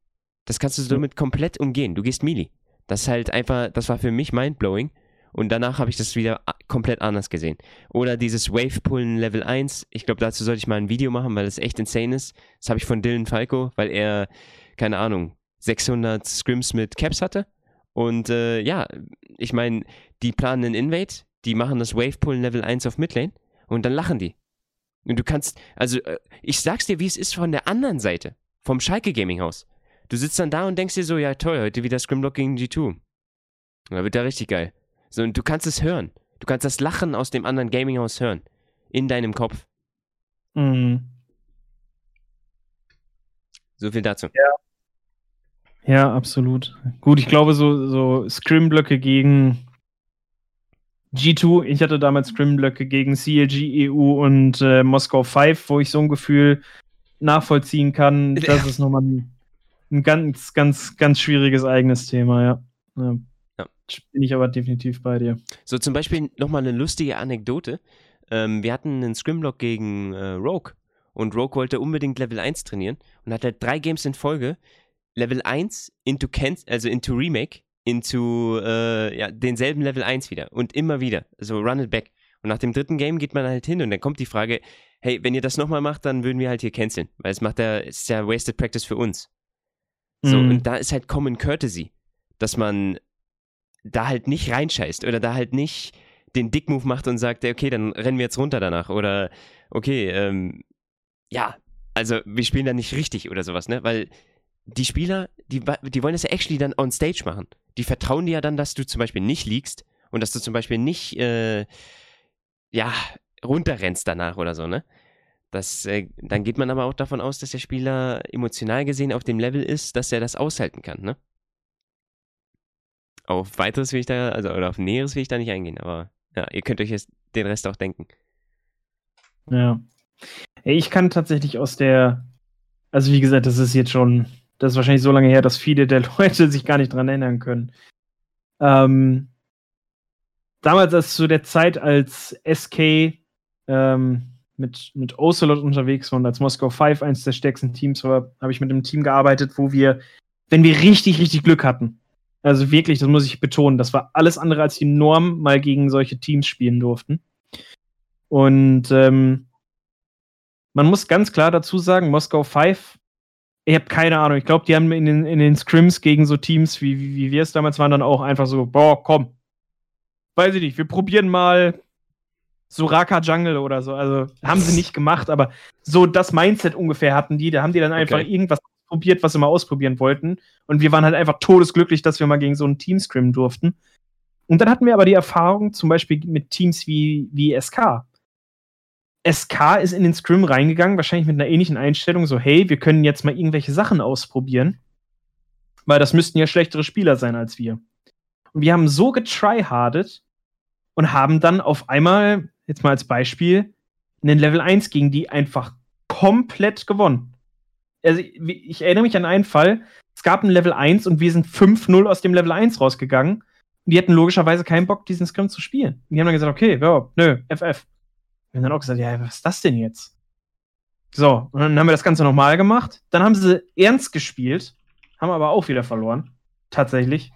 [SPEAKER 2] Das kannst du somit komplett umgehen. Du gehst Melee. Das ist halt einfach, das war für mich mindblowing. Und danach habe ich das wieder komplett anders gesehen. Oder dieses Wave-Pullen Level 1. Ich glaube, dazu sollte ich mal ein Video machen, weil es echt insane ist. Das habe ich von Dylan Falco, weil er, keine Ahnung, 600 Scrims mit Caps hatte. Und äh, ja, ich meine, die planen einen Invade, die machen das Wave-Pullen Level 1 auf Midlane und dann lachen die. Und du kannst, also äh, ich sag's dir, wie es ist von der anderen Seite, vom Schalke Gaming Haus. Du sitzt dann da und denkst dir so, ja toll, heute wieder Scrimlock gegen G2. Da wird ja richtig geil. So, und du kannst es hören. Du kannst das Lachen aus dem anderen Gaming-Haus hören. In deinem Kopf.
[SPEAKER 1] Mhm.
[SPEAKER 2] So viel dazu.
[SPEAKER 1] Ja, absolut. Gut, ich glaube, so, so Scrim-Blöcke gegen G2, ich hatte damals Scrim-Blöcke gegen CLG, EU und äh, Moskau 5, wo ich so ein Gefühl nachvollziehen kann. Das
[SPEAKER 2] Ja.
[SPEAKER 1] ist nochmal ein, ein ganz, ganz, ganz schwieriges eigenes Thema, ja. ja.
[SPEAKER 2] Ja.
[SPEAKER 1] Bin ich aber definitiv bei dir.
[SPEAKER 2] So, zum Beispiel nochmal eine lustige Anekdote. Ähm, wir hatten einen Scrimlock gegen äh, Rogue. Und Rogue wollte unbedingt Level 1 trainieren und hat halt drei Games in Folge Level 1 into Can also into Remake, into äh, ja, denselben Level 1 wieder. Und immer wieder. So run it back. Und nach dem dritten Game geht man halt hin und dann kommt die Frage, hey, wenn ihr das nochmal macht, dann würden wir halt hier canceln. Weil es macht ja, es ist ja Wasted Practice für uns. So,
[SPEAKER 1] Mhm.
[SPEAKER 2] und da ist halt Common Courtesy, dass man da halt nicht reinscheißt oder da halt nicht den Dick-Move macht und sagt, okay, dann rennen wir jetzt runter danach oder okay, ähm, ja, also wir spielen da nicht richtig oder sowas, ne? Weil die Spieler, die, die wollen das ja actually dann on stage machen. Die vertrauen dir ja dann, dass du zum Beispiel nicht liegst und dass du zum Beispiel nicht, äh, ja, runterrennst danach oder so, ne? Das, äh, dann geht man aber auch davon aus, dass der Spieler emotional gesehen auf dem Level ist, dass er das aushalten kann, ne? Auf weiteres will ich da, also oder auf näheres will ich da nicht eingehen, aber ja, ihr könnt euch jetzt den Rest auch denken.
[SPEAKER 1] Ja. Ich kann tatsächlich aus der, also wie gesagt, das ist jetzt schon, das ist wahrscheinlich so lange her, dass viele der Leute sich gar nicht dran erinnern können. Ähm, damals als zu der Zeit, als SK ähm, mit, mit Ocelot unterwegs war und als Moskau 5 eines der stärksten Teams war, habe ich mit einem Team gearbeitet, wo wir, wenn wir richtig, richtig Glück hatten, also wirklich, das muss ich betonen, das war alles andere als die Norm, mal gegen solche Teams spielen durften. Und ähm, man muss ganz klar dazu sagen, Moskau 5, ich habe keine Ahnung, ich glaube, die haben in den, in den Scrims gegen so Teams, wie, wie, wie wir es damals waren, dann auch einfach so, boah, komm, weiß ich nicht, wir probieren mal Soraka Jungle oder so. Also haben sie nicht gemacht, aber so das Mindset ungefähr hatten die. Da haben die dann einfach okay. irgendwas probiert, was sie mal ausprobieren wollten. Und wir waren halt einfach todesglücklich, dass wir mal gegen so ein Team scrimmen durften. Und dann hatten wir aber die Erfahrung, zum Beispiel mit Teams wie, wie SK. SK ist in den Scrim reingegangen, wahrscheinlich mit einer ähnlichen Einstellung, so, hey, wir können jetzt mal irgendwelche Sachen ausprobieren. Weil das müssten ja schlechtere Spieler sein als wir. Und wir haben so getryhardet und haben dann auf einmal, jetzt mal als Beispiel, einen Level 1 gegen die einfach komplett gewonnen. Also, ich erinnere mich an einen Fall, es gab ein Level 1 und wir sind 5-0 aus dem Level 1 rausgegangen. Die hatten logischerweise keinen Bock, diesen Scrim zu spielen. Die haben dann gesagt, okay, ja, nö, FF. Wir haben dann auch gesagt, ja, was ist das denn jetzt? So, und dann haben wir das Ganze nochmal gemacht. Dann haben sie ernst gespielt, haben aber auch wieder verloren. Tatsächlich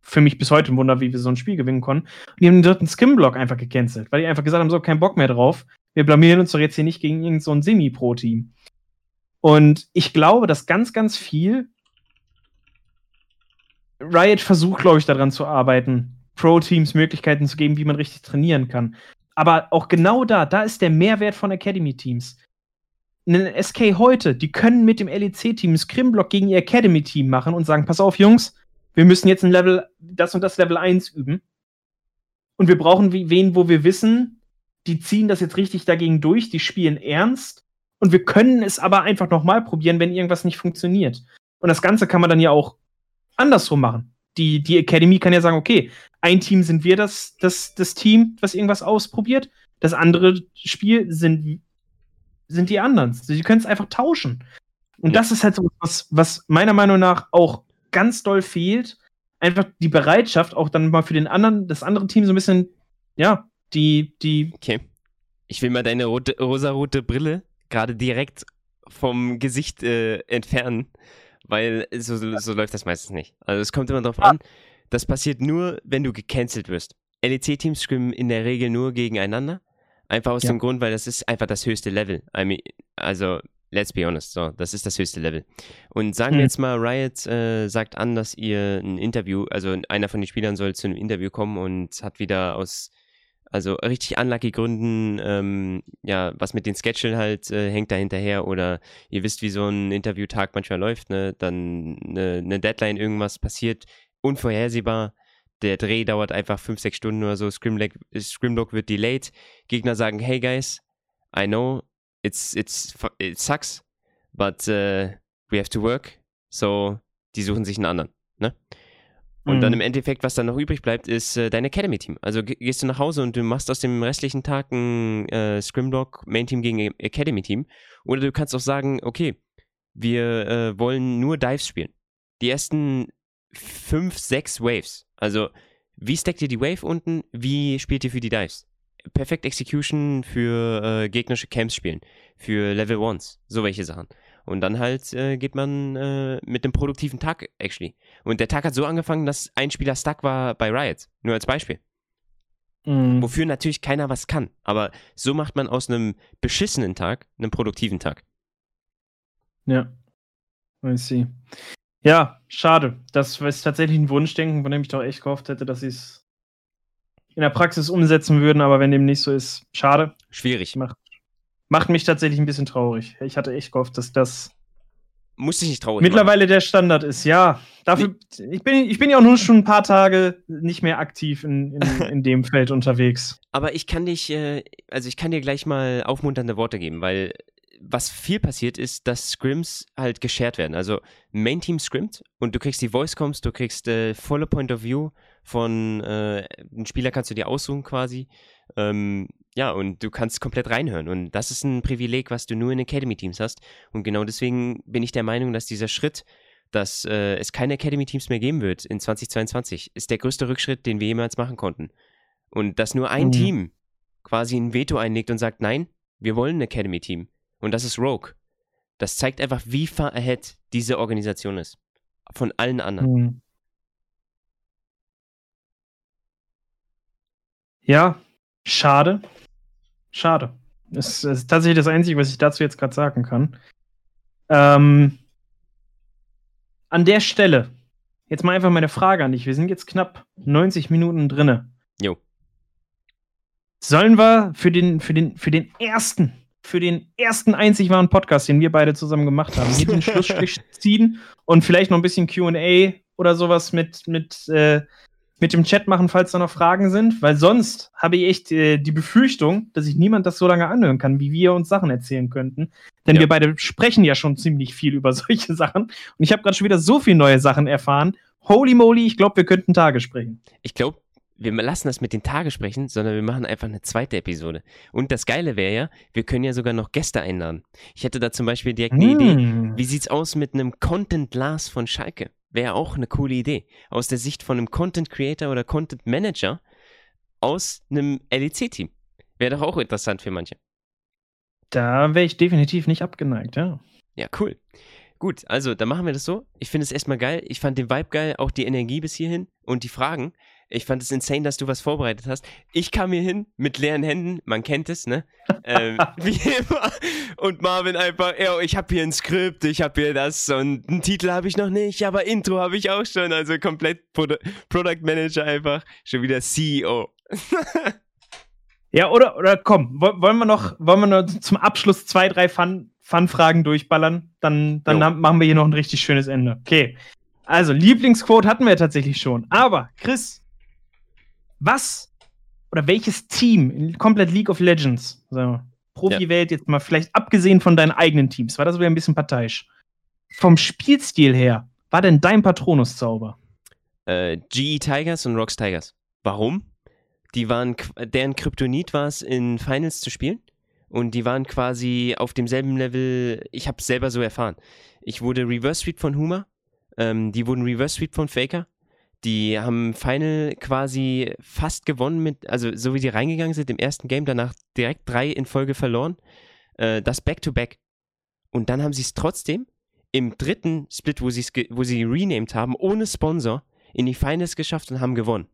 [SPEAKER 1] für mich bis heute ein Wunder, wie wir so ein Spiel gewinnen konnten. Und die haben den dritten Skim-Block einfach gecancelt, weil die einfach gesagt haben, so, kein Bock mehr drauf. Wir blamieren uns doch jetzt hier nicht gegen irgendein so Semi-Pro-Team. Und ich glaube, dass ganz, ganz viel Riot versucht, glaube ich, daran zu arbeiten, Pro-Teams Möglichkeiten zu geben, wie man richtig trainieren kann. Aber auch genau da, da ist der Mehrwert von Academy-Teams. Ein SK heute, die können mit dem LEC-Team Scrim-Block gegen ihr Academy-Team machen und sagen, pass auf, Jungs, wir müssen jetzt ein Level, das und das Level 1 üben. Und wir brauchen wen, wo wir wissen, die ziehen das jetzt richtig dagegen durch, die spielen ernst. Und wir können es aber einfach nochmal probieren, wenn irgendwas nicht funktioniert. Und das Ganze kann man dann ja auch andersrum machen. Die, die Academy kann ja sagen, okay, ein Team sind wir das, das, das Team, was irgendwas ausprobiert. Das andere Spiel sind, sind die anderen. Sie können es einfach tauschen. Und ja. das ist halt so was, was meiner Meinung nach auch ganz doll fehlt, einfach die Bereitschaft, auch dann mal für den anderen, das andere Team so ein bisschen, ja, die, die.
[SPEAKER 2] Okay. Ich will mal deine rote, rosarote Brille gerade direkt vom Gesicht äh, entfernen, weil so, so, so, läuft das meistens nicht. Also es kommt immer darauf ah. an, das passiert nur, wenn du gecancelt wirst. LEC-Teams schwimmen in der Regel nur gegeneinander. Einfach aus ja. dem Grund, weil das ist einfach das höchste Level. I mean, also Let's be honest, so, das ist das höchste Level. Und sagen wir jetzt mal, Riot äh, sagt an, dass ihr ein Interview, also einer von den Spielern soll zu einem Interview kommen und hat wieder aus, also richtig unlucky Gründen, ähm, ja, was mit den Sketchen halt äh, hängt da hinterher oder ihr wisst, wie so ein Interviewtag manchmal läuft, ne, dann eine, eine Deadline, irgendwas passiert, unvorhersehbar, der Dreh dauert einfach 5, 6 Stunden oder so, Scrimlock, Scrimlock wird delayed, Gegner sagen, hey guys, I know, it's it's it sucks, but uh, we have to work. So, die suchen sich einen anderen. Ne? Und mhm. dann im Endeffekt, was dann noch übrig bleibt, ist äh, dein Academy-Team. Also gehst du nach Hause und du machst aus dem restlichen Tag ein äh, Scrimdog Main-Team gegen Academy-Team. Oder du kannst auch sagen, okay, wir äh, wollen nur Dives spielen. Die ersten fünf, sechs Waves. Also, wie stackt ihr die Wave unten? Wie spielt ihr für die Dives? Perfect Execution für äh, gegnerische Camps spielen, für Level Ones, so welche Sachen. Und dann halt äh, geht man äh, mit einem produktiven Tag, actually. Und der Tag hat so angefangen, dass ein Spieler stuck war bei Riot. Nur als Beispiel. Mhm. Wofür natürlich keiner was kann. Aber so macht man aus einem beschissenen Tag einen produktiven Tag.
[SPEAKER 1] Ja. I see. Ja, schade. Das ist tatsächlich ein Wunschdenken, von dem ich doch echt gehofft hätte, dass sie es in der Praxis umsetzen würden, aber wenn dem nicht so ist, schade.
[SPEAKER 2] Schwierig.
[SPEAKER 1] Macht, macht mich tatsächlich ein bisschen traurig. Ich hatte echt gehofft, dass das
[SPEAKER 2] muss ich nicht traurig
[SPEAKER 1] mittlerweile machen. der Standard ist. Ja, dafür ich bin ich bin ja auch nur schon ein paar Tage nicht mehr aktiv in, in, in dem Feld unterwegs.
[SPEAKER 2] Aber ich kann dich, äh, also ich kann dir gleich mal aufmunternde Worte geben, weil was viel passiert ist, dass Scrims halt geshared werden. Also Main Team scrimmt und du kriegst die Voice Comms, du kriegst äh, volle Point of View von äh, einem Spieler kannst du dir aussuchen quasi. Ähm, ja, und du kannst komplett reinhören. Und das ist ein Privileg, was du nur in Academy-Teams hast. Und genau deswegen bin ich der Meinung, dass dieser Schritt, dass äh, es keine Academy-Teams mehr geben wird in 2022, ist der größte Rückschritt, den wir jemals machen konnten. Und dass nur ein
[SPEAKER 1] Mhm.
[SPEAKER 2] Team quasi ein Veto einlegt und sagt, nein, wir wollen ein Academy-Team. Und das ist Rogue. Das zeigt einfach, wie far ahead diese Organisation ist. Von allen anderen.
[SPEAKER 1] Hm. Ja, schade. Schade. Das, das ist tatsächlich das Einzige, was ich dazu jetzt gerade sagen kann. Ähm, an der Stelle, jetzt mal einfach meine Frage an dich. Wir sind jetzt knapp 90 Minuten drinne.
[SPEAKER 2] Jo.
[SPEAKER 1] Sollen wir für den, für den, für den ersten, für den ersten einzig wahren Podcast, den wir beide zusammen gemacht haben, hier den Schlussstrich ziehen und vielleicht noch ein bisschen QA oder sowas mit, mit, äh, mit dem Chat machen, falls da noch Fragen sind? Weil sonst habe ich echt äh, die Befürchtung, dass sich niemand das so lange anhören kann, wie wir uns Sachen erzählen könnten. Denn
[SPEAKER 2] Ja.
[SPEAKER 1] wir beide sprechen ja schon ziemlich viel über solche Sachen. Und ich habe gerade schon wieder so viele neue Sachen erfahren. Holy moly, ich glaube, wir könnten Tage sprechen.
[SPEAKER 2] Ich glaube, wir lassen das mit den Tagen sprechen, sondern wir machen einfach eine zweite Episode. Und das Geile wäre ja, wir können ja sogar noch Gäste einladen. Ich hätte da zum Beispiel direkt eine Idee.
[SPEAKER 1] Hm.
[SPEAKER 2] Wie sieht's aus mit einem Content Lars von Schalke? Wäre auch eine coole Idee. Aus der Sicht von einem Content Creator oder Content Manager aus einem LEC-Team. Wäre doch auch interessant für manche.
[SPEAKER 1] Da wäre ich definitiv nicht abgeneigt, ja.
[SPEAKER 2] Ja, cool. Gut, also dann machen wir das so. Ich finde es erstmal geil. Ich fand den Vibe geil, auch die Energie bis hierhin und die Fragen. Ich fand es insane, dass du was vorbereitet hast. Ich kam hier hin mit leeren Händen, man kennt es, ne? ähm, wie immer. Und Marvin einfach, ja, ich habe hier ein Skript, ich habe hier das und einen Titel habe ich noch nicht, aber Intro habe ich auch schon. Also komplett Produ Product Manager einfach, schon wieder CEO.
[SPEAKER 1] Ja, oder, oder komm, wo- wollen wir noch, wollen wir noch zum Abschluss zwei, drei Fun- Fun-Fragen durchballern? Dann, dann
[SPEAKER 2] Jo.
[SPEAKER 1] machen wir hier noch ein richtig schönes Ende. Okay. Also, Lieblingsquote hatten wir ja tatsächlich schon. Aber, Chris, was oder welches Team in komplett League of Legends, wir, Profi-Welt jetzt mal vielleicht abgesehen von deinen eigenen Teams, war das wieder ein bisschen parteiisch. Vom Spielstil her, war denn dein Patronus-Zauber?
[SPEAKER 2] äh, GE Tigers und Rocks Tigers. Warum? Die waren, deren Kryptonit war es, in Finals zu spielen. Und die waren quasi auf demselben Level, ich habe es selber so erfahren. Ich wurde Reverse Sweep von Huma, ähm, die wurden Reverse Sweep von Faker. Die haben Final quasi fast gewonnen mit, also so wie die reingegangen sind im ersten Game, danach direkt drei in Folge verloren. Äh, das Back-to-Back. Und dann haben sie es trotzdem im dritten Split, wo, wo sie renamed haben, ohne Sponsor, in die Finals geschafft und haben gewonnen.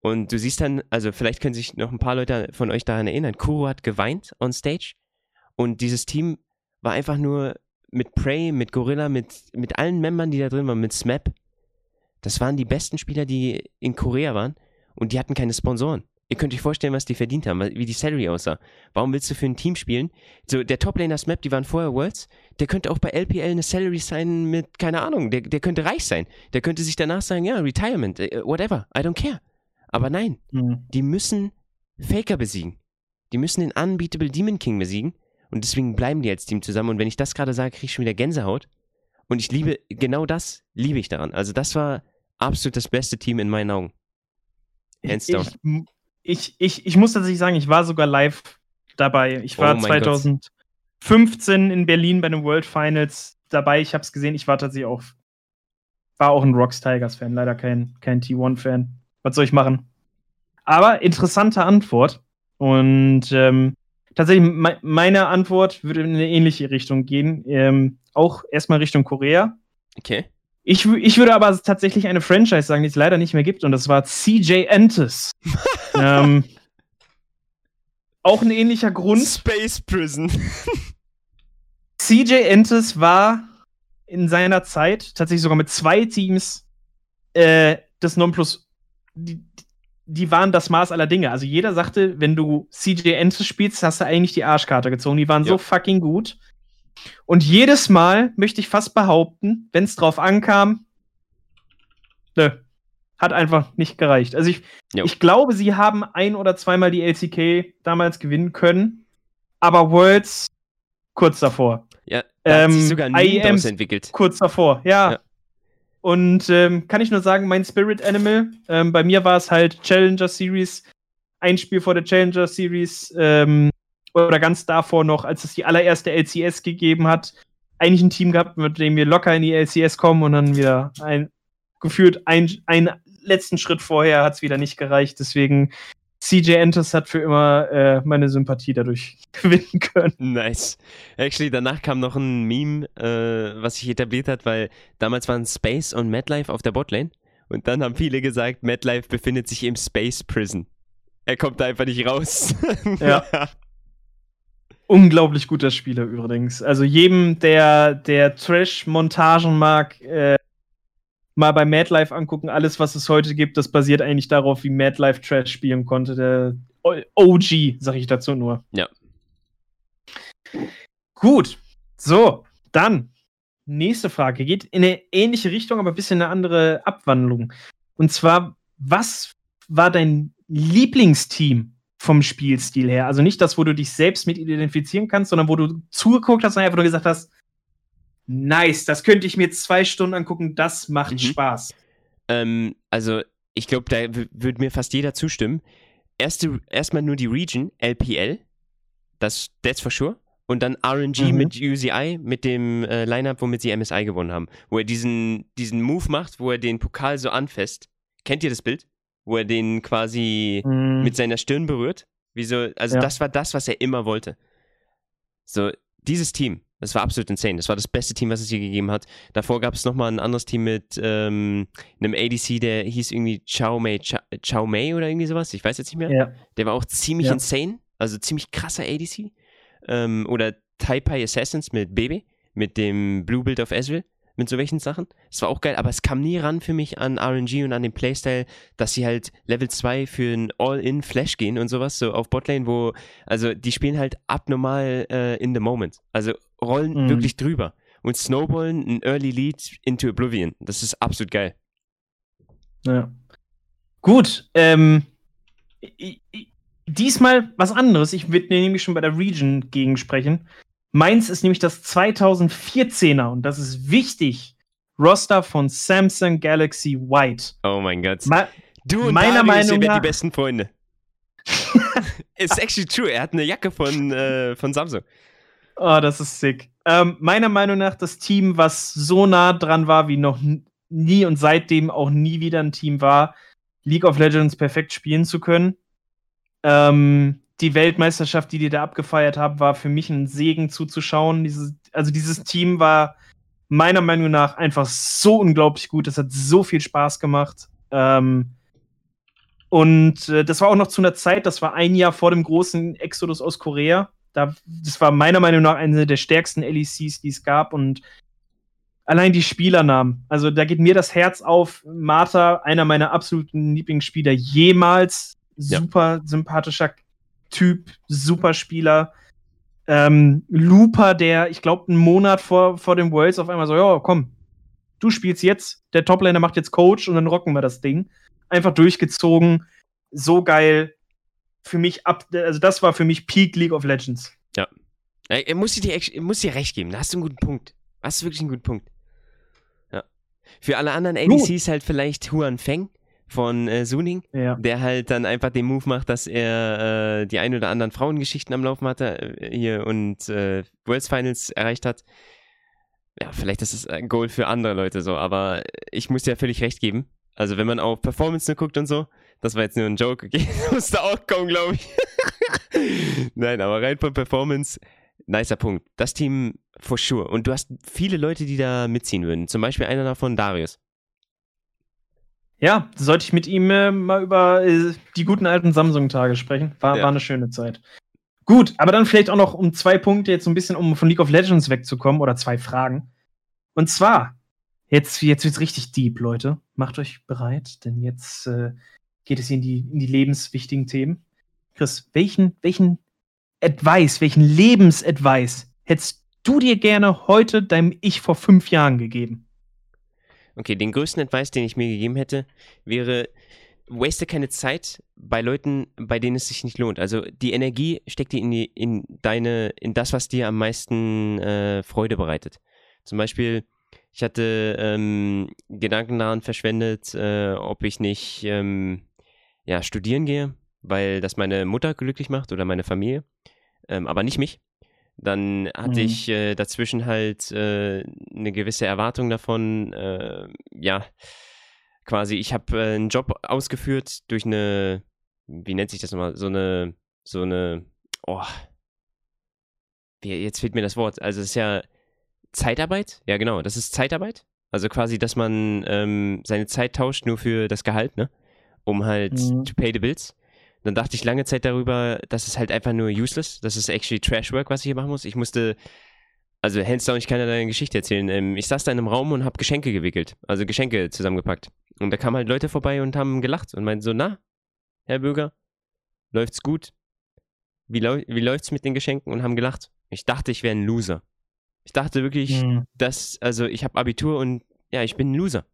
[SPEAKER 2] Und du siehst dann, also vielleicht können sich noch ein paar Leute von euch daran erinnern, Kuro hat geweint on stage und dieses Team war einfach nur mit Prey, mit Gorilla, mit, mit allen Membern, die da drin waren, mit Smap. Das waren die besten Spieler, die in Korea waren und die hatten keine Sponsoren. Ihr könnt euch vorstellen, was die verdient haben, wie die Salary aussah. Warum willst du für ein Team spielen? So, der Toplaner Smap, die waren vorher Worlds, der könnte auch bei LPL eine Salary sein mit, keine Ahnung, der, der könnte reich sein. Der könnte sich danach sagen, ja, Retirement, äh, whatever, I don't care. Aber nein,
[SPEAKER 1] Hm.
[SPEAKER 2] die müssen Faker besiegen. Die müssen den Unbeatable Demon King besiegen. Und deswegen bleiben die als Team zusammen. Und wenn ich das gerade sage, kriege ich schon wieder Gänsehaut. Und ich liebe, genau das liebe ich daran. Also das war absolut das beste Team in meinen Augen. Hands down.
[SPEAKER 1] Ich, ich, ich, ich muss tatsächlich sagen, ich war sogar live dabei. Ich war
[SPEAKER 2] Oh mein Gott.
[SPEAKER 1] 2015 in Berlin bei den World Finals dabei. Ich habe es gesehen. Ich war tatsächlich auch, war auch ein Rocks Tigers Fan, leider kein, kein T1 Fan. Was soll ich machen? Aber interessante Antwort. Und ähm, tatsächlich, me meine Antwort würde in eine ähnliche Richtung gehen. Ähm, auch erstmal Richtung Korea.
[SPEAKER 2] Okay.
[SPEAKER 1] Ich, ich würde aber tatsächlich eine Franchise sagen, die es leider nicht mehr gibt, und das war CJ Entis. ähm, auch ein ähnlicher Grund.
[SPEAKER 2] Space Prison.
[SPEAKER 1] CJ Entis war in seiner Zeit tatsächlich sogar mit zwei Teams äh, das Nonplus. Die, die waren das Maß aller Dinge. Also jeder sagte, wenn du CJ Entis spielst, hast du eigentlich die Arschkarte gezogen. Die waren so
[SPEAKER 2] Ja.
[SPEAKER 1] fucking gut. Und jedes Mal möchte ich fast behaupten, wenn es drauf ankam, nö, hat einfach nicht gereicht. Also ich,
[SPEAKER 2] Jo.
[SPEAKER 1] ich glaube, sie haben ein oder zweimal die LCK damals gewinnen können, aber Worlds kurz davor.
[SPEAKER 2] Ja, da hat sich
[SPEAKER 1] Ähm,
[SPEAKER 2] sogar ein
[SPEAKER 1] IEMs
[SPEAKER 2] entwickelt.
[SPEAKER 1] Kurz davor, ja.
[SPEAKER 2] Ja.
[SPEAKER 1] Und ähm, kann ich nur sagen, mein Spirit Animal, ähm, bei mir war es halt Challenger Series, ein Spiel vor der Challenger Series, ähm, oder ganz davor noch, als es die allererste LCS gegeben hat, eigentlich ein Team gehabt, mit dem wir locker in die LCS kommen und dann wieder ein, gefühlt ein, einen letzten Schritt vorher hat es wieder nicht gereicht. Deswegen CJ Enters hat für immer äh, meine Sympathie dadurch gewinnen können.
[SPEAKER 2] Nice. Actually, danach kam noch ein Meme, äh, was sich etabliert hat, weil damals waren Space und MadLife auf der Botlane. Und dann haben viele gesagt, MadLife befindet sich im Space Prison. Er kommt da einfach nicht raus.
[SPEAKER 1] Ja. Unglaublich guter Spieler übrigens. Also jedem, der, der Trash-Montagen mag, äh, mal bei MadLife angucken. Alles, was es heute gibt, das basiert eigentlich darauf, wie MadLife Trash spielen konnte. Der OG, sag ich dazu nur.
[SPEAKER 2] Ja.
[SPEAKER 1] Gut. So, dann nächste Frage. Geht in eine ähnliche Richtung, aber ein bisschen eine andere Abwandlung. Und zwar, was war dein Lieblingsteam vom Spielstil her? Also nicht das, wo du dich selbst mit identifizieren kannst, sondern wo du zugeguckt hast und einfach nur gesagt hast, nice, das könnte ich mir zwei Stunden angucken, das macht mhm. Spaß.
[SPEAKER 2] Ähm, also, ich glaube, da würde mir fast jeder zustimmen. Erste, erstmal nur die Region, LPL, das, that's for sure. Und dann RNG mhm. mit UCI, mit dem äh, Lineup, womit sie MSI gewonnen haben. Wo er diesen, diesen Move macht, wo er den Pokal so anfasst. Kennt ihr das Bild? Wo er den quasi mhm. mit seiner Stirn berührt? Wieso? Also, ja. das war das, was er immer wollte. So, dieses Team, das war absolut insane. Das war das beste Team, was es hier gegeben hat. Davor gab es nochmal ein anderes Team mit ähm, einem ADC, der hieß irgendwie Chow Mei, Chow Mei oder irgendwie sowas. Ich weiß jetzt nicht mehr. Ja. Der war auch ziemlich ja. insane. Also ziemlich krasser ADC. Ähm, oder Taipei Assassins mit Baby, mit dem Blue Build of Ezreal mit so welchen Sachen. Das war auch geil, aber es kam nie ran für mich an RNG und an den Playstyle, dass sie halt Level 2 für ein All-In-Flash gehen und sowas, so auf Botlane, wo, also die spielen halt abnormal äh, in the moment. Also rollen mhm. wirklich drüber und snowballen ein Early Lead into Oblivion. Das ist absolut geil.
[SPEAKER 1] Ja. Gut, ähm, diesmal was anderes. Ich würde nämlich schon bei der Region gegen sprechen. Meins ist nämlich das 2014er und das ist wichtig. Roster von Samsung Galaxy White.
[SPEAKER 2] Oh mein Gott. Ma du und meiner Darius, Meinung nach die besten Freunde. It's actually true. Er hat eine Jacke von, äh, von Samsung.
[SPEAKER 1] Oh, das ist sick. Ähm, meiner Meinung nach das Team, was so nah dran war wie noch nie und seitdem auch nie wieder ein Team war, League of Legends perfekt spielen zu können. Ähm, die Weltmeisterschaft, die die da abgefeiert haben, war für mich ein Segen zuzuschauen. Dieses, also dieses Team war meiner Meinung nach einfach so unglaublich gut. Es hat so viel Spaß gemacht. Ähm, und äh, das war auch noch zu einer Zeit, das war ein Jahr vor dem großen Exodus aus Korea. Da, das war meiner Meinung nach eine der stärksten LECs, die es gab. Und allein die Spielernamen. Also da geht mir das Herz auf. Martha, einer meiner absoluten Lieblingsspieler jemals. Super ja. sympathischer Typ, super Spieler. Ähm, Looper, der, ich glaube, einen Monat vor, vor dem Worlds auf einmal so, ja, komm, du spielst jetzt, der Toplaner macht jetzt Coach und dann rocken wir das Ding. Einfach durchgezogen, so geil. Für mich ab, also das war für mich Peak League of Legends.
[SPEAKER 2] Ja. Er muss dir, muss dir recht geben, da hast du einen guten Punkt. Hast du wirklich einen guten Punkt. Ja. Für alle anderen ADCs halt vielleicht Huan Feng, von äh, Suning, ja. der halt dann einfach den Move macht, dass er äh, die ein oder anderen Frauengeschichten am Laufen hatte äh, hier und äh, Worlds Finals erreicht hat. Ja, vielleicht ist es ein Goal für andere Leute so, aber ich muss dir ja völlig recht geben. Also wenn man auf Performance nur guckt und so, das war jetzt nur ein Joke, okay, musste auch kommen, glaube ich. Nein, aber rein von Performance, nicer Punkt. Das Team for sure. Und du hast viele Leute, die da mitziehen würden. Zum Beispiel einer davon, Darius.
[SPEAKER 1] Ja, sollte ich mit ihm äh, mal über äh, die guten alten Samsung-Tage sprechen. War, ja. war eine schöne Zeit. Gut, aber dann vielleicht auch noch um zwei Punkte, jetzt so ein bisschen, um von League of Legends wegzukommen, oder zwei Fragen. Und zwar, jetzt, jetzt es richtig deep, Leute. Macht euch bereit, denn jetzt äh, geht es in die, in die lebenswichtigen Themen. Chris, welchen, welchen Advice, welchen Lebensadvice hättest du dir gerne heute deinem Ich vor fünf Jahren gegeben?
[SPEAKER 2] Okay, den größten Advice, den ich mir gegeben hätte, wäre, waste keine Zeit bei Leuten, bei denen es sich nicht lohnt. Also die Energie steckt die in, die, in deine, in das, was dir am meisten äh, Freude bereitet. Zum Beispiel, ich hatte ähm, Gedanken daran verschwendet, äh, ob ich nicht ähm, ja, studieren gehe, weil das meine Mutter glücklich macht oder meine Familie, ähm, aber nicht mich. Dann hatte mhm. ich äh, dazwischen halt äh, eine gewisse Erwartung davon, äh, ja, quasi, ich habe äh, einen Job ausgeführt durch eine wie nennt sich das nochmal? So eine, so eine, oh, wie, jetzt fehlt mir das Wort. Also es ist ja Zeitarbeit? Ja, genau, das ist Zeitarbeit. Also quasi, dass man ähm, seine Zeit tauscht nur für das Gehalt, ne? Um halt mhm. to pay the bills. Dann dachte ich lange Zeit darüber, das ist halt einfach nur useless. Das ist actually Trashwork, was ich hier machen muss. Ich musste, also hands down, ich kann ja deine Geschichte erzählen. Ähm, ich saß da in einem Raum und habe Geschenke gewickelt, also Geschenke zusammengepackt. Und da kamen halt Leute vorbei und haben gelacht und meinten so, na, Herr Bürger, läuft's gut? Wie, lau wie läuft's mit den Geschenken? Und haben gelacht. Ich dachte, ich wäre ein Loser. Ich dachte wirklich, mhm. dass, also ich habe Abitur und ja, ich bin ein Loser.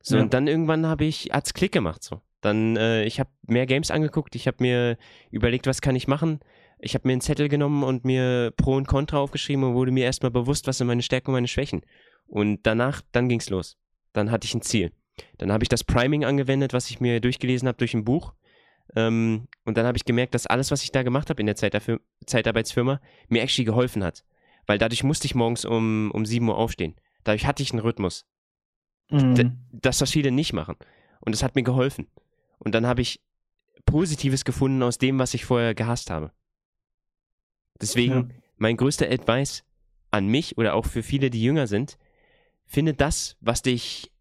[SPEAKER 2] So, ja. und dann irgendwann habe ich, hat's Klick gemacht, so. Dann, äh, ich habe mehr Games angeguckt, ich habe mir überlegt, was kann ich machen. Ich habe mir einen Zettel genommen und mir Pro und Contra aufgeschrieben und wurde mir erstmal bewusst, was sind meine Stärken und meine Schwächen. Und danach, dann ging's los. Dann hatte ich ein Ziel. Dann habe ich das Priming angewendet, was ich mir durchgelesen habe durch ein Buch. Ähm, und dann habe ich gemerkt, dass alles, was ich da gemacht habe in der Zeitarbeitsfirma, mir actually geholfen hat. Weil dadurch musste ich morgens um, um 7 Uhr aufstehen. Dadurch hatte ich einen Rhythmus. Mhm. Das, was viele nicht machen. Und das hat mir geholfen. Und dann habe ich Positives gefunden aus dem, was ich vorher gehasst habe. Deswegen ja. mein größter Advice an mich oder auch für viele, die jünger sind, finde das, was dich,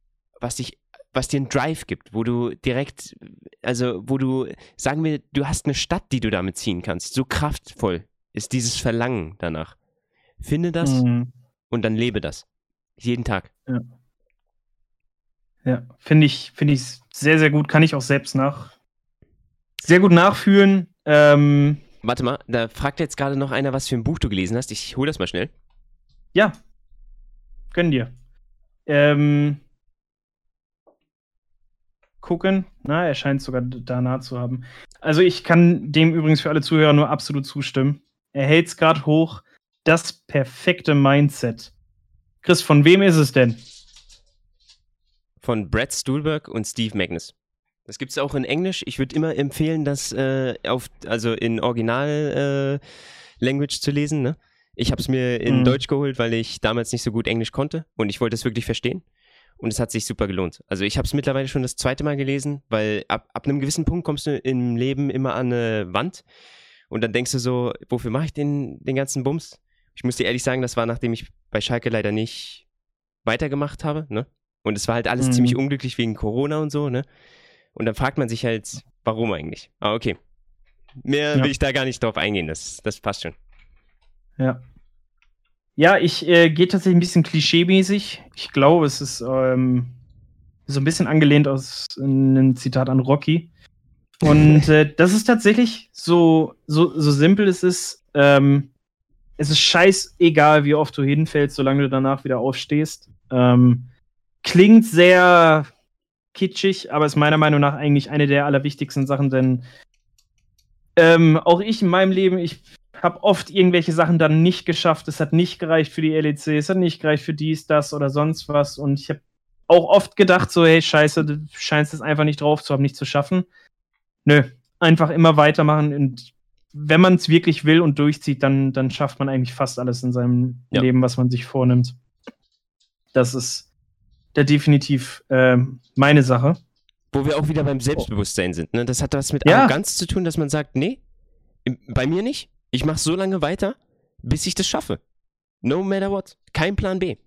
[SPEAKER 2] was dich, was dir einen Drive gibt, wo du direkt, also wo du, sagen wir, du hast eine Stadt, die du damit ziehen kannst. So kraftvoll ist dieses Verlangen danach. Finde das mhm. und dann lebe das. Jeden Tag.
[SPEAKER 1] Ja. Ja, finde ich, finde ich sehr, sehr gut. Kann ich auch selbst nach. Sehr gut nachfühlen. Ähm,
[SPEAKER 2] Warte mal, da fragt jetzt gerade noch einer, was für ein Buch du gelesen hast. Ich hole das mal schnell.
[SPEAKER 1] Ja. Gönn dir. Ähm, gucken. Na, er scheint sogar da nah zu haben. Also ich kann dem übrigens für alle Zuhörer nur absolut zustimmen. Er hält es gerade hoch das perfekte Mindset. Chris, von wem ist es denn?
[SPEAKER 2] Von Brad Stuhlberg und Steve Magnus. Das gibt es auch in Englisch. Ich würde immer empfehlen, das äh, auf, also in Original-Language äh, zu lesen. Ne? Ich habe es mir in mhm. Deutsch geholt, weil ich damals nicht so gut Englisch konnte und ich wollte es wirklich verstehen. Und es hat sich super gelohnt. Also ich habe es mittlerweile schon das zweite Mal gelesen, weil ab, ab einem gewissen Punkt kommst du im Leben immer an eine Wand und dann denkst du so, wofür mache ich den, den ganzen Bums? Ich muss dir ehrlich sagen, das war, nachdem ich bei Schalke leider nicht weitergemacht habe, ne? Und es war halt alles mhm. ziemlich unglücklich wegen Corona und so, ne? Und dann fragt man sich halt, warum eigentlich? Ah, okay. Mehr ja. will ich da gar nicht drauf eingehen, das, das passt schon.
[SPEAKER 1] Ja. Ja, ich äh, gehe tatsächlich ein bisschen klischeemäßig. Ich glaube, es ist ähm, so ein bisschen angelehnt aus einem Zitat an Rocky. Und äh, das ist tatsächlich so, so, so simpel es ist. Ähm, es ist scheißegal, wie oft du hinfällst, solange du danach wieder aufstehst. Ähm, klingt sehr kitschig, aber ist meiner Meinung nach eigentlich eine der allerwichtigsten Sachen, denn ähm, auch ich in meinem Leben, ich habe oft irgendwelche Sachen dann nicht geschafft. Es hat nicht gereicht für die LEC, es hat nicht gereicht für dies, das oder sonst was. Und ich habe auch oft gedacht, so, hey, scheiße, du scheinst es einfach nicht drauf zu haben, nicht zu schaffen. Nö, einfach immer weitermachen und wenn man es wirklich will und durchzieht, dann, dann schafft man eigentlich fast alles in seinem ja. Leben, was man sich vornimmt. Das ist da definitiv äh, meine Sache.
[SPEAKER 2] Wo wir auch wieder beim Selbstbewusstsein sind. Ne? Das hat was mit ja. Arroganz zu tun, dass man sagt, nee, bei mir nicht. Ich mache so lange weiter, bis ich das schaffe. No matter what. Kein Plan B.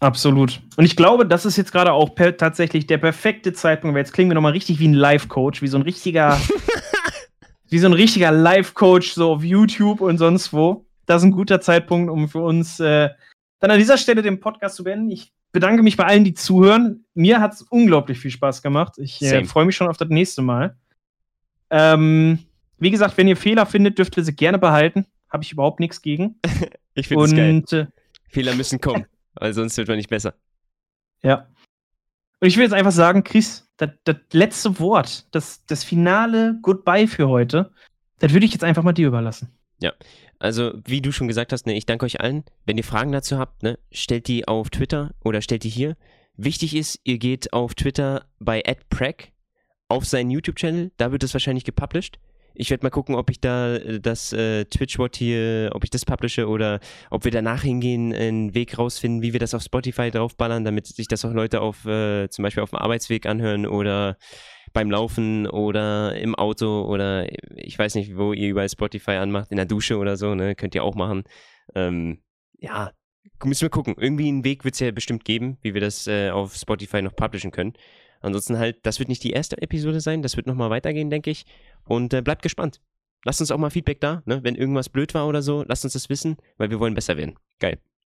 [SPEAKER 1] Absolut. Und ich glaube, das ist jetzt gerade auch tatsächlich der perfekte Zeitpunkt, weil jetzt klingen wir nochmal richtig wie ein Live-Coach, wie so ein richtiger, wie so ein richtiger Live-Coach, so auf YouTube und sonst wo. Das ist ein guter Zeitpunkt, um für uns äh, dann an dieser Stelle den Podcast zu beenden. Ich bedanke mich bei allen, die zuhören. Mir hat es unglaublich viel Spaß gemacht. Ich äh, freue mich schon auf das nächste Mal. Ähm, wie gesagt, wenn ihr Fehler findet, dürft ihr sie gerne behalten. Habe ich überhaupt nichts gegen.
[SPEAKER 2] ich finde es geil. Äh, Fehler müssen kommen. weil sonst wird man nicht besser.
[SPEAKER 1] Ja. Und ich will jetzt einfach sagen, Chris, das, das letzte Wort, das, das finale Goodbye für heute, das würde ich jetzt einfach mal dir überlassen.
[SPEAKER 2] Ja, also wie du schon gesagt hast, ne, ich danke euch allen. Wenn ihr Fragen dazu habt, ne, stellt die auf Twitter oder stellt die hier. Wichtig ist, ihr geht auf Twitter bei @preg auf seinen YouTube-Channel, da wird es wahrscheinlich gepublished. Ich werde mal gucken, ob ich da äh, das äh, Twitch-Wort hier, ob ich das publische oder ob wir danach hingehen, einen Weg rausfinden, wie wir das auf Spotify draufballern, damit sich das auch Leute auf, äh, zum Beispiel auf dem Arbeitsweg anhören oder beim Laufen oder im Auto oder ich weiß nicht, wo ihr überall Spotify anmacht, in der Dusche oder so, ne? Könnt ihr auch machen. Ähm, ja, müssen wir gucken. Irgendwie einen Weg wird es ja bestimmt geben, wie wir das äh, auf Spotify noch publishen können. Ansonsten halt, das wird nicht die erste Episode sein, das wird nochmal weitergehen, denke ich. Und äh, bleibt gespannt. Lasst uns auch mal Feedback da, ne? Wenn irgendwas blöd war oder so, lasst uns das wissen, weil wir wollen besser werden. Geil.